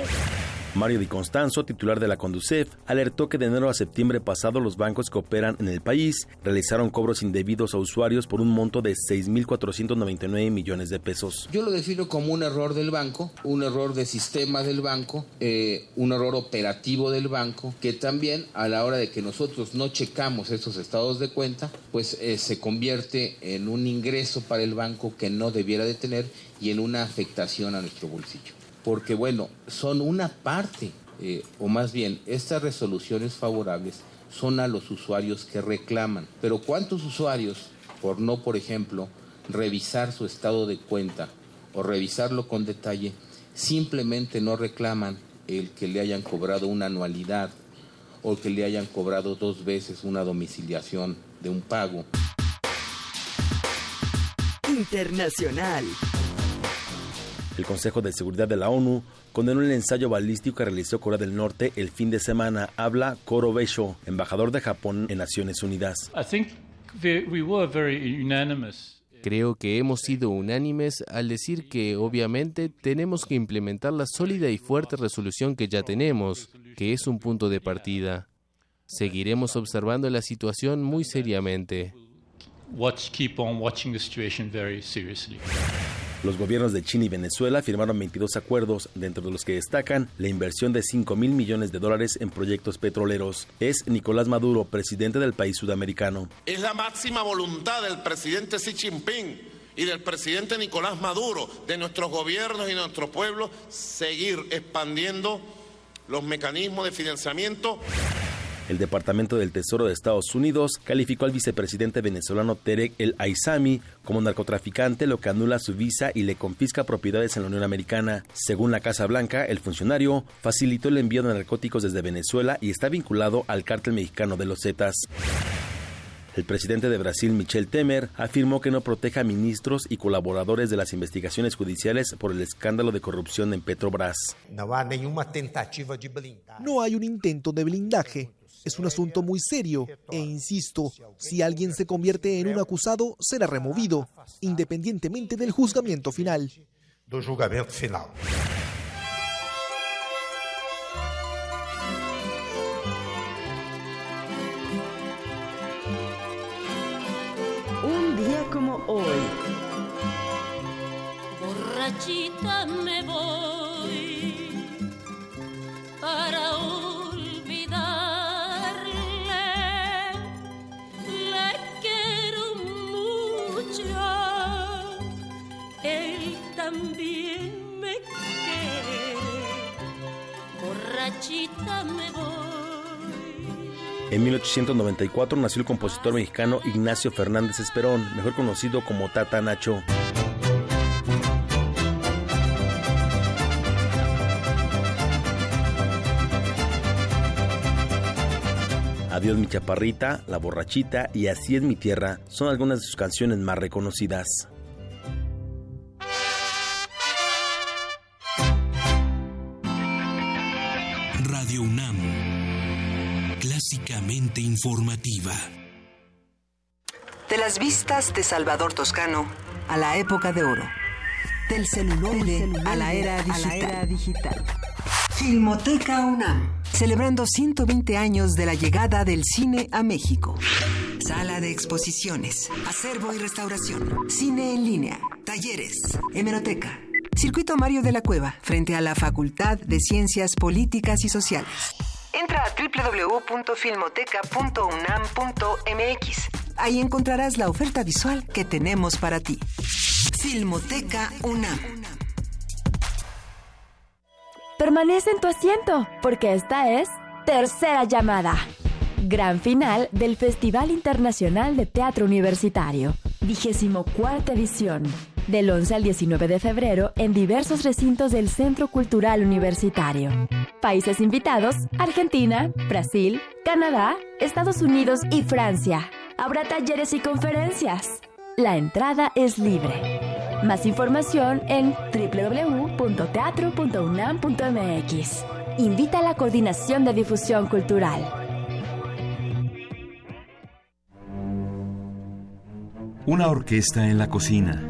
Mario Di Constanzo, titular de la Conducef, alertó que de enero a septiembre pasado los bancos que operan en el país realizaron cobros indebidos a usuarios por un monto de 6.499 millones de pesos. Yo lo defino como un error del banco, un error de sistema del banco, eh, un error operativo del banco, que también a la hora de que nosotros no checamos estos estados de cuenta, pues eh, se convierte en un ingreso para el banco que no debiera de tener y en una afectación a nuestro bolsillo porque bueno, son una parte, eh, o más bien, estas resoluciones favorables son a los usuarios que reclaman. Pero ¿cuántos usuarios, por no, por ejemplo, revisar su estado de cuenta o revisarlo con detalle, simplemente no reclaman el que le hayan cobrado una anualidad o que le hayan cobrado dos veces una domiciliación de un pago? Internacional. El Consejo de Seguridad de la ONU condenó el ensayo balístico que realizó Corea del Norte el fin de semana. Habla Koro Beisho, embajador de Japón en Naciones Unidas. Creo que hemos sido unánimes al decir que obviamente tenemos que implementar la sólida y fuerte resolución que ya tenemos, que es un punto de partida. Seguiremos observando la situación muy seriamente. Los gobiernos de China y Venezuela firmaron 22 acuerdos, dentro de los que destacan la inversión de 5 mil millones de dólares en proyectos petroleros. Es Nicolás Maduro, presidente del país sudamericano. Es la máxima voluntad del presidente Xi Jinping y del presidente Nicolás Maduro, de nuestros gobiernos y de nuestro pueblo, seguir expandiendo los mecanismos de financiamiento El Departamento del Tesoro de Estados Unidos calificó al vicepresidente venezolano Terek El Aizami como narcotraficante, lo que anula su visa y le confisca propiedades en la Unión Americana. Según la Casa Blanca, el funcionario facilitó el envío de narcóticos desde Venezuela y está vinculado al cártel mexicano de los Zetas. El presidente de Brasil, Michel Temer, afirmó que no proteja a ministros y colaboradores de las investigaciones judiciales por el escándalo de corrupción en Petrobras. No hay un intento de blindaje. Es un asunto muy serio e insisto, si alguien se convierte en un acusado, será removido, independientemente del juzgamiento final. Un día como hoy. Borrachita me voy En 1894 nació el compositor mexicano Ignacio Fernández Esperón, mejor conocido como Tata Nacho. Adiós mi chaparrita, La borrachita y Así es mi tierra son algunas de sus canciones más reconocidas. Informativa. De las vistas de Salvador Toscano a la época de oro. Del celuloide, a la era digital. Filmoteca UNAM. Celebrando 120 años de la llegada del cine a México. Sala de exposiciones, acervo y restauración, cine en línea, talleres, hemeroteca. Circuito Mario de la Cueva, frente a la Facultad de Ciencias Políticas y Sociales. Entra a www.filmoteca.unam.mx. Ahí encontrarás la oferta visual que tenemos para ti. Filmoteca UNAM. Permanece en tu asiento, porque esta es Tercera Llamada. Gran final del Festival Internacional de Teatro Universitario. Vigésimo cuarta edición. Del 11 al 19 de febrero en diversos recintos del Centro Cultural Universitario. Países invitados: Argentina, Brasil, Canadá, Estados Unidos y Francia. Habrá talleres y conferencias. La entrada es libre. Más información en www.teatro.unam.mx. Invita a la Coordinación de Difusión Cultural. Una orquesta en la cocina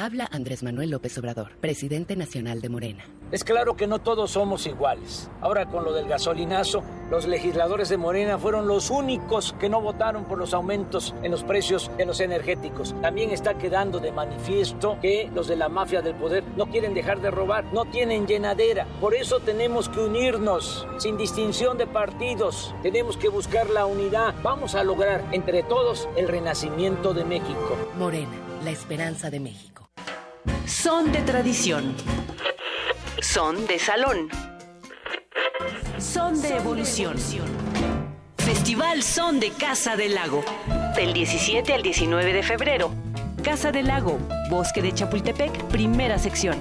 Habla Andrés Manuel López Obrador, presidente nacional de Morena. Es claro que no todos somos iguales. Ahora con lo del gasolinazo, los legisladores de Morena fueron los únicos que no votaron por los aumentos en los precios de los energéticos. También está quedando de manifiesto que los de la mafia del poder no quieren dejar de robar, no tienen llenadera. Por eso tenemos que unirnos, sin distinción de partidos. Tenemos que buscar la unidad. Vamos a lograr entre todos el renacimiento de México. Morena, la esperanza de México. Son de tradición. Son de salón. Son de evolución. Festival Son de Casa del Lago. Del 17 al 19 de febrero. Casa del Lago, Bosque de Chapultepec, primera sección.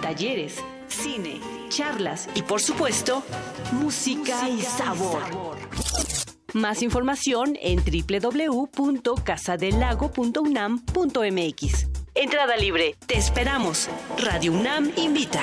Talleres, cine, charlas y por supuesto, música y sabor. Más información en www.casadelago.unam.mx. Entrada libre. Te esperamos. Radio UNAM invita.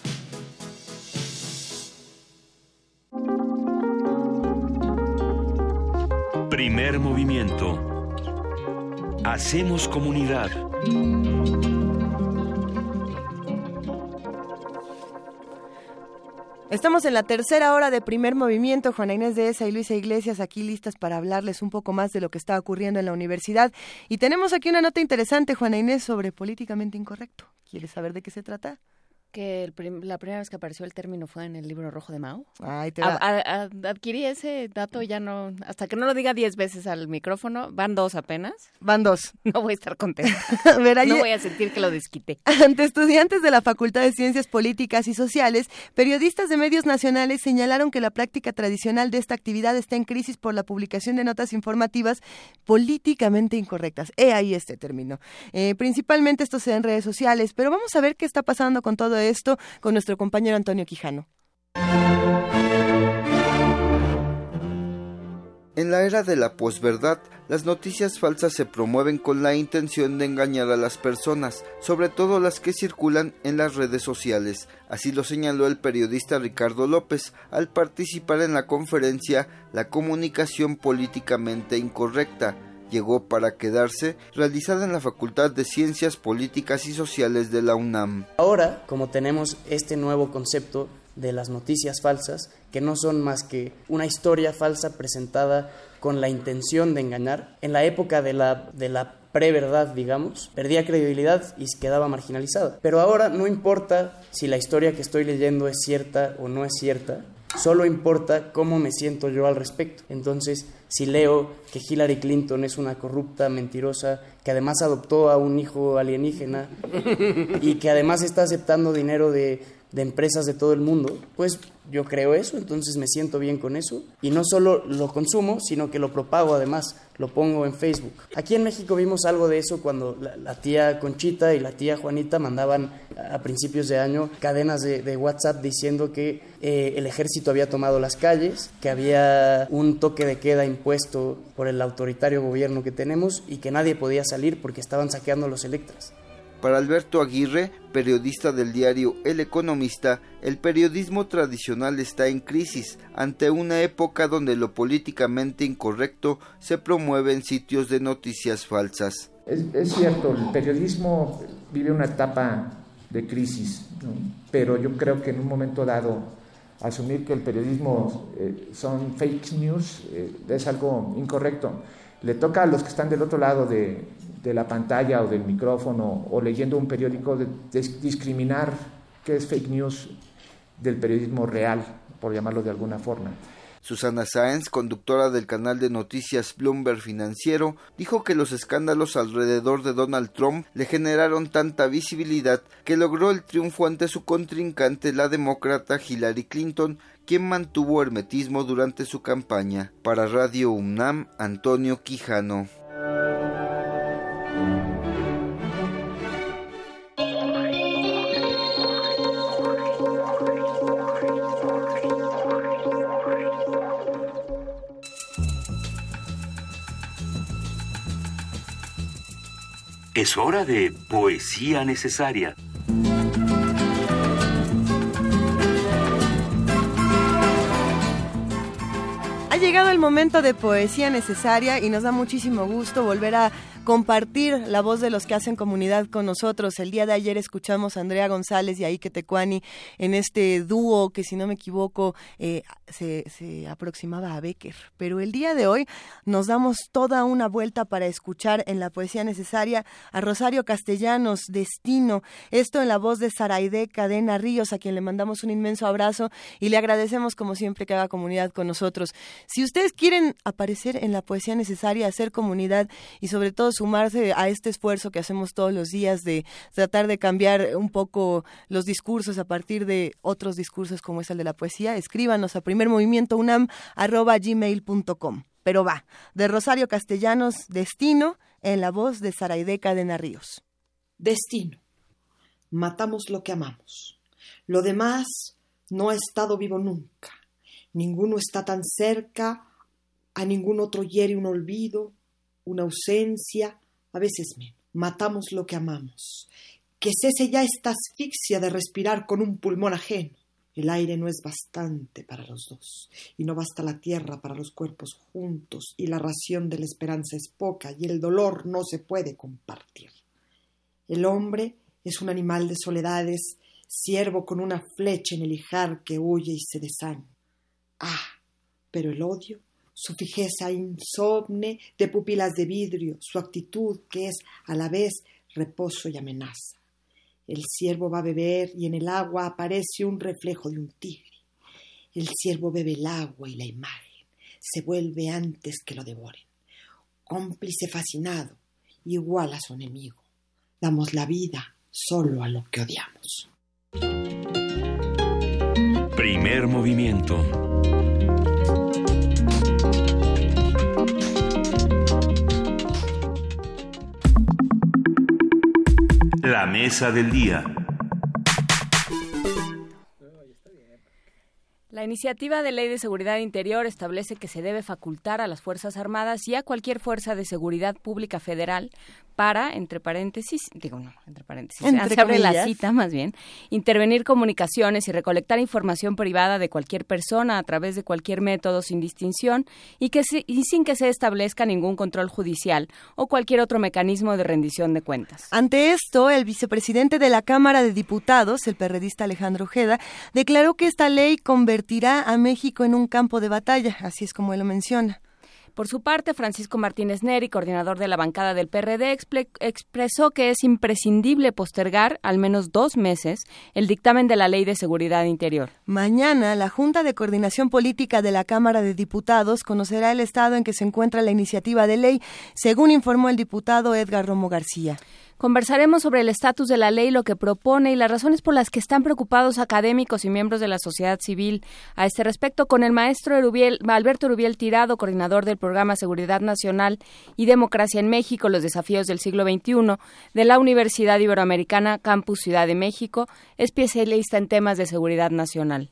Primer movimiento. Hacemos comunidad. Estamos en la tercera hora de primer movimiento. Juana Inés de Esa y Luisa Iglesias aquí listas para hablarles un poco más de lo que está ocurriendo en la universidad. Y tenemos aquí una nota interesante, Juana Inés, sobre políticamente incorrecto. ¿Quieres saber de qué se trata? Que el prim- la primera vez que apareció el término fue en el libro rojo de Mao. Ay, te A- va- a- adquirí ese dato ya no, hasta que no lo diga diez veces al micrófono, van dos apenas. Van dos. No voy a estar contenta. No voy a sentir que lo desquité. Ante estudiantes de la Facultad de Ciencias Políticas y Sociales, periodistas de medios nacionales señalaron que la práctica tradicional de esta actividad está en crisis por la publicación de notas informativas políticamente incorrectas. He ahí este término. Eh, principalmente esto se da en redes sociales, pero vamos a ver qué está pasando con todo esto con nuestro compañero Antonio Quijano. En la era de la posverdad, las noticias falsas se promueven con la intención de engañar a las personas, sobre todo las que circulan en las redes sociales. Así lo señaló el periodista Ricardo López al participar en la conferencia La comunicación políticamente incorrecta. Llegó para quedarse, realizada en la Facultad de Ciencias Políticas y Sociales de la UNAM. Ahora, como tenemos este nuevo concepto de las noticias falsas, que no son más que una historia falsa presentada con la intención de engañar, en la época de la, de la preverdad, digamos, perdía credibilidad y quedaba marginalizada. Pero ahora no importa si la historia que estoy leyendo es cierta o no es cierta, solo importa cómo me siento yo al respecto. Entonces, si leo que Hillary Clinton es una corrupta, mentirosa, que además adoptó a un hijo alienígena y que además está aceptando dinero de, de empresas de todo el mundo, pues yo creo eso, entonces me siento bien con eso. Y no solo lo consumo, sino que lo propago además, lo pongo en Facebook. Aquí en México vimos algo de eso cuando la, tía Conchita y la tía Juanita mandaban a principios de año cadenas de, de WhatsApp diciendo que eh, el ejército había tomado las calles, que había un toque de queda impuesto por el autoritario gobierno que tenemos y que nadie podía salir porque estaban saqueando los electras. Para Alberto Aguirre, periodista del diario El Economista, el periodismo tradicional está en crisis ante una época donde lo políticamente incorrecto se promueve en sitios de noticias falsas. Es, es cierto, el periodismo vive una etapa de crisis, ¿no? pero yo creo que en un momento dado asumir que el periodismo eh, son fake news eh, es algo incorrecto. Le toca a los que están del otro lado de, de la pantalla o del micrófono o leyendo un periódico de, discriminar qué es fake news del periodismo real, por llamarlo de alguna forma. Susana Sáenz, conductora del canal de noticias Bloomberg Financiero, dijo que los escándalos alrededor de Donald Trump le generaron tanta visibilidad que logró el triunfo ante su contrincante, la demócrata Hillary Clinton, quien mantuvo hermetismo durante su campaña. Para Radio UNAM, Antonio Quijano. Es hora de poesía necesaria. Ha llegado el momento de poesía necesaria y nos da muchísimo gusto volver a compartir la voz de los que hacen comunidad con nosotros. El día de ayer escuchamos a Andrea González y a Ike Tecuani en este dúo que, si no me equivoco, eh, se, se, aproximaba a Becker. Pero el día de hoy nos damos toda una vuelta para escuchar en la poesía necesaria a Rosario Castellanos, Destino. Esto en la voz de Saraide Cadena Ríos, a quien le mandamos un inmenso abrazo y le agradecemos, como siempre, que haga comunidad con nosotros. Si ustedes quieren aparecer en la poesía necesaria, hacer comunidad y sobre todo sumarse a este esfuerzo que hacemos todos los días de tratar de cambiar un poco los discursos a partir de otros discursos como es el de la poesía, escríbanos a primermovimientounam.gmail.com. Pero va, de Rosario Castellanos, Destino, en la voz de Saraideca de Narríos. Destino. Matamos lo que amamos. Lo demás no ha estado vivo nunca. Ninguno está tan cerca, a ningún otro hiere un olvido, una ausencia, a veces menos. Matamos lo que amamos. Que cese ya esta asfixia de respirar con un pulmón ajeno. El aire no es bastante para los dos, y no basta la tierra para los cuerpos juntos, y la ración de la esperanza es poca, y el dolor no se puede compartir. El hombre es un animal de soledades, siervo con una flecha en el hijar que huye y se desaña. Ah, pero el odio su fijeza insomne de pupilas de vidrio, su actitud que es a la vez reposo y amenaza. El ciervo va a beber y en el agua aparece un reflejo de un tigre. El ciervo bebe el agua y la imagen se vuelve antes que lo devoren. Cómplice fascinado, igual a su enemigo. Damos la vida solo a lo que odiamos. Primer movimiento. La mesa del día. La iniciativa de ley de seguridad interior establece que se debe facultar a las Fuerzas Armadas y a cualquier fuerza de seguridad pública federal para, entre paréntesis, digo no, entre paréntesis, Entre se abre la cita más bien, intervenir comunicaciones y recolectar información privada de cualquier persona a través de cualquier método sin distinción y, que se- y sin que se establezca ningún control judicial o cualquier otro mecanismo de rendición de cuentas. Ante esto, el vicepresidente de la Cámara de Diputados, el perredista Alejandro Ojeda, declaró que esta ley convertirá a México en un campo de batalla, así es como él lo menciona. Por su parte, Francisco Martínez Neri, coordinador de la bancada del PRD, expresó que es imprescindible postergar al menos dos meses el dictamen de la Ley de Seguridad Interior. Mañana, la Junta de Coordinación Política de la Cámara de Diputados conocerá el estado en que se encuentra la iniciativa de ley, según informó el diputado Edgar Romo García. Conversaremos sobre el estatus de la ley, lo que propone y las razones por las que están preocupados académicos y miembros de la sociedad civil. A este respecto, con el maestro Erubiel- Alberto Rubiel Tirado, coordinador del programa Seguridad Nacional y Democracia en México, los desafíos del siglo XXI, de la Universidad Iberoamericana Campus Ciudad de México, especialista en temas de seguridad nacional.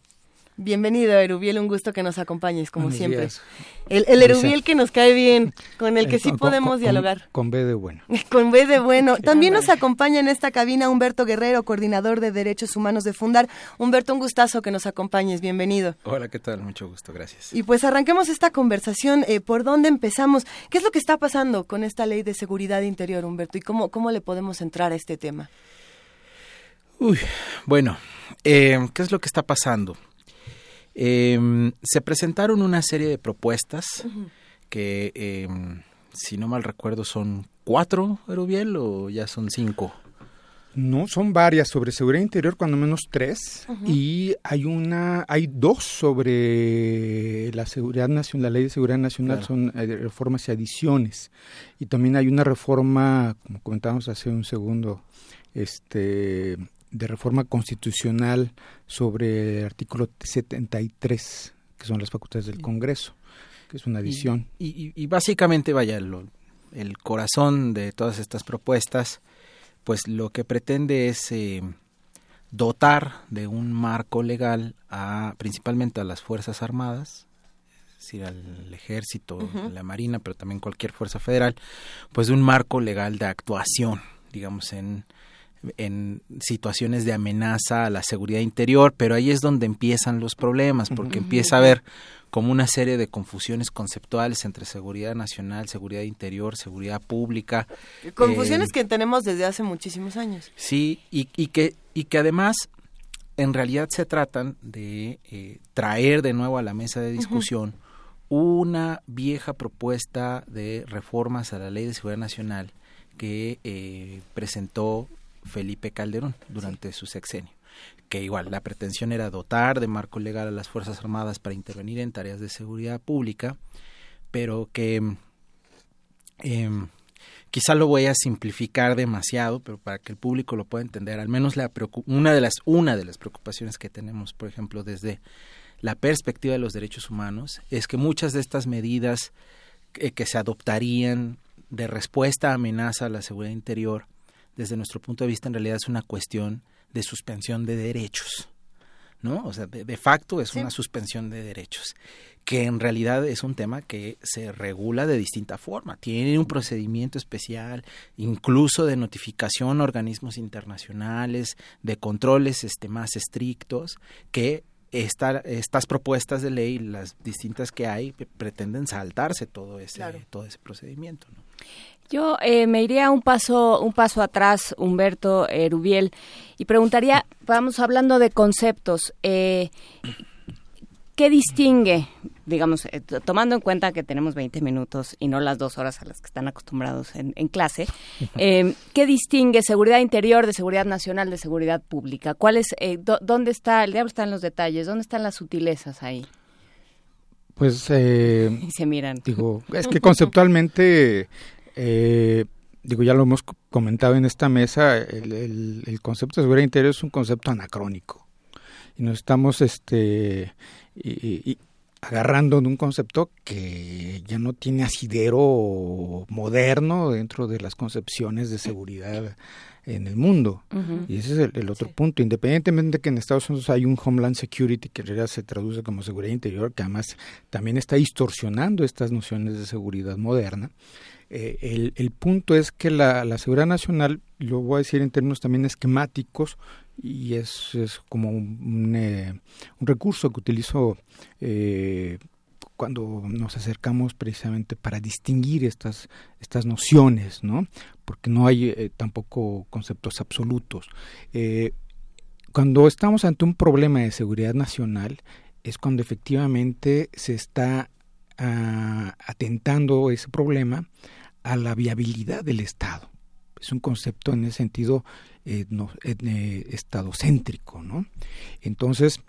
Bienvenido, Erubiel, un gusto que nos acompañes, como Buenos siempre. días. El. Erubiel que nos cae bien, con el que Eh, sí podemos con- dialogar. Con B de bueno. Con B de bueno. También nos acompaña en esta cabina Humberto Guerrero, coordinador de Derechos Humanos de Fundar. Humberto, un gustazo que nos acompañes. Bienvenido. Hola, ¿qué tal? Mucho gusto, gracias. Y pues arranquemos esta conversación. Eh, ¿Por dónde empezamos? ¿Qué es lo que está pasando con esta ley de seguridad interior, Humberto? ¿Y cómo, cómo le podemos entrar a este tema? Uy, bueno, eh, ¿qué es lo que está pasando? Eh, se presentaron una serie de propuestas que, eh, si no mal recuerdo, son cuatro, Erubiel, o ya son cinco. No, son varias sobre seguridad interior, cuando menos tres, y hay una, hay dos sobre la seguridad nacional, la ley de seguridad nacional, Claro. son eh, reformas y adiciones, y también hay una reforma, como comentábamos hace un segundo, este, de reforma constitucional sobre el artículo 73, que son las facultades del Congreso, que es una adición. Y, y- y básicamente, vaya, lo- el corazón de todas estas propuestas, pues lo que pretende es eh, dotar de un marco legal a principalmente a las Fuerzas Armadas, es decir, al Ejército, la Marina, pero también cualquier fuerza federal, pues de un marco legal de actuación, digamos, en, en situaciones de amenaza a la seguridad interior, pero ahí es donde empiezan los problemas, porque empieza a haber como una serie de confusiones conceptuales entre seguridad nacional, seguridad interior, seguridad pública. Confusiones eh, que tenemos desde hace muchísimos años. Sí, y, y, que, y que además en realidad se tratan de eh, traer de nuevo a la mesa de discusión una vieja propuesta de reformas a la ley de seguridad nacional que eh, presentó Felipe Calderón durante su sexenio que igual la pretensión era dotar de marco legal a las Fuerzas Armadas para intervenir en tareas de seguridad pública, pero que eh, quizá lo voy a simplificar demasiado, pero para que el público lo pueda entender, al menos la una de las una de las preocupaciones que tenemos, por ejemplo, desde la perspectiva de los derechos humanos, es que muchas de estas medidas que, que se adoptarían de respuesta a amenaza a la seguridad interior, desde nuestro punto de vista, en realidad es una cuestión de suspensión de derechos. ¿no? O sea, de, de facto es una suspensión de derechos, que en realidad es un tema que se regula de distinta forma. Tiene un procedimiento especial, incluso de notificación a organismos internacionales, de controles este, más estrictos, que esta, estas propuestas de ley, las distintas que hay, pretenden saltarse todo ese, claro. todo ese procedimiento. ¿no? Yo eh, me iría un paso, un paso atrás, Humberto Erubiel, y preguntaría, vamos hablando de conceptos, eh, ¿qué distingue, digamos, eh, tomando en cuenta que tenemos 20 minutos y no las dos horas a las que están acostumbrados en, en clase, eh, ¿qué distingue seguridad interior de seguridad nacional de seguridad pública? ¿Cuál es, eh, ¿Dónde está, el diablo está en los detalles, dónde están las sutilezas ahí? Pues, eh, y se miran. Digo, es que conceptualmente eh, digo, ya lo hemos comentado en esta mesa, el, el, el, concepto de seguridad interior es un concepto anacrónico. Y nos estamos este, y, y, agarrando de un concepto que ya no tiene asidero moderno dentro de las concepciones de seguridad en el mundo. Uh -huh. Y ese es el, el otro sí. punto. Independientemente de que en Estados Unidos hay un Homeland Security que en realidad se traduce como seguridad interior, que además también está distorsionando estas nociones de seguridad moderna. Eh, el, el, punto es que la, la, seguridad nacional, lo voy a decir en términos también esquemáticos, y es, es como un, un, eh, un, recurso que utilizo eh, cuando nos acercamos precisamente para distinguir estas, estas nociones, ¿no? porque no hay eh, tampoco conceptos absolutos. Eh, cuando estamos ante un problema de seguridad nacional, es cuando efectivamente se está uh, atentando ese problema a la viabilidad del Estado. Es un concepto en ese sentido eh, no, eh, estadocéntrico, ¿no? Entonces,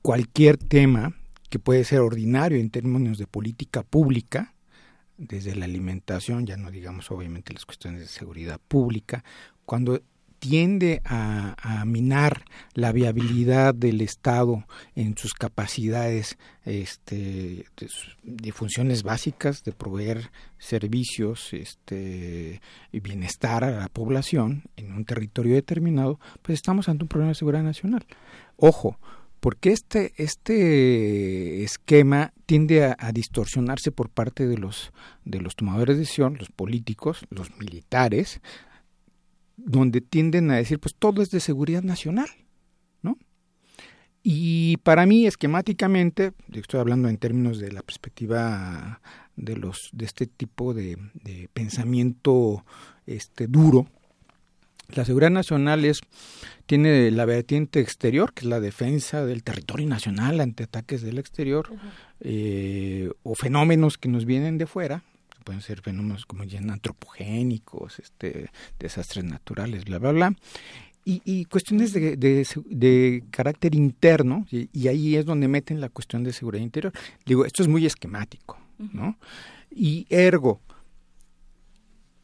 cualquier tema que puede ser ordinario en términos de política pública, desde la alimentación, ya no digamos obviamente las cuestiones de seguridad pública, cuando tiende a, minar la viabilidad del Estado en sus capacidades este, de, de, funciones básicas de proveer servicios este, y bienestar a la población en un territorio determinado, pues estamos ante un problema de seguridad nacional. Ojo, porque este, este esquema tiende a, distorsionarse por parte de los, de los tomadores de decisión, los políticos, los militares, donde tienden a decir, pues todo es de seguridad nacional, ¿no? Y para mí, esquemáticamente, estoy hablando en términos de la perspectiva de los de este tipo de, de pensamiento este duro, la seguridad nacional es tiene la vertiente exterior, que es la defensa del territorio nacional ante ataques del exterior, uh -huh. eh, o fenómenos que nos vienen de fuera, pueden ser fenómenos como ya antropogénicos, este, desastres naturales, bla, bla, bla. Y, y cuestiones de, de, de, carácter interno, y, y, ahí es donde meten la cuestión de seguridad interior. Digo, esto es muy esquemático, uh -huh. ¿no? Y ergo,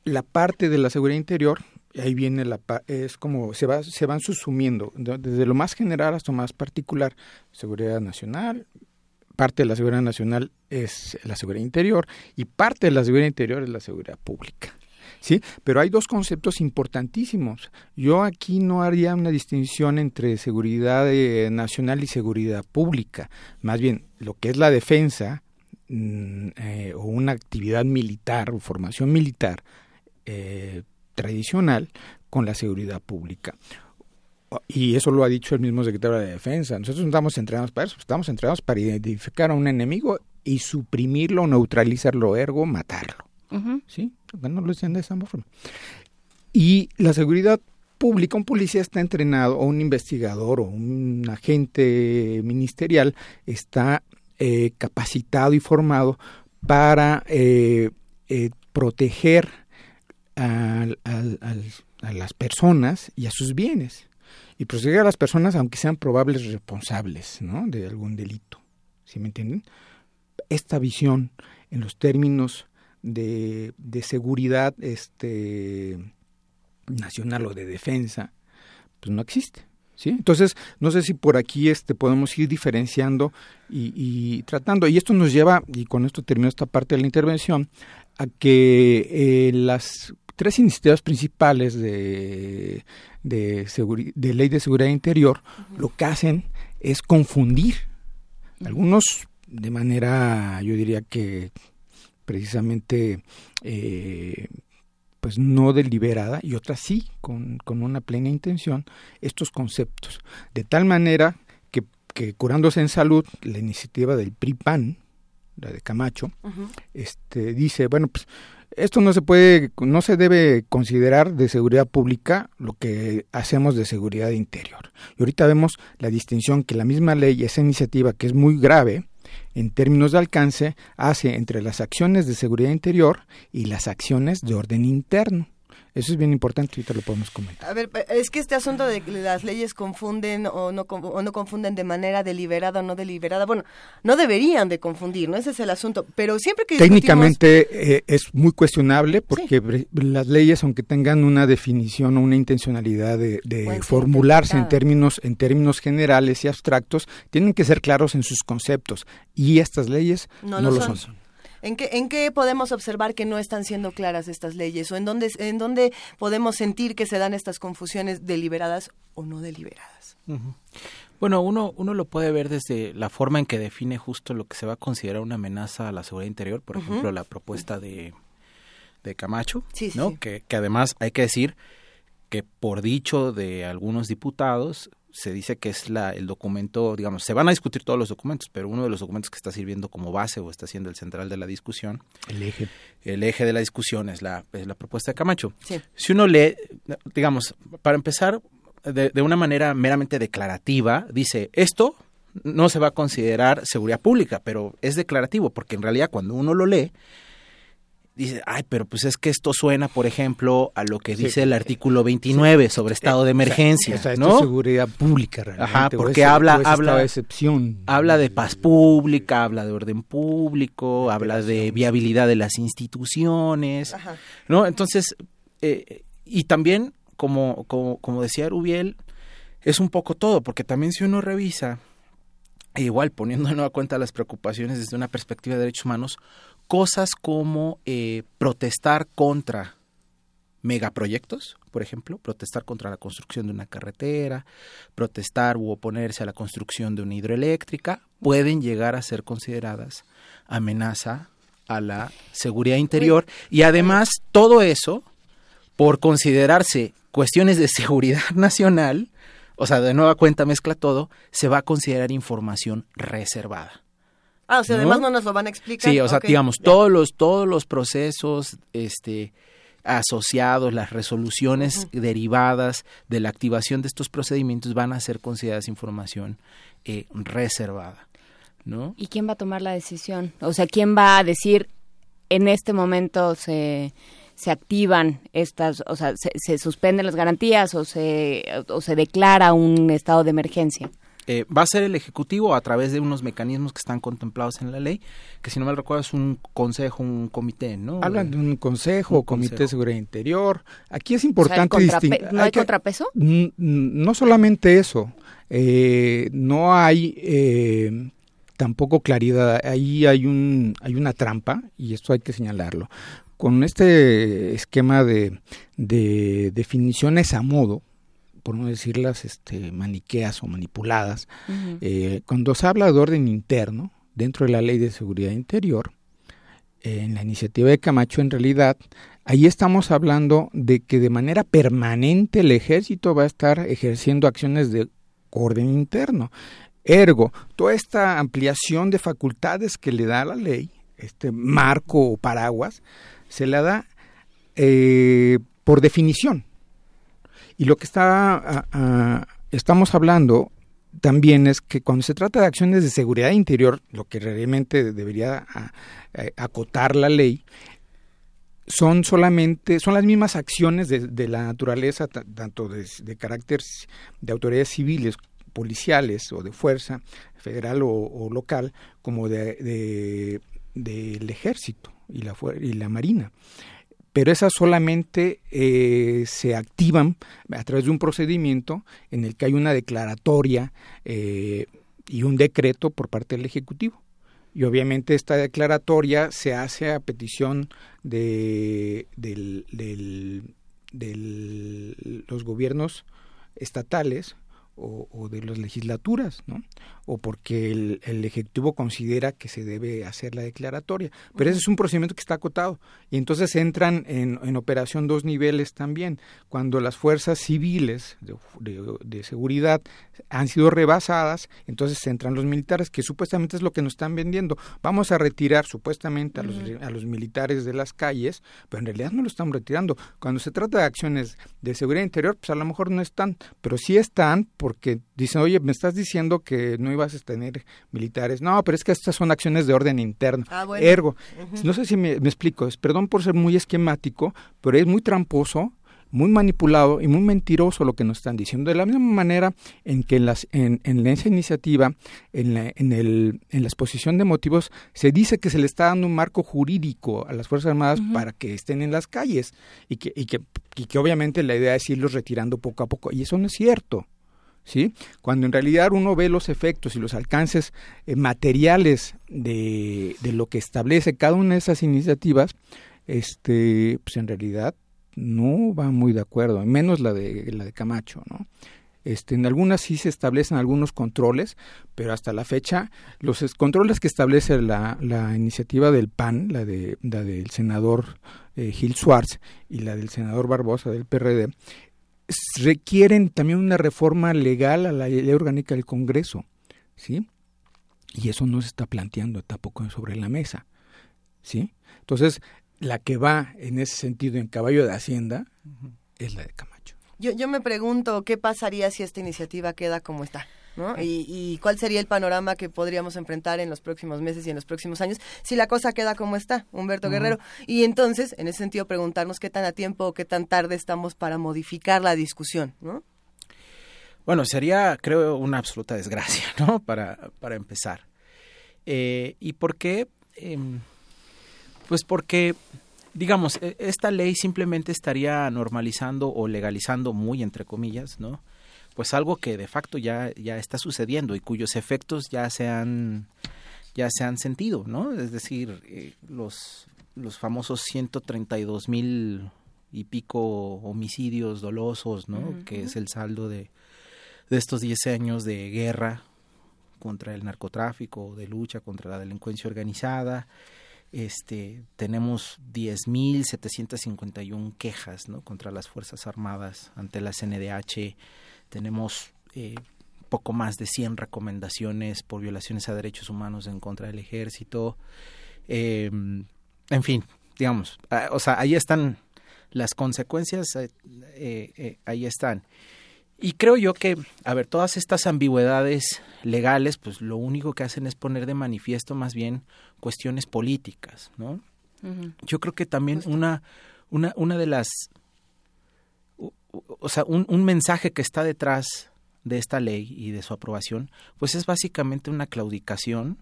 la parte de la seguridad interior, ahí viene la es como se va se van subsumiendo desde lo más general hasta lo más particular seguridad nacional parte de la seguridad nacional es la seguridad interior y parte de la seguridad interior es la seguridad pública. ¿Sí? Pero hay dos conceptos importantísimos. Yo aquí no haría una distinción entre seguridad eh, nacional y seguridad pública. Más bien, lo que es la defensa mm, eh, o una actividad militar o formación militar eh, tradicional con la seguridad pública. Y eso lo ha dicho el mismo secretario de Defensa. Nosotros no estamos entrenados para eso, estamos entrenados para identificar a un enemigo y suprimirlo, neutralizarlo, ergo, matarlo. ¿Sí? No lo decían de esa forma. Y la seguridad pública, un policía está entrenado, o un investigador, o un agente ministerial está eh, capacitado y formado para eh, eh, proteger a, a, las personas y a sus bienes. Y proteger a las personas aunque sean probables responsables de algún delito. ¿Sí me entienden? Esta visión en los términos de, de seguridad este, nacional o de defensa, pues no existe. ¿Sí? Entonces, no sé si por aquí este, podemos ir diferenciando y, tratando. Y esto nos lleva, y con esto termino esta parte de la intervención, a que eh, las tres iniciativas principales de, de, de, ley de seguridad interior lo que hacen es confundir. Algunos de manera, yo diría que precisamente eh, pues no deliberada y otras sí, con, con, una plena intención, estos conceptos. De tal manera que, que curándose en salud, la iniciativa del PRIPAN, la de Camacho, este, dice, bueno, pues esto no se puede, no se debe considerar de seguridad pública lo que hacemos de seguridad interior. Y ahorita vemos la distinción que la misma ley, esa iniciativa que es muy grave, en términos de alcance, hace entre las acciones de seguridad interior y las acciones de orden interno. Eso es bien importante, ahorita lo podemos comentar. A ver, es que este asunto de que las leyes confunden o no, o no confunden de manera deliberada o no deliberada, bueno, no deberían de confundir, ¿no? Ese es el asunto, pero siempre que Técnicamente eh, es muy cuestionable porque las leyes, aunque tengan una definición o una intencionalidad de, formularse en términos, en términos generales y abstractos, tienen que ser claros en sus conceptos y estas leyes no, lo, son. ¿En qué, ¿En qué podemos observar que no están siendo claras estas leyes? ¿O en dónde, en dónde podemos sentir que se dan estas confusiones deliberadas o no deliberadas? Bueno, uno, uno lo puede ver desde la forma en que define justo lo que se va a considerar una amenaza a la seguridad interior, por ejemplo, la propuesta de, de Camacho, ¿no? Que, que además hay que decir que por dicho de algunos diputados se dice que es la, el documento, digamos, se van a discutir todos los documentos, pero uno de los documentos que está sirviendo como base o está siendo el central de la discusión. El eje. El eje de la discusión es la, la propuesta de Camacho. Si uno lee, digamos, para empezar, de, de una manera meramente declarativa, dice, esto no se va a considerar seguridad pública, pero es declarativo, porque en realidad cuando uno lo lee, dice, ay, pero pues es que esto suena, por ejemplo, a lo que dice el artículo 29 sobre estado de emergencia, ¿no? seguridad pública, realmente. Ajá, porque habla, habla, de excepción. habla de paz pública, habla de orden público, habla de viabilidad de las instituciones, ¿no? Entonces, eh, y también, como, como, como decía Rubiel, es un poco todo, porque también si uno revisa, igual poniendo en nueva cuenta las preocupaciones desde una perspectiva de derechos humanos, cosas como eh, protestar contra megaproyectos, por ejemplo, protestar contra la construcción de una carretera, protestar u oponerse a la construcción de una hidroeléctrica, pueden llegar a ser consideradas amenaza a la seguridad interior y además todo eso por considerarse cuestiones de seguridad nacional, o sea, de nueva cuenta mezcla todo, se va a considerar información reservada. Ah, o sea, además no nos lo van a explicar. Sí, o sea, digamos, todos los, todos los procesos este, asociados, las resoluciones derivadas de la activación de estos procedimientos van a ser consideradas información eh, reservada. ¿no? ¿Y quién va a tomar la decisión? O sea, ¿quién va a decir en este momento se, se activan estas, o sea, se, se suspenden las garantías o se, o se declara un estado de emergencia? Eh, va a ser el Ejecutivo a través de unos mecanismos que están contemplados en la ley, que si no me recuerdo es un consejo, un comité, ¿no? Hablan de un consejo, comité de seguridad interior. Aquí es importante distinguir. ¿No hay, contrapeso? No solamente eso, eh, no hay eh, tampoco claridad. Ahí hay un hay una trampa y esto hay que señalarlo. Con este esquema de, de definiciones a modo, por no decirlas este, maniqueas o manipuladas, eh, cuando se habla de orden interno dentro de la ley de seguridad interior, en la iniciativa de Camacho en realidad ahí estamos hablando de que de manera permanente el ejército va a estar ejerciendo acciones de orden interno. Ergo, toda esta ampliación de facultades que le da la ley, este marco o paraguas, se la da eh, por definición. Y lo que está, estamos hablando también es que cuando se trata de acciones de seguridad interior, lo que realmente debería acotar la ley, son solamente, son las mismas acciones de, la naturaleza, tanto de, carácter de autoridades civiles, policiales o de fuerza federal o, local, como de, del ejército y la, y la marina pero esas solamente eh, se activan a través de un procedimiento en el que hay una declaratoria eh, y un decreto por parte del Ejecutivo. Y obviamente esta declaratoria se hace a petición de, los gobiernos estatales o, de las legislaturas, ¿no? O porque el, Ejecutivo considera que se debe hacer la declaratoria. Pero ese es un procedimiento que está acotado. Y entonces entran en, operación dos niveles también. Cuando las fuerzas civiles de, seguridad han sido rebasadas, entonces entran los militares, que supuestamente es lo que nos están vendiendo. Vamos a retirar supuestamente a los, a los militares de las calles, pero en realidad no lo estamos retirando. Cuando se trata de acciones de seguridad interior, pues a lo mejor no están, pero sí están porque dicen, oye, me estás diciendo que no ibas a tener militares. No, pero es que estas son acciones de orden interno. Ah, Ergo, no sé si me, explico, es, perdón por ser muy esquemático, pero es muy tramposo muy manipulado y muy mentiroso lo que nos están diciendo. De la misma manera en que en, las, en, en esa iniciativa, en la, en, el, en la exposición de motivos, se dice que se le está dando un marco jurídico a las Fuerzas Armadas para que estén en las calles y que, y, que, y que obviamente la idea es irlos retirando poco a poco. Y eso no es cierto. ¿Sí? Cuando en realidad uno ve los efectos y los alcances eh, materiales de, de, lo que establece cada una de esas iniciativas, este, pues en realidad no va muy de acuerdo, menos la de la de Camacho, ¿no? Este, en algunas sí se establecen algunos controles, pero hasta la fecha los controles que establece la, la iniciativa del PAN, la, de, la del senador eh, Gil Schwartz y la del senador Barbosa del PRD, requieren también una reforma legal a la ley orgánica del Congreso, ¿sí? Y eso no se está planteando tampoco sobre la mesa, ¿sí? Entonces, la que va en ese sentido en caballo de Hacienda es la de Camacho. Yo, yo me pregunto qué pasaría si esta iniciativa queda como está. ¿No? Y, cuál sería el panorama que podríamos enfrentar en los próximos meses y en los próximos años si la cosa queda como está, Humberto Guerrero. Y entonces, en ese sentido, preguntarnos qué tan a tiempo o qué tan tarde estamos para modificar la discusión, ¿no? Bueno, sería, creo, una absoluta desgracia, ¿no? Para, para empezar. Eh, ¿Y por qué? Em, pues porque, digamos, e, esta ley simplemente estaría normalizando o legalizando, muy entre comillas, ¿no? Pues algo que de facto ya, ya está sucediendo y cuyos efectos ya se han, ya se han sentido, ¿no? Es decir, eh, los, los famosos 132 mil y pico homicidios dolosos, ¿no? Que es el saldo de, de estos 10 años de guerra contra el narcotráfico, de lucha contra la delincuencia organizada, este, tenemos 10.751 quejas ¿no? contra las Fuerzas Armadas ante la CNDH, tenemos eh, poco más de 100 recomendaciones por violaciones a derechos humanos en contra del ejército, eh, en fin, digamos, o sea, ahí están las consecuencias, eh, ahí están. Y creo yo que, a ver, todas estas ambigüedades legales, pues lo único que hacen es poner de manifiesto más bien cuestiones políticas, ¿no? Yo creo que también una, una, una de las, o, sea, un, un mensaje que está detrás de esta ley y de su aprobación, pues es básicamente una claudicación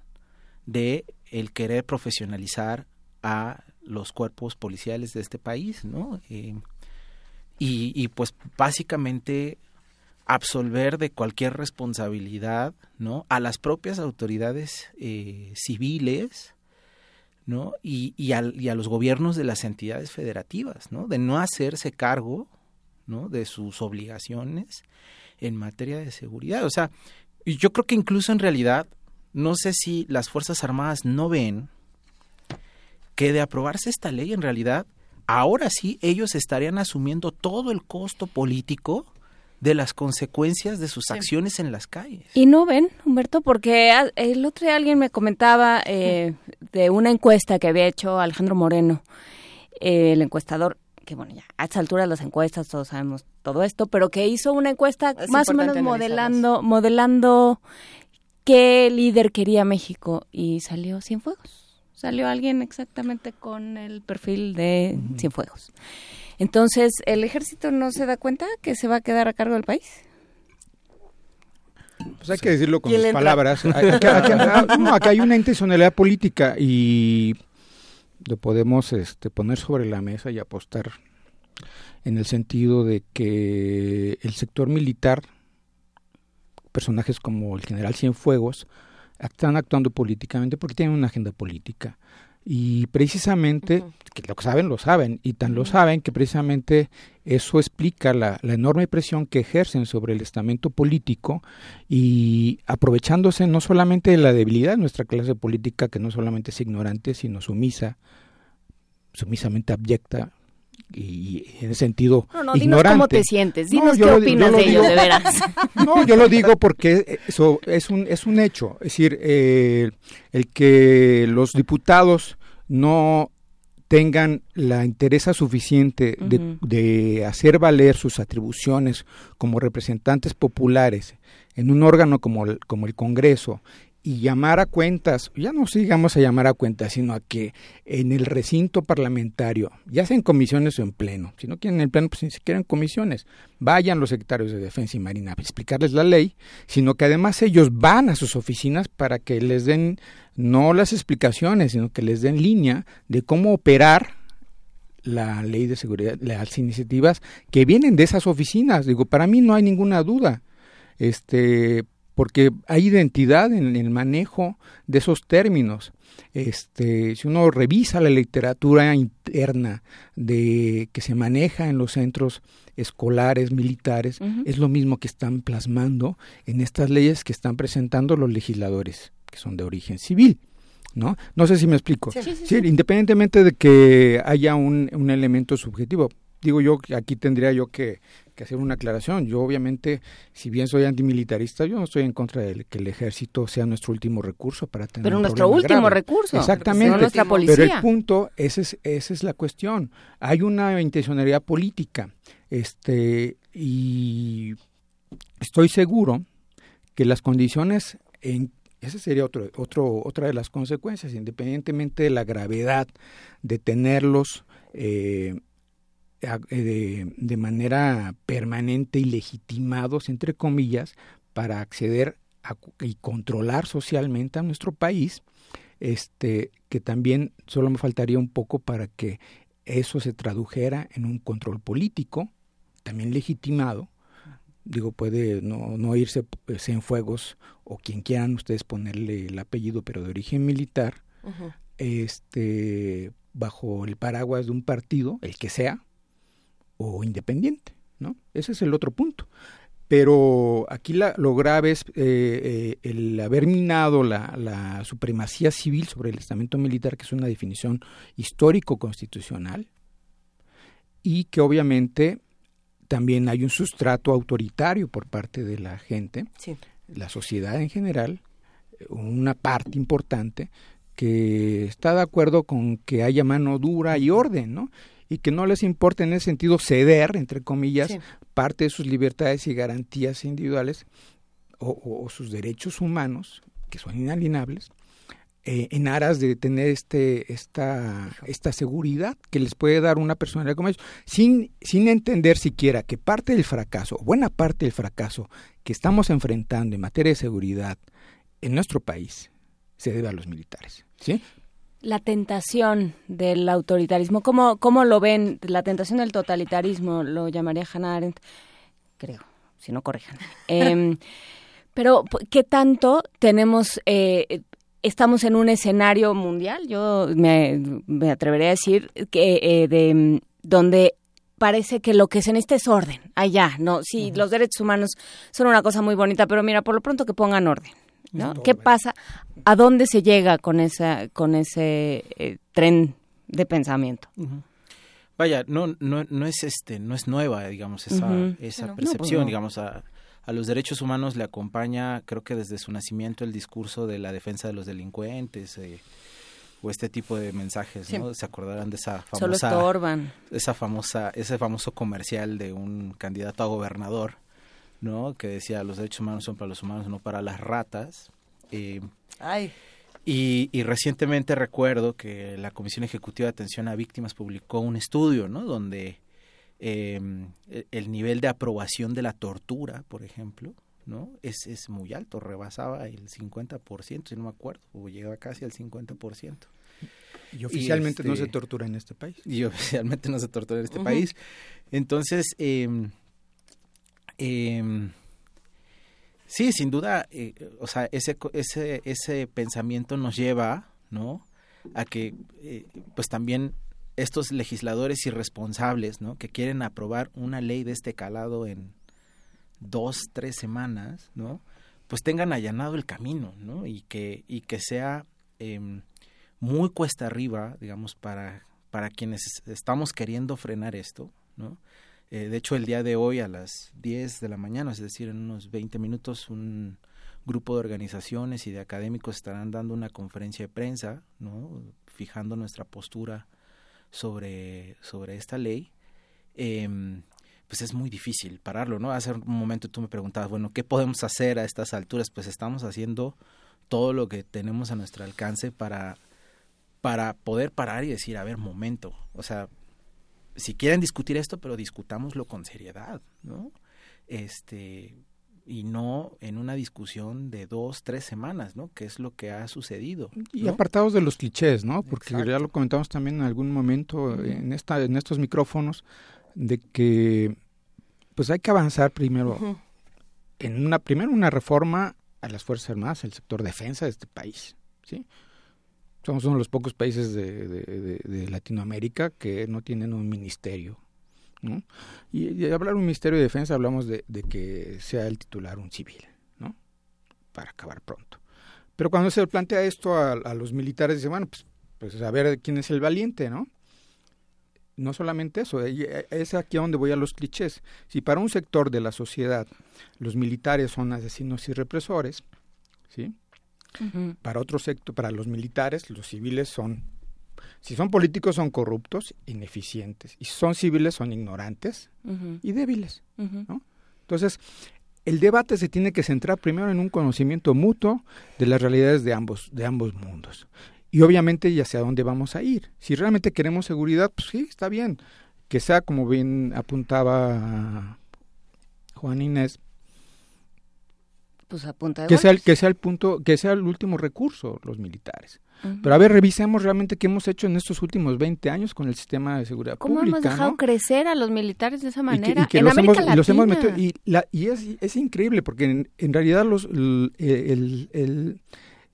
de el querer profesionalizar a los cuerpos policiales de este país, ¿no? Eh, y, y, pues básicamente absolver de cualquier responsabilidad no a las propias autoridades eh, civiles no y, y, a, y, a, los gobiernos de las entidades federativas no de no hacerse cargo no de sus obligaciones en materia de seguridad. O sea yo creo que incluso en realidad no sé si las fuerzas armadas no ven que de aprobarse esta ley en realidad ahora sí ellos estarían asumiendo todo el costo político de las consecuencias de sus acciones en las calles. Y no ven, Humberto, porque el otro día alguien me comentaba eh, de una encuesta que había hecho Alejandro Moreno, eh, el encuestador, que bueno, ya a esta altura las encuestas todos sabemos todo esto, pero que hizo una encuesta Es más o menos modelando, modelando qué líder quería México y salió Cienfuegos. Salió alguien exactamente con el perfil de Cienfuegos. Entonces, ¿el ejército no se da cuenta que se va a quedar a cargo del país? Pues hay que decirlo con ¿Quién sus palabras. Acá, acá- no, acá hay una intencionalidad política y lo podemos este, poner sobre la mesa y apostar en el sentido de que el sector militar, personajes como el general Cienfuegos, están actuando políticamente porque tienen una agenda política. Y precisamente, que lo que saben, lo saben, y tan lo saben que precisamente eso explica la, la enorme presión que ejercen sobre el estamento político y aprovechándose no solamente de la debilidad de nuestra clase política, que no solamente es ignorante, sino sumisa, sumisamente abyecta y en ese sentido No, no, dinos ignorante. cómo te sientes, No, dinos yo qué opinas de ellos, digo- de veras. No, yo lo digo porque eso es un, es un hecho. Es decir, eh, el que los diputados no tengan la interés suficiente de, hacer valer sus atribuciones como representantes populares en un órgano como el, como el Congreso y llamar a cuentas, ya no sigamos a llamar a cuentas, sino a que en el recinto parlamentario, ya sea en comisiones o en pleno, si no quieren en pleno, pues ni siquiera en comisiones, vayan los secretarios de Defensa y Marina a explicarles la ley, sino que además ellos van a sus oficinas para que les den no las explicaciones, sino que les den línea de cómo operar la ley de seguridad, las iniciativas que vienen de esas oficinas. Digo, para mí no hay ninguna duda. Este, porque hay identidad en el manejo de esos términos. Este, si uno revisa la literatura interna de que se maneja en los centros escolares militares, es lo mismo que están plasmando en estas leyes que están presentando los legisladores, que son de origen civil. ¿No? No sé si me explico. Sí. Sí, sí, Sí, sí. independientemente de que haya un, un elemento subjetivo, digo yo que aquí tendría yo que, que hacer una aclaración. Yo obviamente, si bien soy antimilitarista, yo no estoy en contra de que el ejército sea nuestro último recurso para tener Pero un nuestro último grave. recurso, Exactamente. no nuestra Pero el policía. punto, esa es, esa es la cuestión. Hay una intencionalidad política, este, y estoy seguro que las condiciones en esa sería otro, otro, otra de las consecuencias, independientemente de la gravedad de tenerlos eh, de, de manera permanente y legitimados, entre comillas, para acceder a y controlar socialmente a nuestro país, este, que también solo me faltaría un poco para que eso se tradujera en un control político, también legitimado, digo, puede no, no irse pues, en fuegos o quien quieran ustedes ponerle el apellido, pero de origen militar, este, bajo el paraguas de un partido, el que sea, o independiente, ¿no? Ese es el otro punto. Pero aquí la- lo grave es eh, eh, el haber minado la, la supremacía civil sobre el estamento militar, que es una definición histórico-constitucional, y que obviamente también hay un sustrato autoritario por parte de la gente, Sí. la sociedad en general, una parte importante que está de acuerdo con que haya mano dura y orden, ¿no? Y que no les importa en ese sentido ceder, entre comillas, Sí. parte de sus libertades y garantías individuales o, o- o sus derechos humanos, que son inalienables, eh, en aras de tener este esta esta seguridad que les puede dar una personalidad como ellos, sin sin entender siquiera que parte del fracaso, buena parte del fracaso que estamos enfrentando en materia de seguridad en nuestro país se debe a los militares, ¿sí? La tentación del autoritarismo, ¿cómo, ¿cómo lo ven? La tentación del totalitarismo, lo llamaría Hannah Arendt, creo, si no corrijan. Em, pero, ¿qué tanto tenemos, eh, estamos en un escenario mundial? Yo me, me atrevería a decir que eh, de, mm, donde parece que lo que se necesita es orden. Allá, ¿no? Sí, los derechos humanos son una cosa muy bonita, pero mira, por lo pronto que pongan orden. ¿No? ¿Qué pasa? ¿A dónde se llega con esa con ese eh, tren de pensamiento? vaya, no, no, no es este, no es nueva, digamos, esa, esa percepción, No, pues no. digamos, a, a los derechos humanos le acompaña, creo que desde su nacimiento, el discurso de la defensa de los delincuentes, eh, o este tipo de mensajes, Sí. ¿no? Se acordarán de esa Solo famosa, estorban. esa famosa, ese famoso comercial de un candidato a gobernador, ¿no? Que decía los derechos humanos son para los humanos, no para las ratas. Eh, Ay. y, y recientemente recuerdo que la Comisión Ejecutiva de Atención a Víctimas publicó un estudio, ¿no? Donde eh, el- el nivel de aprobación de la tortura, por ejemplo, ¿no? Es, es muy alto, rebasaba el 50%, si no me acuerdo, o llegaba casi al 50%. Y oficialmente no este, se tortura en este país. Y oficialmente no se tortura en este país. Entonces, eh, em, sí, sin duda, eh, o sea, ese, ese, ese pensamiento nos lleva, ¿no? A que, eh, pues también estos legisladores irresponsables, ¿no? Que quieren aprobar una ley de este calado en dos, tres semanas, ¿no? Pues tengan allanado el camino, ¿no? Y que, y que sea em, muy cuesta arriba, digamos, para, para quienes estamos queriendo frenar esto, ¿no? Eh, de hecho, el día de hoy a las 10 de la mañana, es decir, en unos 20 minutos, un grupo de organizaciones y de académicos estarán dando una conferencia de prensa, ¿no? Fijando nuestra postura sobre, sobre esta ley. Em, pues es muy difícil pararlo, ¿no? Hace un momento tú me preguntabas, bueno, ¿qué podemos hacer a estas alturas? Pues estamos haciendo todo lo que tenemos a nuestro alcance para, para poder parar y decir, a ver, momento, o sea, si quieren discutir esto, pero discutámoslo con seriedad, ¿no? Este, y no en una discusión de dos, tres semanas, ¿no? Que es lo que ha sucedido. Y apartados de los clichés, ¿no? Porque Exacto. ya lo comentamos también en algún momento en esta en estos micrófonos de que pues hay que avanzar primero en una primero una reforma a las fuerzas armadas, el sector defensa de este país, ¿sí? Somos uno de los pocos países de, Latinoamérica que no tienen un ministerio, ¿no? Y, y hablar un ministerio de defensa hablamos de, que sea el titular un civil, ¿no? Para acabar pronto. Pero cuando se plantea esto a, a los militares, dice, bueno, pues, pues a ver quién es el valiente, ¿no? No solamente eso, es aquí donde voy a los clichés. Si para un sector de la sociedad los militares son asesinos y represores, ¿sí? Para otro sector, para los militares, los civiles son, si son políticos son corruptos, ineficientes, y si son civiles son ignorantes y débiles. ¿no? Entonces, el debate se tiene que centrar primero en un conocimiento mutuo de las realidades de ambos, de ambos mundos. Y obviamente y hacia dónde vamos a ir. Si realmente queremos seguridad, pues sí, está bien. Que sea, como bien apuntaba Juan Inés, Pues de que sea, el, que sea el punto, que sea el último recurso, los militares. Pero a ver, revisemos realmente qué hemos hecho en estos últimos 20 años con el sistema de seguridad ¿Cómo pública. hemos dejado ¿no? crecer a los militares de esa Y que- manera? y que en los, América hemos, y los hemos Latina. metido y, la- y es, es increíble porque en, en realidad los el, el- el-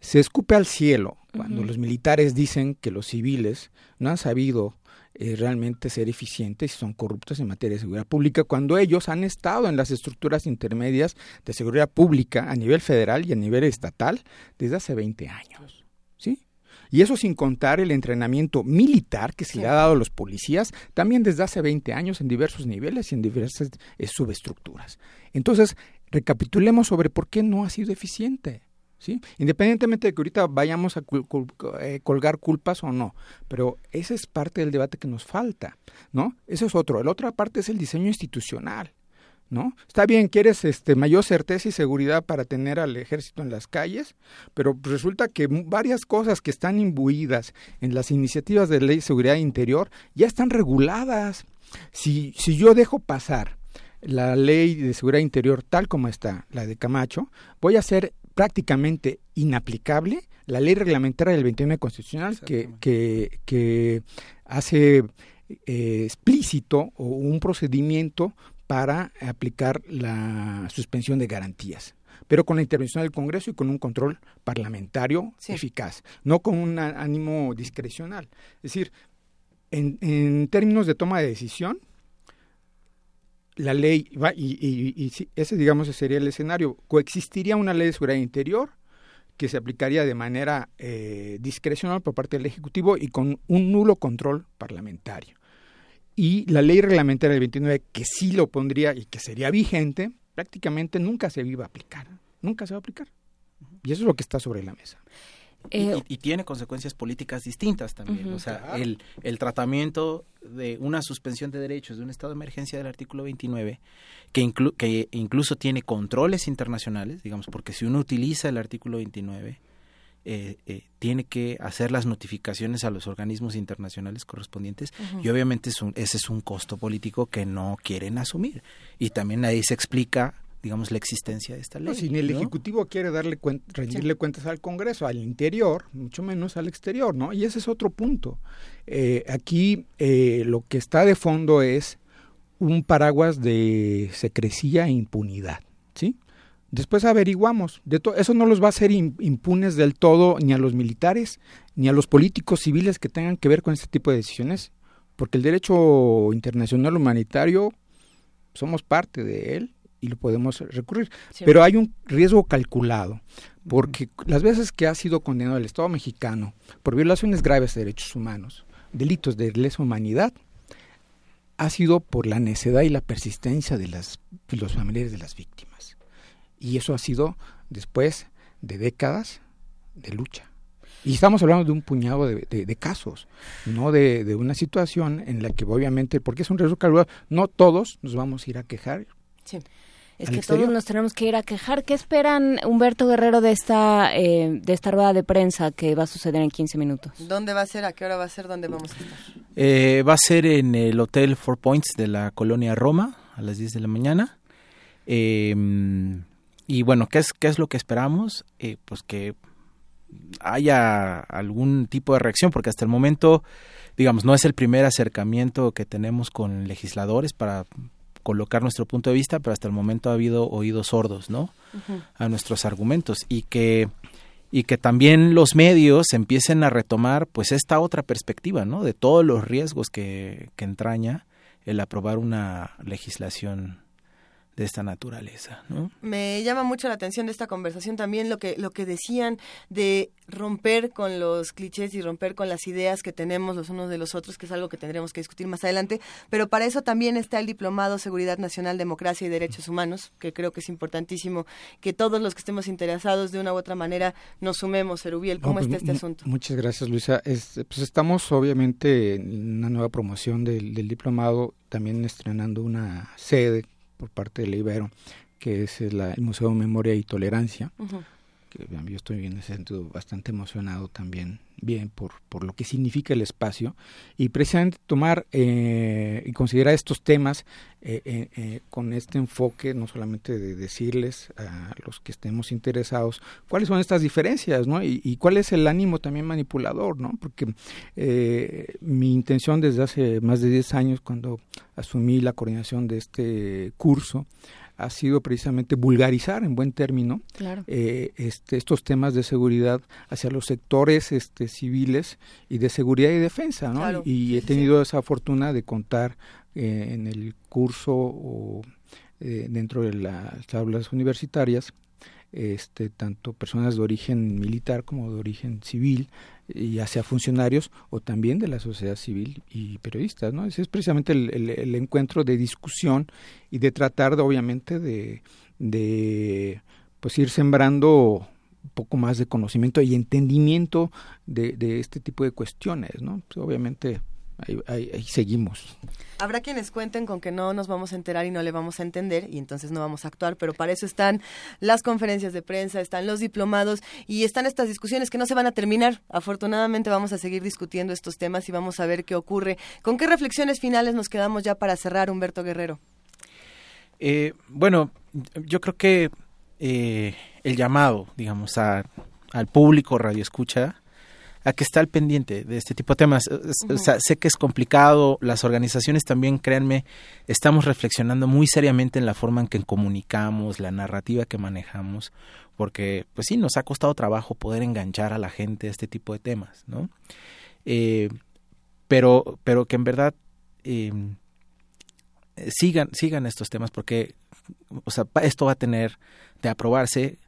se escupe al cielo cuando los militares dicen que los civiles no han sabido eh, realmente ser eficientes y son corruptos en materia de seguridad pública cuando ellos han estado en las estructuras intermedias de seguridad pública a nivel federal y a nivel estatal desde hace 20 años, ¿sí? Y eso sin contar el entrenamiento militar que se le ha dado a los policías también desde hace 20 años en diversos niveles y en diversas eh, subestructuras. Entonces, recapitulemos sobre por qué no ha sido eficiente. ¿Sí? Independientemente de que ahorita vayamos a eh, colgar culpas o no, pero esa es parte del debate que nos falta, ¿no? Eso es otro. La otra parte es el diseño institucional, ¿no? Está bien, quieres este mayor certeza y seguridad para tener al ejército en las calles, pero resulta que varias cosas que están imbuidas en las iniciativas de ley de seguridad interior ya están reguladas. Si, si yo dejo pasar la ley de seguridad interior tal como está, la de Camacho, voy a hacer prácticamente inaplicable la ley reglamentaria del 29 constitucional que, que, que hace eh, explícito un procedimiento para aplicar la suspensión de garantías pero con la intervención del Congreso y con un control parlamentario eficaz, no con un ánimo discrecional. Es decir, en, en términos de toma de decisión, la ley va y, y- y sí, ese sería el escenario coexistiría una ley de seguridad interior que se aplicaría de manera eh, discrecional por parte del ejecutivo y con un nulo control parlamentario y la ley reglamentaria del 29, que sí lo pondría y que sería vigente, prácticamente nunca se iba a aplicar, nunca se va a aplicar. Y eso es lo que está sobre la mesa. Eh, y, y tiene consecuencias políticas distintas también. O sea, el, el tratamiento de una suspensión de derechos de un estado de emergencia del artículo 29, que, inclu- que incluso tiene controles internacionales, digamos, porque si uno utiliza el artículo 29, eh, eh, tiene que hacer las notificaciones a los organismos internacionales correspondientes y obviamente es un- ese es un costo político que no quieren asumir. Y también ahí se explica, digamos, la existencia de esta ley. No, si ni el ¿no? Ejecutivo quiere darle cuen- rendirle cuentas al Congreso, al interior, mucho menos al exterior, ¿no? Y ese es otro punto. Eh, aquí eh, lo que está de fondo es un paraguas de secrecía e impunidad, ¿sí? Después averiguamos. De eso no los va a hacer im- impunes del todo ni a los militares ni a los políticos civiles que tengan que ver con este tipo de decisiones, porque el derecho internacional humanitario somos parte de él y lo podemos recurrir. Sí. Pero hay un riesgo calculado, porque las veces que ha sido condenado el Estado mexicano por violaciones graves de derechos humanos, delitos de lesa humanidad, ha sido por la necedad y la persistencia de las, de los familiares de las víctimas. Y eso ha sido después de décadas de lucha. Y estamos hablando de un puñado de, de- de casos, no de, de una situación en la que obviamente, porque es un riesgo calculado, no todos nos vamos a ir a quejar. Sí. Es que exterior. todos nos tenemos que ir a quejar. ¿Qué esperan, Humberto Guerrero, de esta, eh, de esta rueda de prensa que va a suceder en 15 minutos? ¿Dónde va a ser? ¿A qué hora va a ser? ¿Dónde vamos a estar? Eh, va a ser en el Hotel Four Points de la colonia Roma a las 10 de la mañana. Eh, y bueno, ¿qué es, ¿qué es lo que esperamos? Eh, pues que haya algún tipo de reacción, porque hasta el momento, digamos, no es el primer acercamiento que tenemos con legisladores para colocar nuestro punto de vista, pero hasta el momento ha habido oídos sordos, ¿no? A nuestros argumentos. Y que y que también los medios empiecen a retomar pues esta otra perspectiva no de todos los riesgos que, que entraña el aprobar una legislación de esta naturaleza no Me llama mucho la atención de esta conversación también lo que lo que decían de romper con los clichés y romper con las ideas que tenemos los unos de los otros, que es algo que tendremos que discutir más adelante, pero para eso también está el diplomado Seguridad Nacional, Democracia y Derechos Humanos, que creo que es importantísimo que todos los que estemos interesados de una u otra manera nos sumemos, Erubiel, ¿cómo No, pues, está este asunto? Muchas gracias, Luisa. Es- pues estamos obviamente en una nueva promoción del, del diplomado, también estrenando una sede por parte de Ibero, que es la- el Museo de Memoria y Tolerancia. Que yo estoy en ese sentido bastante emocionado también, bien, por, por lo que significa el espacio, y precisamente tomar eh, y considerar estos temas eh, eh, con este enfoque, no solamente de decirles a los que estemos interesados cuáles son estas diferencias, ¿no? Y, y cuál es el ánimo también manipulador, ¿no? Porque mi intención desde hace más de 10 años, cuando asumí la coordinación de este curso, ha sido precisamente vulgarizar en buen término Claro. eh, este, estos temas de seguridad hacia los sectores este, civiles y de seguridad y defensa, ¿no? Claro. Y, y he tenido esa fortuna de contar eh, en el curso o eh, dentro de las aulas universitarias este, tanto personas de origen militar como de origen civil, ya sea funcionarios o también de la sociedad civil y periodistas, ¿no? Ese es precisamente el, encuentro de discusión y de tratar, de, obviamente, de, pues ir sembrando un poco más de conocimiento y entendimiento de, de este tipo de cuestiones, ¿no? Pues, obviamente ahí, ahí- ahí seguimos. Habrá quienes cuenten con que no nos vamos a enterar y no le vamos a entender y entonces no vamos a actuar, pero para eso están las conferencias de prensa, están los diplomados y están estas discusiones que no se van a terminar. Afortunadamente vamos a seguir discutiendo estos temas y vamos a ver qué ocurre. ¿Con qué reflexiones finales nos quedamos ya para cerrar, Humberto Guerrero? Eh, bueno, yo creo que eh, el llamado, digamos, a, al público radio escucha a que está al pendiente de este tipo de temas. Es- o sea, sé que es complicado, las organizaciones también, créanme, estamos reflexionando muy seriamente en la forma en que comunicamos, la narrativa que manejamos, porque pues sí, nos ha costado trabajo poder enganchar a la gente a este tipo de temas, ¿no? Eh, pero, pero que en verdad eh, eh, sigan, sigan estos temas porque o sea, esto va a tener de aprobarse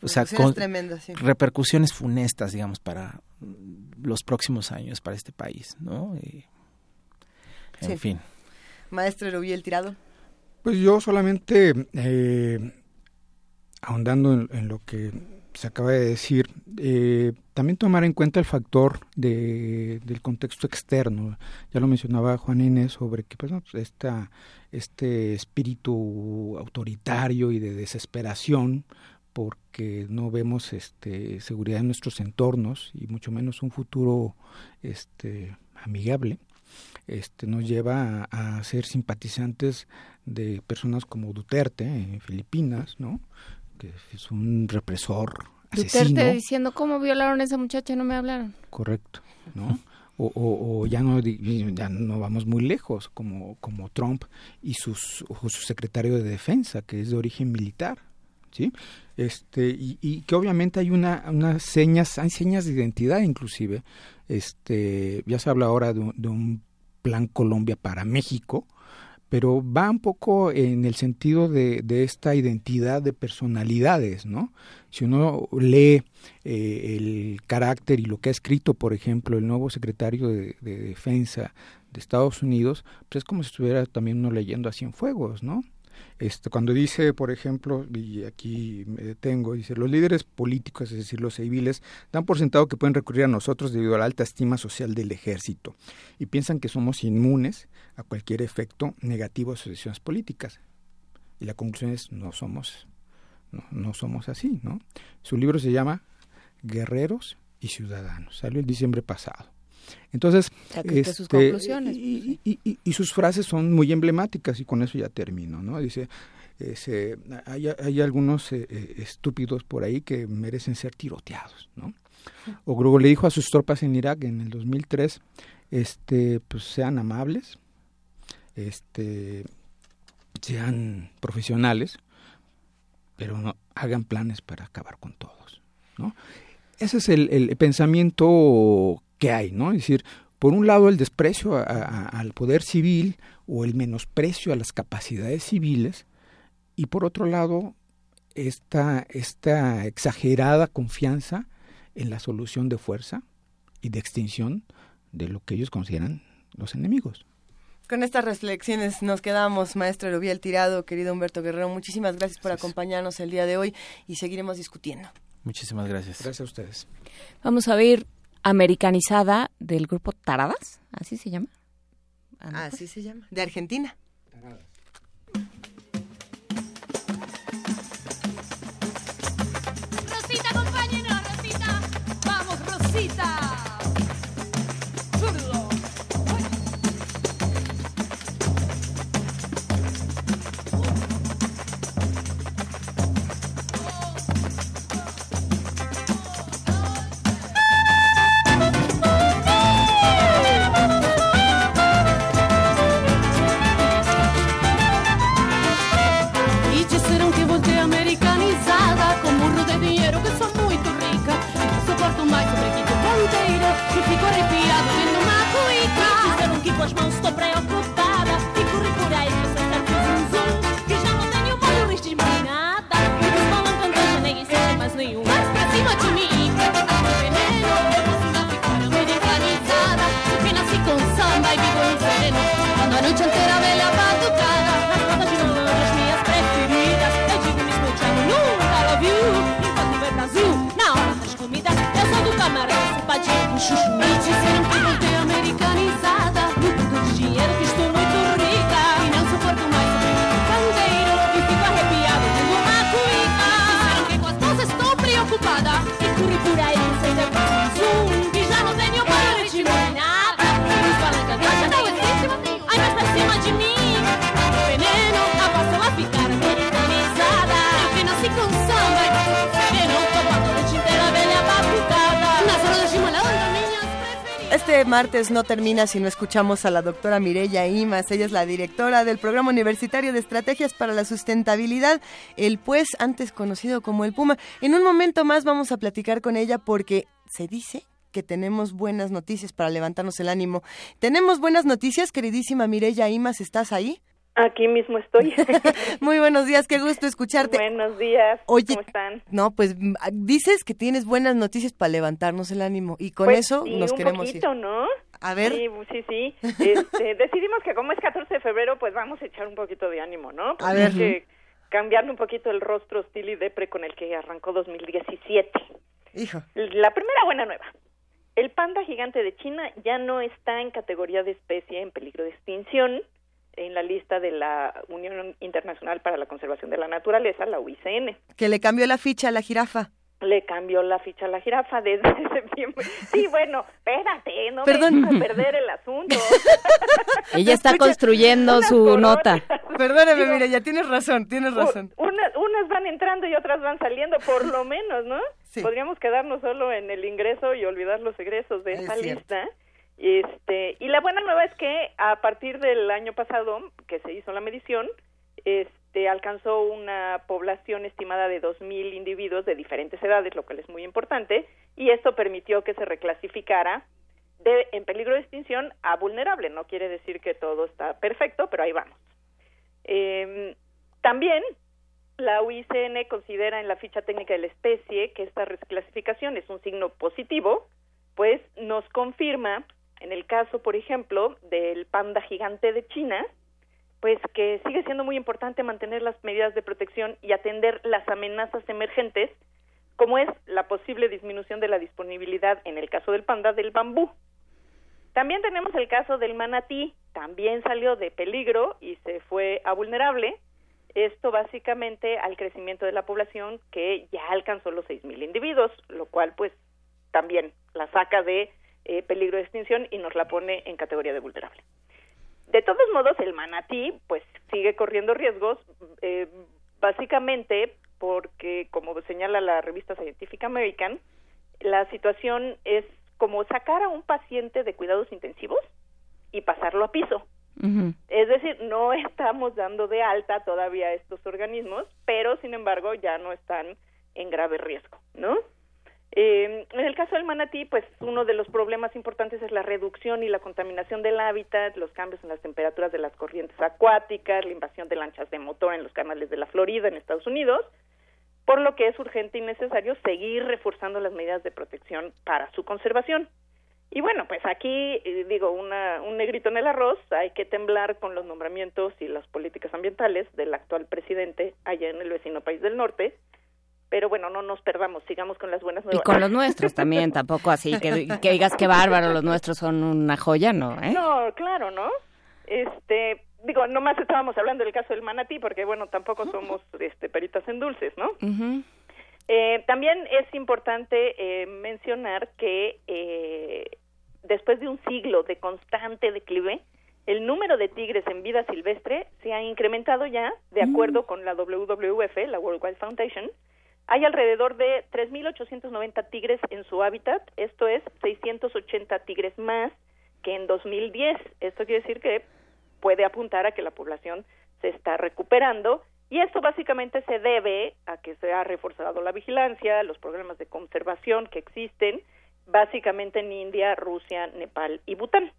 o sea, Repercusiones tremendas, sí. repercusiones funestas, digamos, para los próximos años para este país, ¿no? Y En Sí. fin. Maestro Erubiel Tirado. Pues yo solamente, eh, ahondando en, en lo que se acaba de decir, eh, también tomar en cuenta el factor de, del contexto externo. Ya lo mencionaba Juan Inés sobre que pues, no, pues, esta, este espíritu autoritario y de desesperación porque no vemos este, seguridad en nuestros entornos y mucho menos un futuro este, amigable este, nos lleva a, a, ser simpatizantes de personas como Duterte en Filipinas, ¿no? que es un represor asesino. Duterte diciendo cómo violaron a esa muchacha no me hablaron. Correcto, ¿no? O, o, o, ya no ya no vamos muy lejos como como Trump y sus o su secretario de defensa que es de origen militar sí este y, y que obviamente hay una unas señas hay señas de identidad inclusive este ya se habla ahora de, de un plan Colombia para México pero va un poco en el sentido de, de, esta identidad de personalidades, ¿no? Si uno lee eh, el carácter y lo que ha escrito, por ejemplo, el nuevo secretario de, de, Defensa de Estados Unidos, pues es como si estuviera también uno leyendo a Cienfuegos, ¿no? Este, cuando dice, por ejemplo, y aquí me detengo, dice, los líderes políticos, es decir, los civiles, dan por sentado que pueden recurrir a nosotros debido a la alta estima social del ejército y piensan que somos inmunes a cualquier efecto negativo de sus decisiones políticas. Y la conclusión es, no somos, no, no somos así, ¿no? Su libro se llama Guerreros y Ciudadanos, salió el diciembre pasado. Entonces, este, sus conclusiones, y, y, y, y, sus frases son muy emblemáticas y con eso ya termino, ¿no? Dice, ese, hay, hay, algunos eh, estúpidos por ahí que merecen ser tiroteados, ¿no? O Grugo le dijo a sus tropas en Irak en el 2003, este, pues sean amables, este, sean profesionales, pero no hagan planes para acabar con todos, ¿no? Ese es el, el pensamiento que hay, ¿no? Es decir, por un lado el desprecio a, a, al poder civil o el menosprecio a las capacidades civiles y por otro lado esta, esta exagerada confianza en la solución de fuerza y de extinción de lo que ellos consideran los enemigos. Con estas reflexiones nos quedamos, maestro Erubiel Tirado, querido Humberto Guerrero. Muchísimas gracias por acompañarnos el día de hoy y seguiremos discutiendo. Muchísimas gracias. Gracias a ustedes. Vamos a ver americanizada del grupo Taradas, así se llama. Ah, así se llama, de Argentina. Taradas. Rosita, acompáñenos, Rosita. Vamos, Rosita. No termina si no escuchamos a la doctora Mireya Imas. Ella es la directora del Programa Universitario de Estrategias para la Sustentabilidad, el pues antes conocido como el Puma. En un momento más vamos a platicar con ella porque se dice que tenemos buenas noticias para levantarnos el ánimo. Tenemos buenas noticias, queridísima Mireya Imas, ¿estás ahí? Aquí mismo estoy. Muy buenos días, qué gusto escucharte. Buenos días, Oye, ¿cómo están? No, pues mm, dices que tienes buenas noticias para levantarnos el ánimo y con Pues eso sí, nos un queremos poquito, ir. ¿no? A ver. Sí, sí, sí. Este, decidimos que como es 14 de febrero, pues vamos a echar un poquito de ánimo, ¿no? A ver. Que cambiarle un poquito el rostro hostil y depre con el que arrancó 2017. Hijo. La primera buena nueva. El panda gigante de China ya no está en categoría de especie en peligro de extinción en la lista de la Unión Internacional para la Conservación de la Naturaleza, la UICN. Que le cambió la ficha a la jirafa. Le cambió la ficha a la jirafa desde septiembre. Sí, bueno, espérate, no Perdón. me dejes perder el asunto. Ella está construyendo su nota. Perdóname, mira, ya tienes razón, tienes razón. Una- unas van entrando y otras van saliendo, por lo menos, ¿no? Podríamos quedarnos solo en el ingreso y olvidar los egresos de Es esa cierto. lista. Este, y la buena nueva es que a partir del año pasado, que se hizo la medición, este, alcanzó una población estimada de 2.000 individuos de diferentes edades, lo cual es muy importante, y esto permitió que se reclasificara de en peligro de extinción a vulnerable. No quiere decir que todo está perfecto, pero ahí vamos. Eh, también la UICN considera en la ficha técnica de la especie que esta reclasificación es un signo positivo, pues nos confirma, en el caso, por ejemplo, del panda gigante de China, pues que sigue siendo muy importante mantener las medidas de protección y atender las amenazas emergentes, como es la posible disminución de la disponibilidad, en el caso del panda, del bambú. También tenemos el caso del manatí, también salió de peligro y se fue a vulnerable. Esto básicamente al crecimiento de la población que ya alcanzó los 6.000 individuos, lo cual pues también la saca de eh, peligro de extinción y nos la pone en categoría de vulnerable. De todos modos, el manatí pues sigue corriendo riesgos, eh, básicamente porque, como señala la revista Scientific American, la situación es como sacar a un paciente de cuidados intensivos y pasarlo a piso. Es decir, no estamos dando de alta todavía a estos organismos, pero sin embargo ya no están en grave riesgo, ¿no? Eh, en el caso del manatí, pues uno de los problemas importantes es la reducción y la contaminación del hábitat, los cambios en las temperaturas de las corrientes acuáticas, la invasión de lanchas de motor en los canales de la Florida en Estados Unidos, por lo que es urgente y necesario seguir reforzando las medidas de protección para su conservación. Y bueno, pues aquí eh, digo una, un negrito en el arroz, hay que temblar con los nombramientos y las políticas ambientales del actual presidente allá en el vecino país del norte, pero bueno, no nos perdamos, sigamos con las buenas Y nuevas. con los nuestros también, tampoco así que, que digas que bárbaro, los nuestros son una joya, ¿no? ¿eh? No, claro, ¿no? Este, digo, nomás estábamos hablando del caso del manatí, porque bueno, tampoco somos este, peritas en dulces, ¿no? Eh, también es importante eh, mencionar que eh, después de un siglo de constante declive, el número de tigres en vida silvestre se ha incrementado ya, de acuerdo con la WWF, la World Wildlife Foundation. Hay alrededor de 3.890 tigres en su hábitat, esto es 680 tigres más que en 2010. Esto quiere decir que puede apuntar a que la población se está recuperando y esto básicamente se debe a que se ha reforzado la vigilancia, los programas de conservación que existen, básicamente en India, Rusia, Nepal y Bután.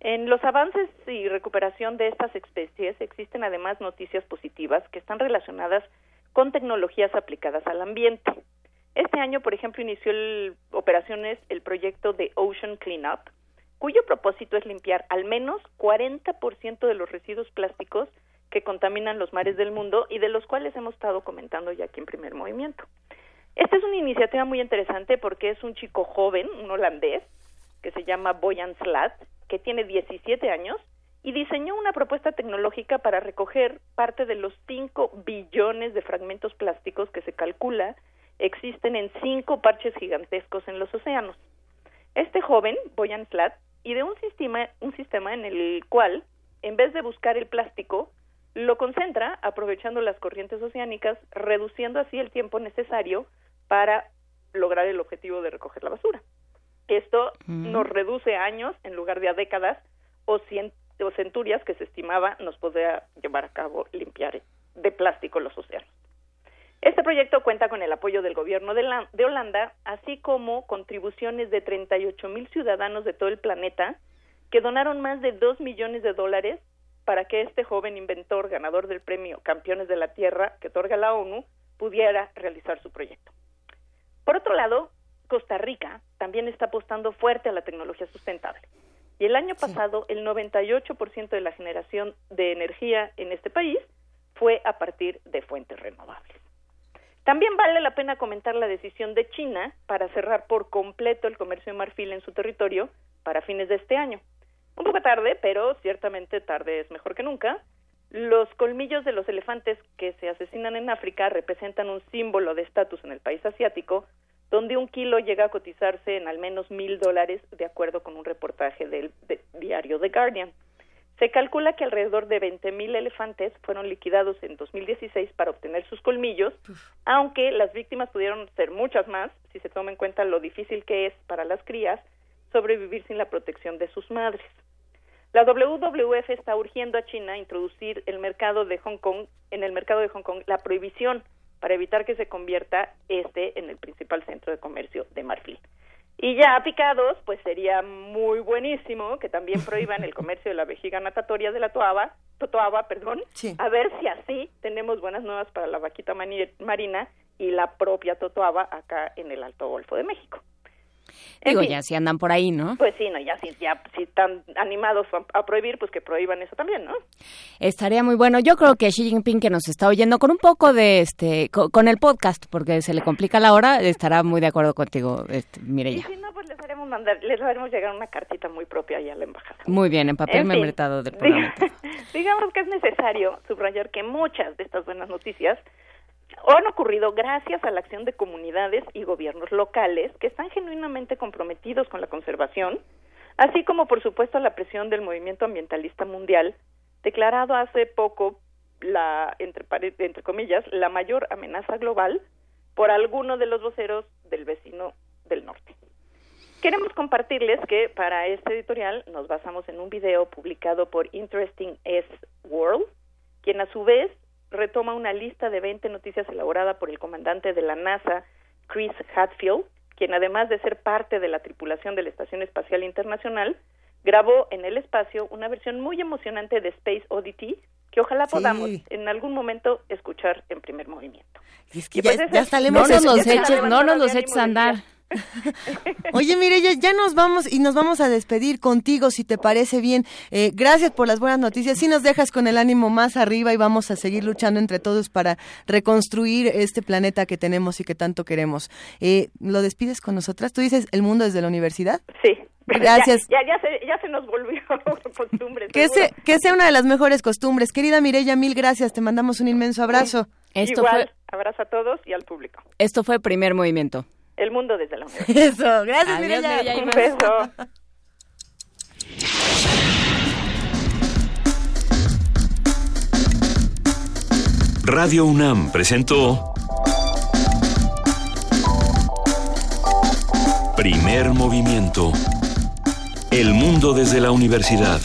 En los avances y recuperación de estas especies existen además noticias positivas que están relacionadas con tecnologías aplicadas al ambiente. Este año, por ejemplo, inició el- operaciones el proyecto de Ocean Cleanup, cuyo propósito es limpiar al menos 40% de los residuos plásticos que contaminan los mares del mundo y de los cuales hemos estado comentando ya aquí en primer movimiento. Esta es una iniciativa muy interesante porque es un chico joven, un holandés, que se llama Boyan Slat, que tiene 17 años y diseñó una propuesta tecnológica para recoger parte de los 5 billones de fragmentos plásticos que se calcula existen en cinco parches gigantescos en los océanos. Este joven, Boyan Slat, ideó un sistema, un sistema en el cual, en vez de buscar el plástico, lo concentra aprovechando las corrientes oceánicas, reduciendo así el tiempo necesario para lograr el objetivo de recoger la basura. Esto Mm. nos reduce años en lugar de a décadas o, cien- o centurias que se estimaba nos podría llevar a cabo limpiar de plástico los océanos. Este proyecto cuenta con el apoyo del gobierno de, de Holanda, así como contribuciones de 38 mil ciudadanos de todo el planeta que donaron más de 2 millones de dólares para que este joven inventor, ganador del premio Campeones de la Tierra que otorga la ONU, pudiera realizar su proyecto. Por otro lado, Costa Rica también está apostando fuerte a la tecnología sustentable. Y el año pasado, el 98% de la generación de energía en este país fue a partir de fuentes renovables. También vale la pena comentar la decisión de China para cerrar por completo el comercio de marfil en su territorio para fines de este año. Un poco tarde, pero ciertamente tarde es mejor que nunca. Los colmillos de los elefantes que se asesinan en África representan un símbolo de estatus en el país asiático, donde un kilo llega a cotizarse en al menos mil dólares, de acuerdo con un reportaje del diario The Guardian. Se calcula que alrededor de 20.000 elefantes fueron liquidados en 2016 para obtener sus colmillos, aunque las víctimas pudieron ser muchas más si se toma en cuenta lo difícil que es para las crías sobrevivir sin la protección de sus madres. La WWF está urgiendo a China a introducir el mercado de Hong Kong, en el mercado de Hong Kong la prohibición para evitar que se convierta este en el principal centro de comercio de marfil. Y ya picados, pues sería muy buenísimo que también prohíban el comercio de la vejiga natatoria de la toaba, totoaba, perdón, a ver si así tenemos buenas nuevas para la vaquita marina y la propia totoaba acá en el Alto Golfo de México. Digo, ya si andan por ahí, ¿no? Pues sí, no, ya si, ya si están animados a, prohibir, pues que prohíban eso también, ¿no? Estaría muy bueno. Yo creo que Xi Jinping, que nos está oyendo con un poco de, este, con, el podcast, porque se le complica la hora, estará muy de acuerdo contigo, este, Mireya. Y si no, pues les haremos, mandar, les haremos llegar una cartita muy propia ahí a la embajada. Muy bien, en papel membretado del programa. digamos que es necesario subrayar que muchas de estas buenas noticias han ocurrido gracias a la acción de comunidades y gobiernos locales que están genuinamente comprometidos con la conservación, así como por supuesto la presión del movimiento ambientalista mundial, declarado hace poco la entre, entre comillas la mayor amenaza global por alguno de los voceros del vecino del norte. Queremos compartirles que para este editorial nos basamos en un video publicado por Interesting S World, quien a su vez retoma una lista de 20 noticias elaborada por el comandante de la NASA, Chris Hadfield, quien además de ser parte de la tripulación de la Estación Espacial Internacional, grabó en el espacio una versión muy emocionante de Space Oddity que ojalá podamos en algún momento escuchar en primer movimiento. Es que ya, pues no nos los eches, no nos los eches a andar. Oye, mire, ya, nos vamos y nos vamos a despedir contigo, si te parece bien. Eh, gracias por las buenas noticias. Si nos dejas con el ánimo más arriba y vamos a seguir luchando entre todos para reconstruir este planeta que tenemos y que tanto queremos. Eh, ¿Lo despides con nosotras? ¿Tú dices el mundo desde la universidad? Sí. Gracias. Ya, ya, se, ya se nos volvió costumbre. Que, que sea una de las mejores costumbres. Querida Mirella, mil gracias. Te mandamos un inmenso abrazo. Esto Igual, abrazo a todos y al público. Esto fue Primer Movimiento. El mundo desde la universidad. Eso, gracias Mireya. Un beso. Radio UNAM presentó Primer Movimiento. El mundo desde la universidad.